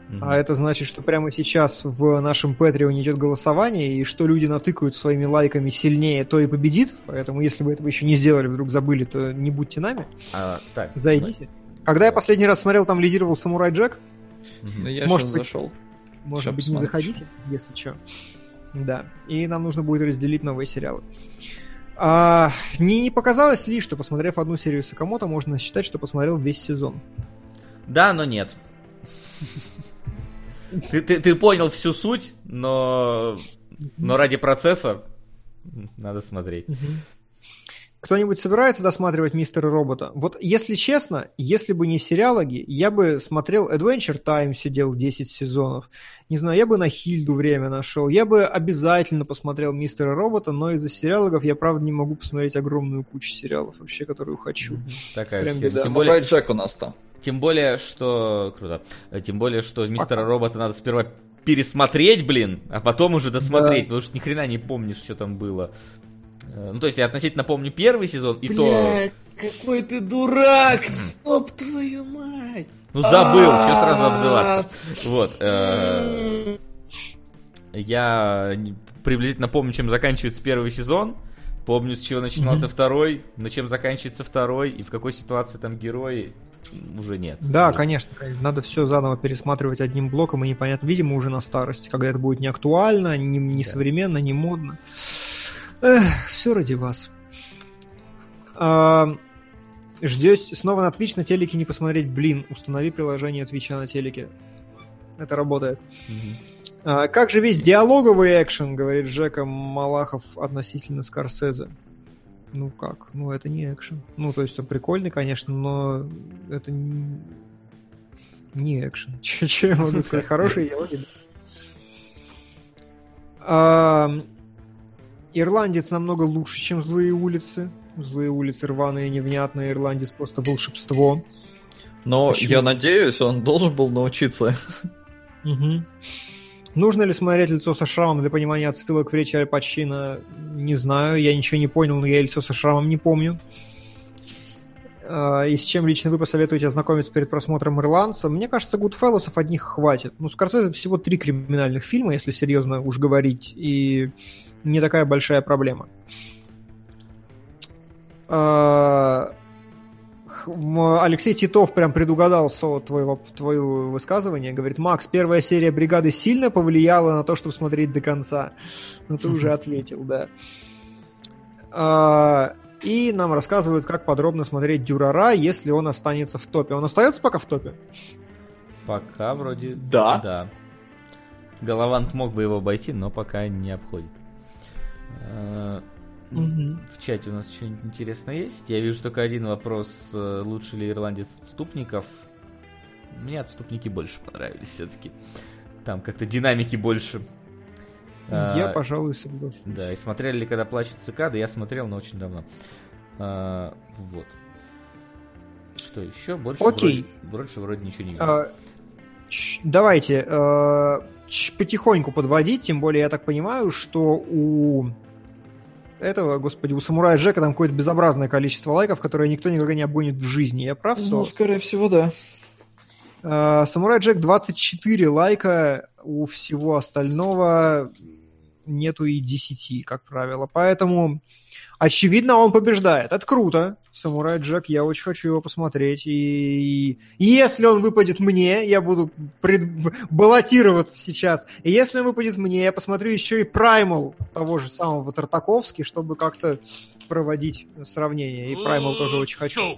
Мгм. А это значит, что прямо сейчас в нашем Патреоне идет голосование, и что люди натыкают своими лайками сильнее, то и победит. Поэтому, если вы этого еще не сделали, вдруг забыли, то не будьте нами. А, так, Зайдите. Когда я последний раз смотрел, там лидировал Самурай Джек. Да я Может сейчас быть, зашел. Может Ща быть, не посмотрю. заходите, если что. Да. И нам нужно будет разделить новые сериалы. А, не, не показалось ли, что, посмотрев одну серию Сакамото, можно считать, что посмотрел весь сезон? Да, но нет. Ты, ты, ты понял всю суть, но, но ради процесса надо смотреть. Кто-нибудь собирается досматривать Мистера Робота? Вот если честно, если бы не сериалоги, я бы смотрел Adventure Time, сидел 10 сезонов. Не знаю, я бы на Хильду время нашел. Я бы обязательно посмотрел Мистера Робота, но из-за сериалогов я, правда, не могу посмотреть огромную кучу сериалов вообще, которую хочу. Такая Прям беда. Тем более, Джек у нас там. тем более, что... Круто. Тем более, что мистера робота надо сперва пересмотреть, блин, а потом уже досмотреть, потому что ни хрена не помнишь, что там было. Э, Ну, то есть я относительно помню первый сезон, и то... какой ты дурак! Стоп, твою мать! Ну, забыл, что сразу обзываться. Вот. э, Я приблизительно помню, чем заканчивается первый сезон. Помню, с чего начинался второй, но чем заканчивается второй, и в какой ситуации там герои, уже нет. Да, конечно, конечно. Надо все заново пересматривать одним блоком, и непонятно, видимо, уже на старости, когда это будет не актуально, не, не Да. современно, не модно. Все ради вас. А, ждете снова на Twitch на телеке не посмотреть, блин, установи приложение Твича на телеке. Это работает. Мгм. А, как же весь диалоговый экшен, говорит Жека Малахов относительно Скорсезе. Ну как? Ну это не экшен. Ну то есть он прикольный, конечно, но это не, не экшен. [LAUGHS] Че я могу сказать? Хорошие диалоги. Ирландец намного лучше, чем злые улицы. Злые улицы рваные, невнятные. Ирландец просто волшебство. Но Почему? я надеюсь, он должен был научиться. Мгм. Нужно ли смотреть лицо со шрамом для понимания отсылок в речи Аль Пачино? Не знаю, я ничего не понял, но я лицо со шрамом не помню. А, И с чем лично вы посоветуете ознакомиться перед просмотром «Ирландца»? Мне кажется, Гудфеллосов одних хватит. Ну, Скорсезе всего три криминальных фильма, если серьезно уж говорить, и не такая большая проблема. А, Алексей Титов прям предугадал Соло твое, высказывание. Говорит, Макс, первая серия «Бригады» сильно повлияла на то, чтобы смотреть до конца. Ну, ты уже ответил, да. А, И нам рассказывают, как подробно смотреть Дюрара, если он останется в топе. Он остается пока в топе? Пока вроде... Да. Да. Галавант мог бы его обойти, но пока не обходит. Э, В чате у нас что-нибудь интересное есть? Я вижу только один вопрос. э, Лучше ли ирландец отступников? Мне отступники больше понравились все-таки. Там как-то динамики больше. Я, А, пожалуй, соглашусь. Да, и смотрели ли, когда плачут цикады? Я смотрел, но очень давно. А, вот. Что еще? Больше Окей. вроде, больше вроде ничего не видел. А, Давайте потихоньку подводить, тем более я так понимаю, что у этого, господи, у самурая Джека там какое-то безобразное количество лайков, которое никто никогда не обгонит в жизни. Я прав, Ну, Сол? скорее всего, да. Э, Самурай Джек 24 лайка, у всего остального нету и 10, как правило. Поэтому, очевидно, он побеждает. Это круто. Самурай Джек, я очень хочу его посмотреть. И, и если он выпадет мне, я буду пред- баллотироваться сейчас. И если он выпадет мне, я посмотрю еще и Праймал того же самого Тартаковски, чтобы как-то проводить сравнение. И Праймал тоже очень хочу.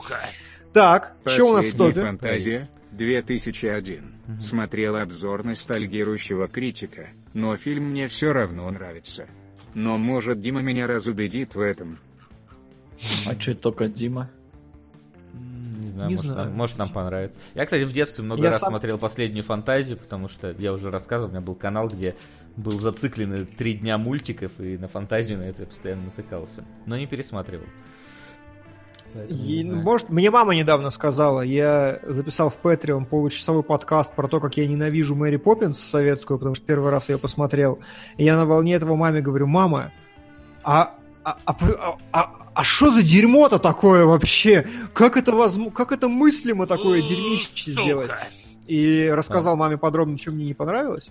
Так, что у нас в топе? фантазия. 2001. Мгм. Смотрел обзор ностальгирующего критика, но фильм мне все равно нравится. Но может Дима меня разубедит в этом. А че только Дима? Не знаю, Не может, знаю. Нам, может нам понравится. Я, кстати, в детстве много Я раз сам- смотрел последнюю фантазию, потому что я уже рассказывал, у меня был канал, где был зациклены три дня мультиков, и на фантазию на это я постоянно натыкался. Но не пересматривал. Поэтому И, может, мне мама недавно сказала, я записал в Patreon получасовой подкаст про то, как я ненавижу Мэри Поппинс советскую, потому что первый раз я посмотрел. И я на волне этого маме говорю, мама, а а, а, а, а- а что за дерьмо-то такое вообще? Как это возможно? Как это мыслимо такое дерьмище сделать? И рассказал маме подробно, что мне не понравилось.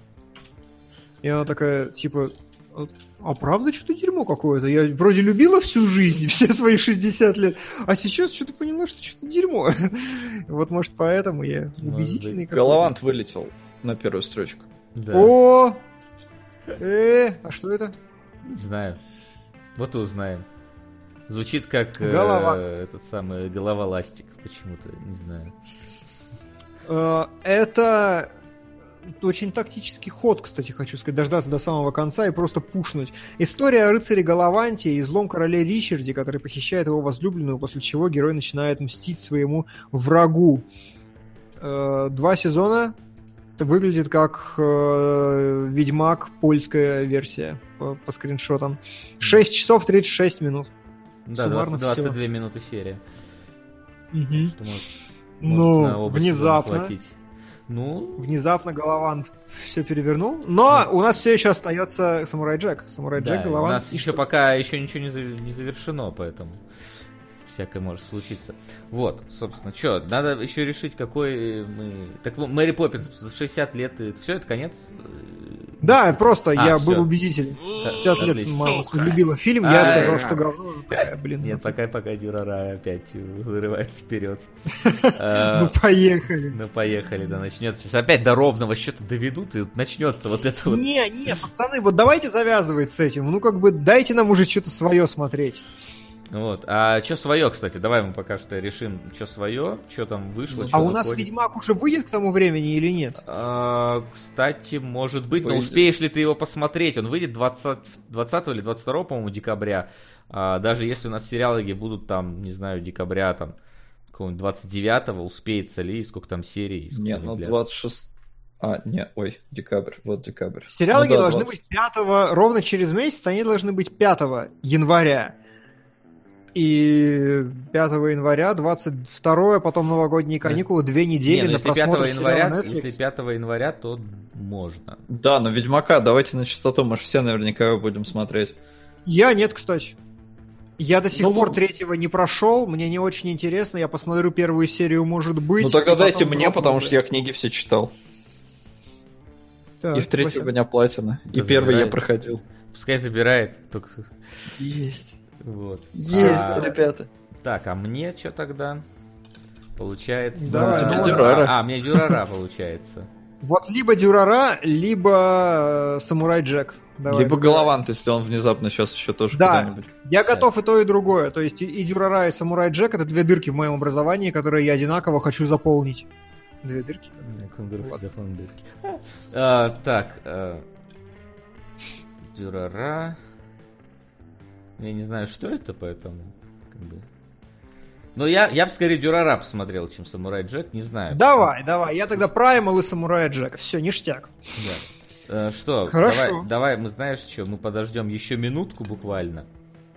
И она такая, типа, «А- а правда что-то дерьмо какое-то? Я вроде любила всю жизнь, [LAUGHS] все свои 60 лет, а сейчас что-то поняла, что что-то дерьмо. [LAUGHS] Вот, может, поэтому я убедительный какой-то. Галавант вылетел на первую строчку. Да, О! Э, а что это? не знаю. Вот и узнаем. Звучит как э, Голова. этот самый голова ластик почему-то, не знаю. Э, Это очень тактический ход, кстати, хочу сказать, дождаться до самого конца и просто пушнуть. История о рыцаре Галаванте и злом короле Ричарде, который похищает его возлюбленную, после чего герой начинает мстить своему врагу. Э, Два сезона. Выглядит как э, Ведьмак, польская версия по, по скриншотам. 6 часов 36 минут. Да, Суммарно 20, всего. 22 минуты серия. Мгм. Что может, Ну, может сезона внезапно. хватить. Ну, Внезапно Галавант все перевернул. Но у нас все еще остается Самурай Джек. Самурай да, Джек, у Галавант. нас еще пока еще ничего не, за- не завершено, поэтому всякое может случиться. Вот, собственно, что, надо еще решить, какой мы... Так, ну, Мэри Поппинс, 60 лет, все, это конец? Да, просто А, я всё. был убедителен. 50 лет Отлично. мама любила фильм, я А, сказал, да. что говно. Блин, Нет, ну, пока, пока Дюрара опять вырывается вперед. [LAUGHS] ну А, поехали. Ну, поехали, да, начнется. Сейчас опять до ровного счета доведут, и начнется вот это вот. Не, не, пацаны, вот давайте завязывать с этим. Ну, как бы, дайте нам уже что-то свое смотреть. Вот. А что свое, кстати? Давай мы пока что решим, что свое, что там вышло, А у нас выходит. Ведьмак уже выйдет к тому времени или нет? А, кстати, может быть, но успеешь ли ты его посмотреть? Он выйдет 20, 20 или 22, по-моему, декабря. А, даже если у нас сериалоги будут там, не знаю, декабря, там, какого-нибудь 29 успеется ли, и сколько там серий? сколько Нет, ну длятся. 26... А, не, ой, декабрь, вот декабрь. Сериалоги Ну да, должны 20. быть 5 ровно через месяц, они должны быть 5 января. И 5 января, 22 потом новогодние каникулы, две недели Не, ну на если 5 просмотр января, Netflix. если 5 января, то можно. Да, но Ведьмака, давайте на чистоту, мы же все наверняка его будем смотреть. Я нет, кстати. Я до сих Ну, пор ну- третьего не прошел, мне не очень интересно, я посмотрю первую серию, может быть. ну тогда дайте мне, потому что я книги все читал. Так, и в Вася. меня платина. И Да первый я забирает. проходил. Пускай забирает, только Есть. Вот. Есть, А, ребята. Так, а мне что тогда? Получается... Давай, Тебе ну, Дюрара. А, мне Дюрара получается. Вот либо Дюрара, либо э, Самурай Джек. Давай. Либо Галавант, если он внезапно сейчас еще тоже Да. куда-нибудь. Я готов и то, и другое. То есть и, и Дюрара, и Самурай Джек это две дырки в моем образовании, которые я одинаково хочу заполнить. Две дырки? Ладно. [LAUGHS] А, Так, а, Дюрара. Я не знаю, что это, поэтому... как бы. Но я, я бы скорее Дюрара посмотрел, чем Самурай Джек, не знаю. Давай, давай. Я тогда Праймал и Самурай Джек. Все, ништяк. Да. Э, Что, Хорошо. давай, давай, мы знаешь что, мы подождем еще минутку буквально.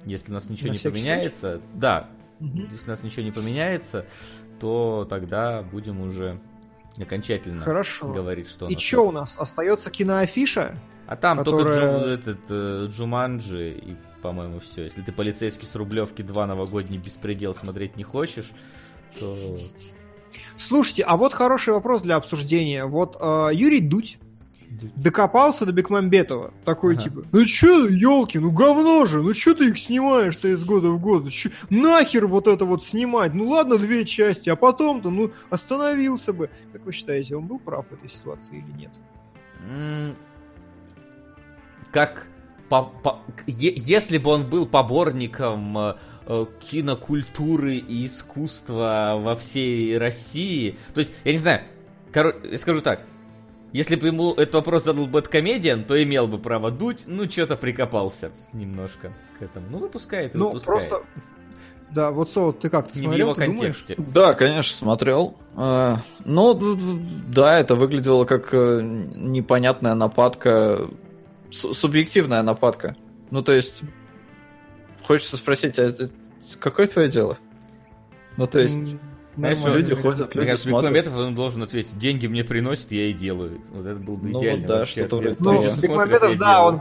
Если у нас ничего На не поменяется, да, Мгм. если у нас ничего не поменяется, то тогда будем уже окончательно Хорошо. говорить, что И что у нас? Остается киноафиша? А там которая- только Джу- этот, э, Джуманджи и, по-моему, все. Если ты полицейский с Рублевки 2 новогодний беспредел смотреть не хочешь, то... Слушайте, а вот хороший вопрос для обсуждения. Вот э, Юрий Дудь докопался до Бекмамбетова. Такой Ага. типа, ну чё, елки, ну говно же, ну чё ты их снимаешь-то из года в год? Чё- нахер вот это вот снимать? Ну ладно, две части, а потом-то, ну, остановился бы. Как вы считаете, он был прав в этой ситуации или нет? Как по- по- е- если бы он был поборником э, э, кинокультуры и искусства во всей России, то есть, я не знаю, коро- я скажу так, если бы ему этот вопрос задал Бэткомедиан, то имел бы право дуть, ну, что-то прикопался немножко к этому. Ну, выпускает и Ну, выпускает. просто... Да, вот, Со, ты как, ты Не в смотрел, его ты думаешь? контексте. Да, конечно, смотрел. Д- д- да, это выглядело как э, непонятная нападка, субъективная нападка. Ну, то есть, хочется спросить, а это какое твое дело? Ну, то есть, Знаешь, нормально. люди ходят, Мне люди кажется, смотрят. Бекмамбетов он должен ответить, деньги мне приносят, я и делаю. Вот это был бы Ну, идеальный да, что-то вроде Ну, Бекмамбетов, да, он,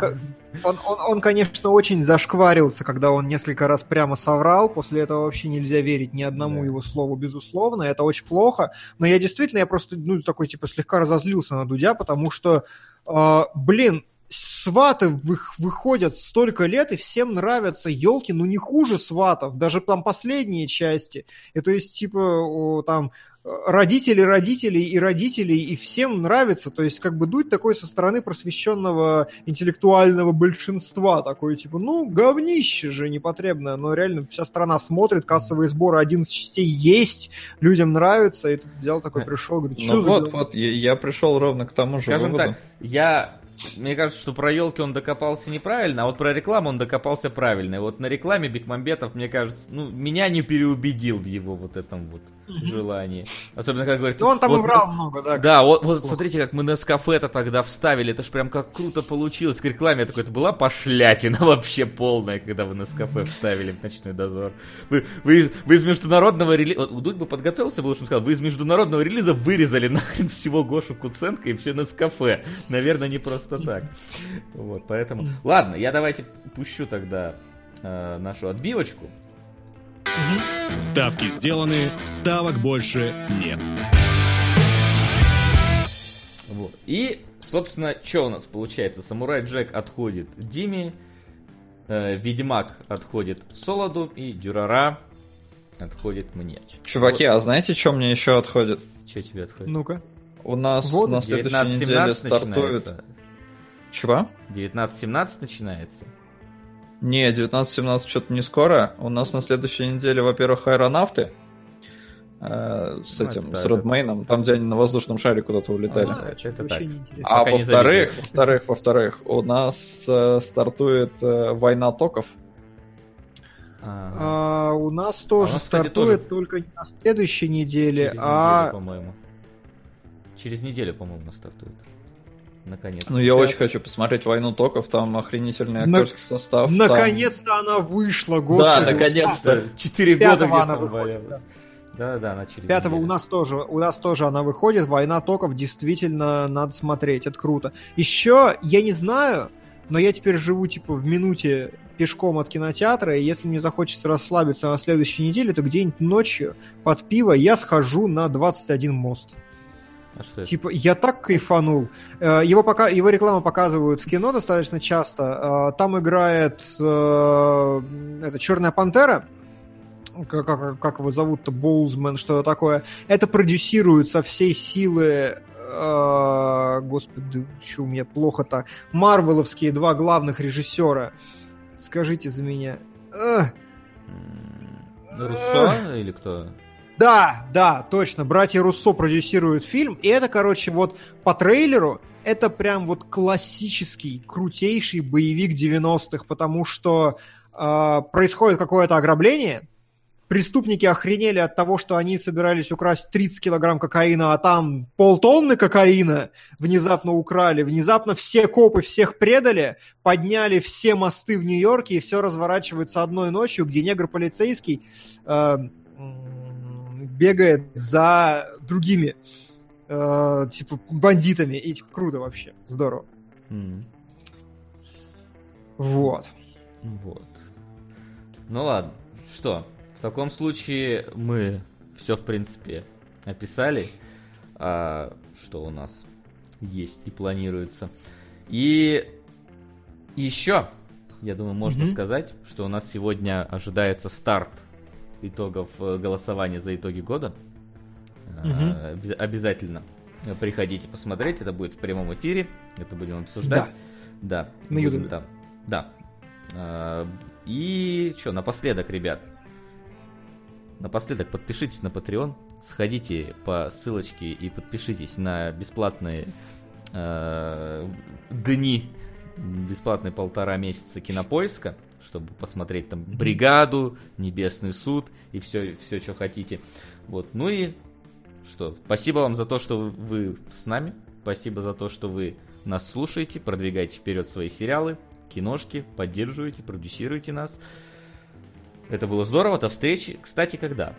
он, он, он, конечно, очень зашкварился, когда он несколько раз прямо соврал. После этого вообще нельзя верить ни одному Да. его слову, безусловно. Это очень плохо. Но я действительно, я просто, ну, такой, типа, слегка разозлился на Дудя, потому что, э, блин, сваты вы- выходят столько лет, и всем нравятся елки, ну не хуже сватов, даже там последние части. И то есть, типа, там э, родители родителей и родителей, и всем нравится. То есть, как бы дуть такой со стороны просвещенного интеллектуального большинства. Такой, типа, ну, говнище же непотребное. Но реально вся страна смотрит, кассовые сборы 11 частей есть, людям нравится. И тут взял такой, пришел, говорит, что ну за вот, говно?» вот, я, я пришел ровно к тому же Скажем выводу. так, я... Мне кажется, что про елки он докопался неправильно, а вот про рекламу он докопался правильно. И вот на рекламе Бекмамбетов, мне кажется, ну, меня не переубедил в его вот этом вот желании. Особенно, как говорит... Ну, он там вот- и врал много, да. Да, вот, вот смотрите, как мы на это тогда вставили. Это ж прям как круто получилось. К рекламе я такой, это была пошлятина [LAUGHS] вообще полная, когда вы на вставили в ночной дозор. Вы, вы, из, вы из международного релиза... Вот Дудь бы подготовился, бы лучше бы сказал, вы из международного релиза вырезали [LAUGHS] нахрен всего Гошу Куценко и все на Наверное, не просто так. Вот, поэтому... Ладно, я давайте пущу тогда э, нашу отбивочку. Ставки сделаны, ставок больше нет. Вот. И, собственно, что у нас получается? Самурай Джек отходит Диме, э, Ведьмак отходит Солоду, и Дюрара отходит мне. Чуваки, а знаете, что мне еще отходит? Что тебе отходит? Ну-ка. У нас Вот, на следующей 19-17 неделе стартует... начинается. Чего? 19-17 начинается. Не, 19-17 что-то не скоро. У нас на следующей неделе, во-первых, аэронавты. э, с Ну, этим, это с да, Редмейном, там, где они на воздушном шаре куда-то улетали. А, это так. А во-вторых, во-вторых, во-вторых, у нас э, стартует э, война токов. А, А, у нас тоже у нас, кстати, стартует только не на следующей неделе, через а неделю, по-моему. Через неделю, по-моему, у нас стартует. Наконец. Ну, я Да. очень хочу посмотреть войну токов, там охренительный На- актерский состав. там- наконец-то она вышла, Да, господи. наконец-то. Четыре года где-то она там валялась. Да-да, она через Пятого у неделю. нас тоже, у нас тоже она выходит. Война токов действительно надо смотреть, это круто. Еще я не знаю, но я теперь живу типа в минуте пешком от кинотеатра, и если мне захочется расслабиться на следующей неделе, то где-нибудь ночью под пиво я схожу на 21 мост. А что это? Типа, я так кайфанул. Э, Его, пока, его рекламу показывают в кино достаточно часто. Э, Там играет э, это Черная пантера. Как, как, как его зовут-то, Боузмен, что-то такое. Это продюсируют со всей силы господи, что у меня плохо-то. Марвеловские два главных режиссера. Скажите за меня. Руссо или кто? Да, да, точно. Братья Руссо продюсируют фильм, и это, короче, вот по трейлеру это прям вот классический, крутейший боевик 90-х, потому что э, происходит какое-то ограбление, преступники охренели от того, что они собирались украсть 30 килограмм кокаина, а там полтонны кокаина внезапно украли, внезапно все копы всех предали, подняли все мосты в Нью-Йорке, и все разворачивается одной ночью, где негр-полицейский э, бегает за другими э, типа бандитами, и типа круто вообще, здорово. М, Вот. Вот. Ну ладно. Что? В таком случае мы все, в принципе, описали, а, что у нас есть и планируется. И еще, я думаю, можно Мгм. сказать, что у нас сегодня ожидается старт итогов э, голосования за итоги года. Обяз- Обязательно приходите посмотреть, это будет в прямом эфире, это будем обсуждать. Да. На будем Ютубе. там Да. Э, И что, напоследок, ребят. Напоследок подпишитесь на Patreon, сходите по ссылочке и подпишитесь на бесплатные э, дни, бесплатные полтора месяца кинопоиска, чтобы посмотреть там бригаду, Небесный суд и все, все, что хотите. Вот. Ну и что? Спасибо вам за то, что вы- с нами. Спасибо за то, что вы нас слушаете, продвигаете вперед свои сериалы, киношки, поддерживаете, продюсируете нас. Это было здорово. До встречи. Кстати, когда?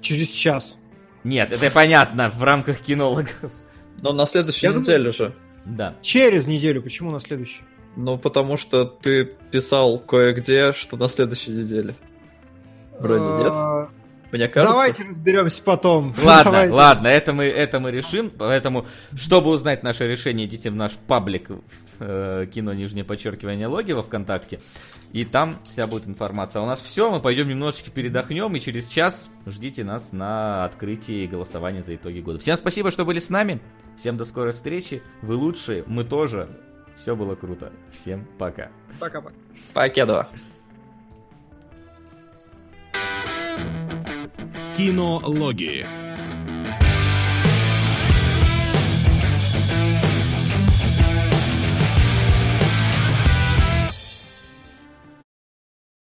Через час. Нет, это понятно, в рамках кинологов. Но на следующей Я думаю- неделе же. Да. Через неделю. Почему на следующий? Ну, потому что ты писал кое-где, что на следующей неделе. Вроде нет. А, Мне кажется. Давайте разберемся потом. [LAUGHS] Ладно, Давайте. ладно, это мы, это мы решим. Поэтому, чтобы узнать наше решение, идите в наш паблик э, кино нижнее подчеркивание логи во ВКонтакте. И там вся будет информация. А у нас все, мы пойдем немножечко передохнем, и через час ждите нас на открытии голосования за итоги года. Всем спасибо, что были с нами. Всем до скорой встречи. Вы лучшие, мы тоже. Все было круто. Всем пока. Пока-пока. Покедова. Кинологии.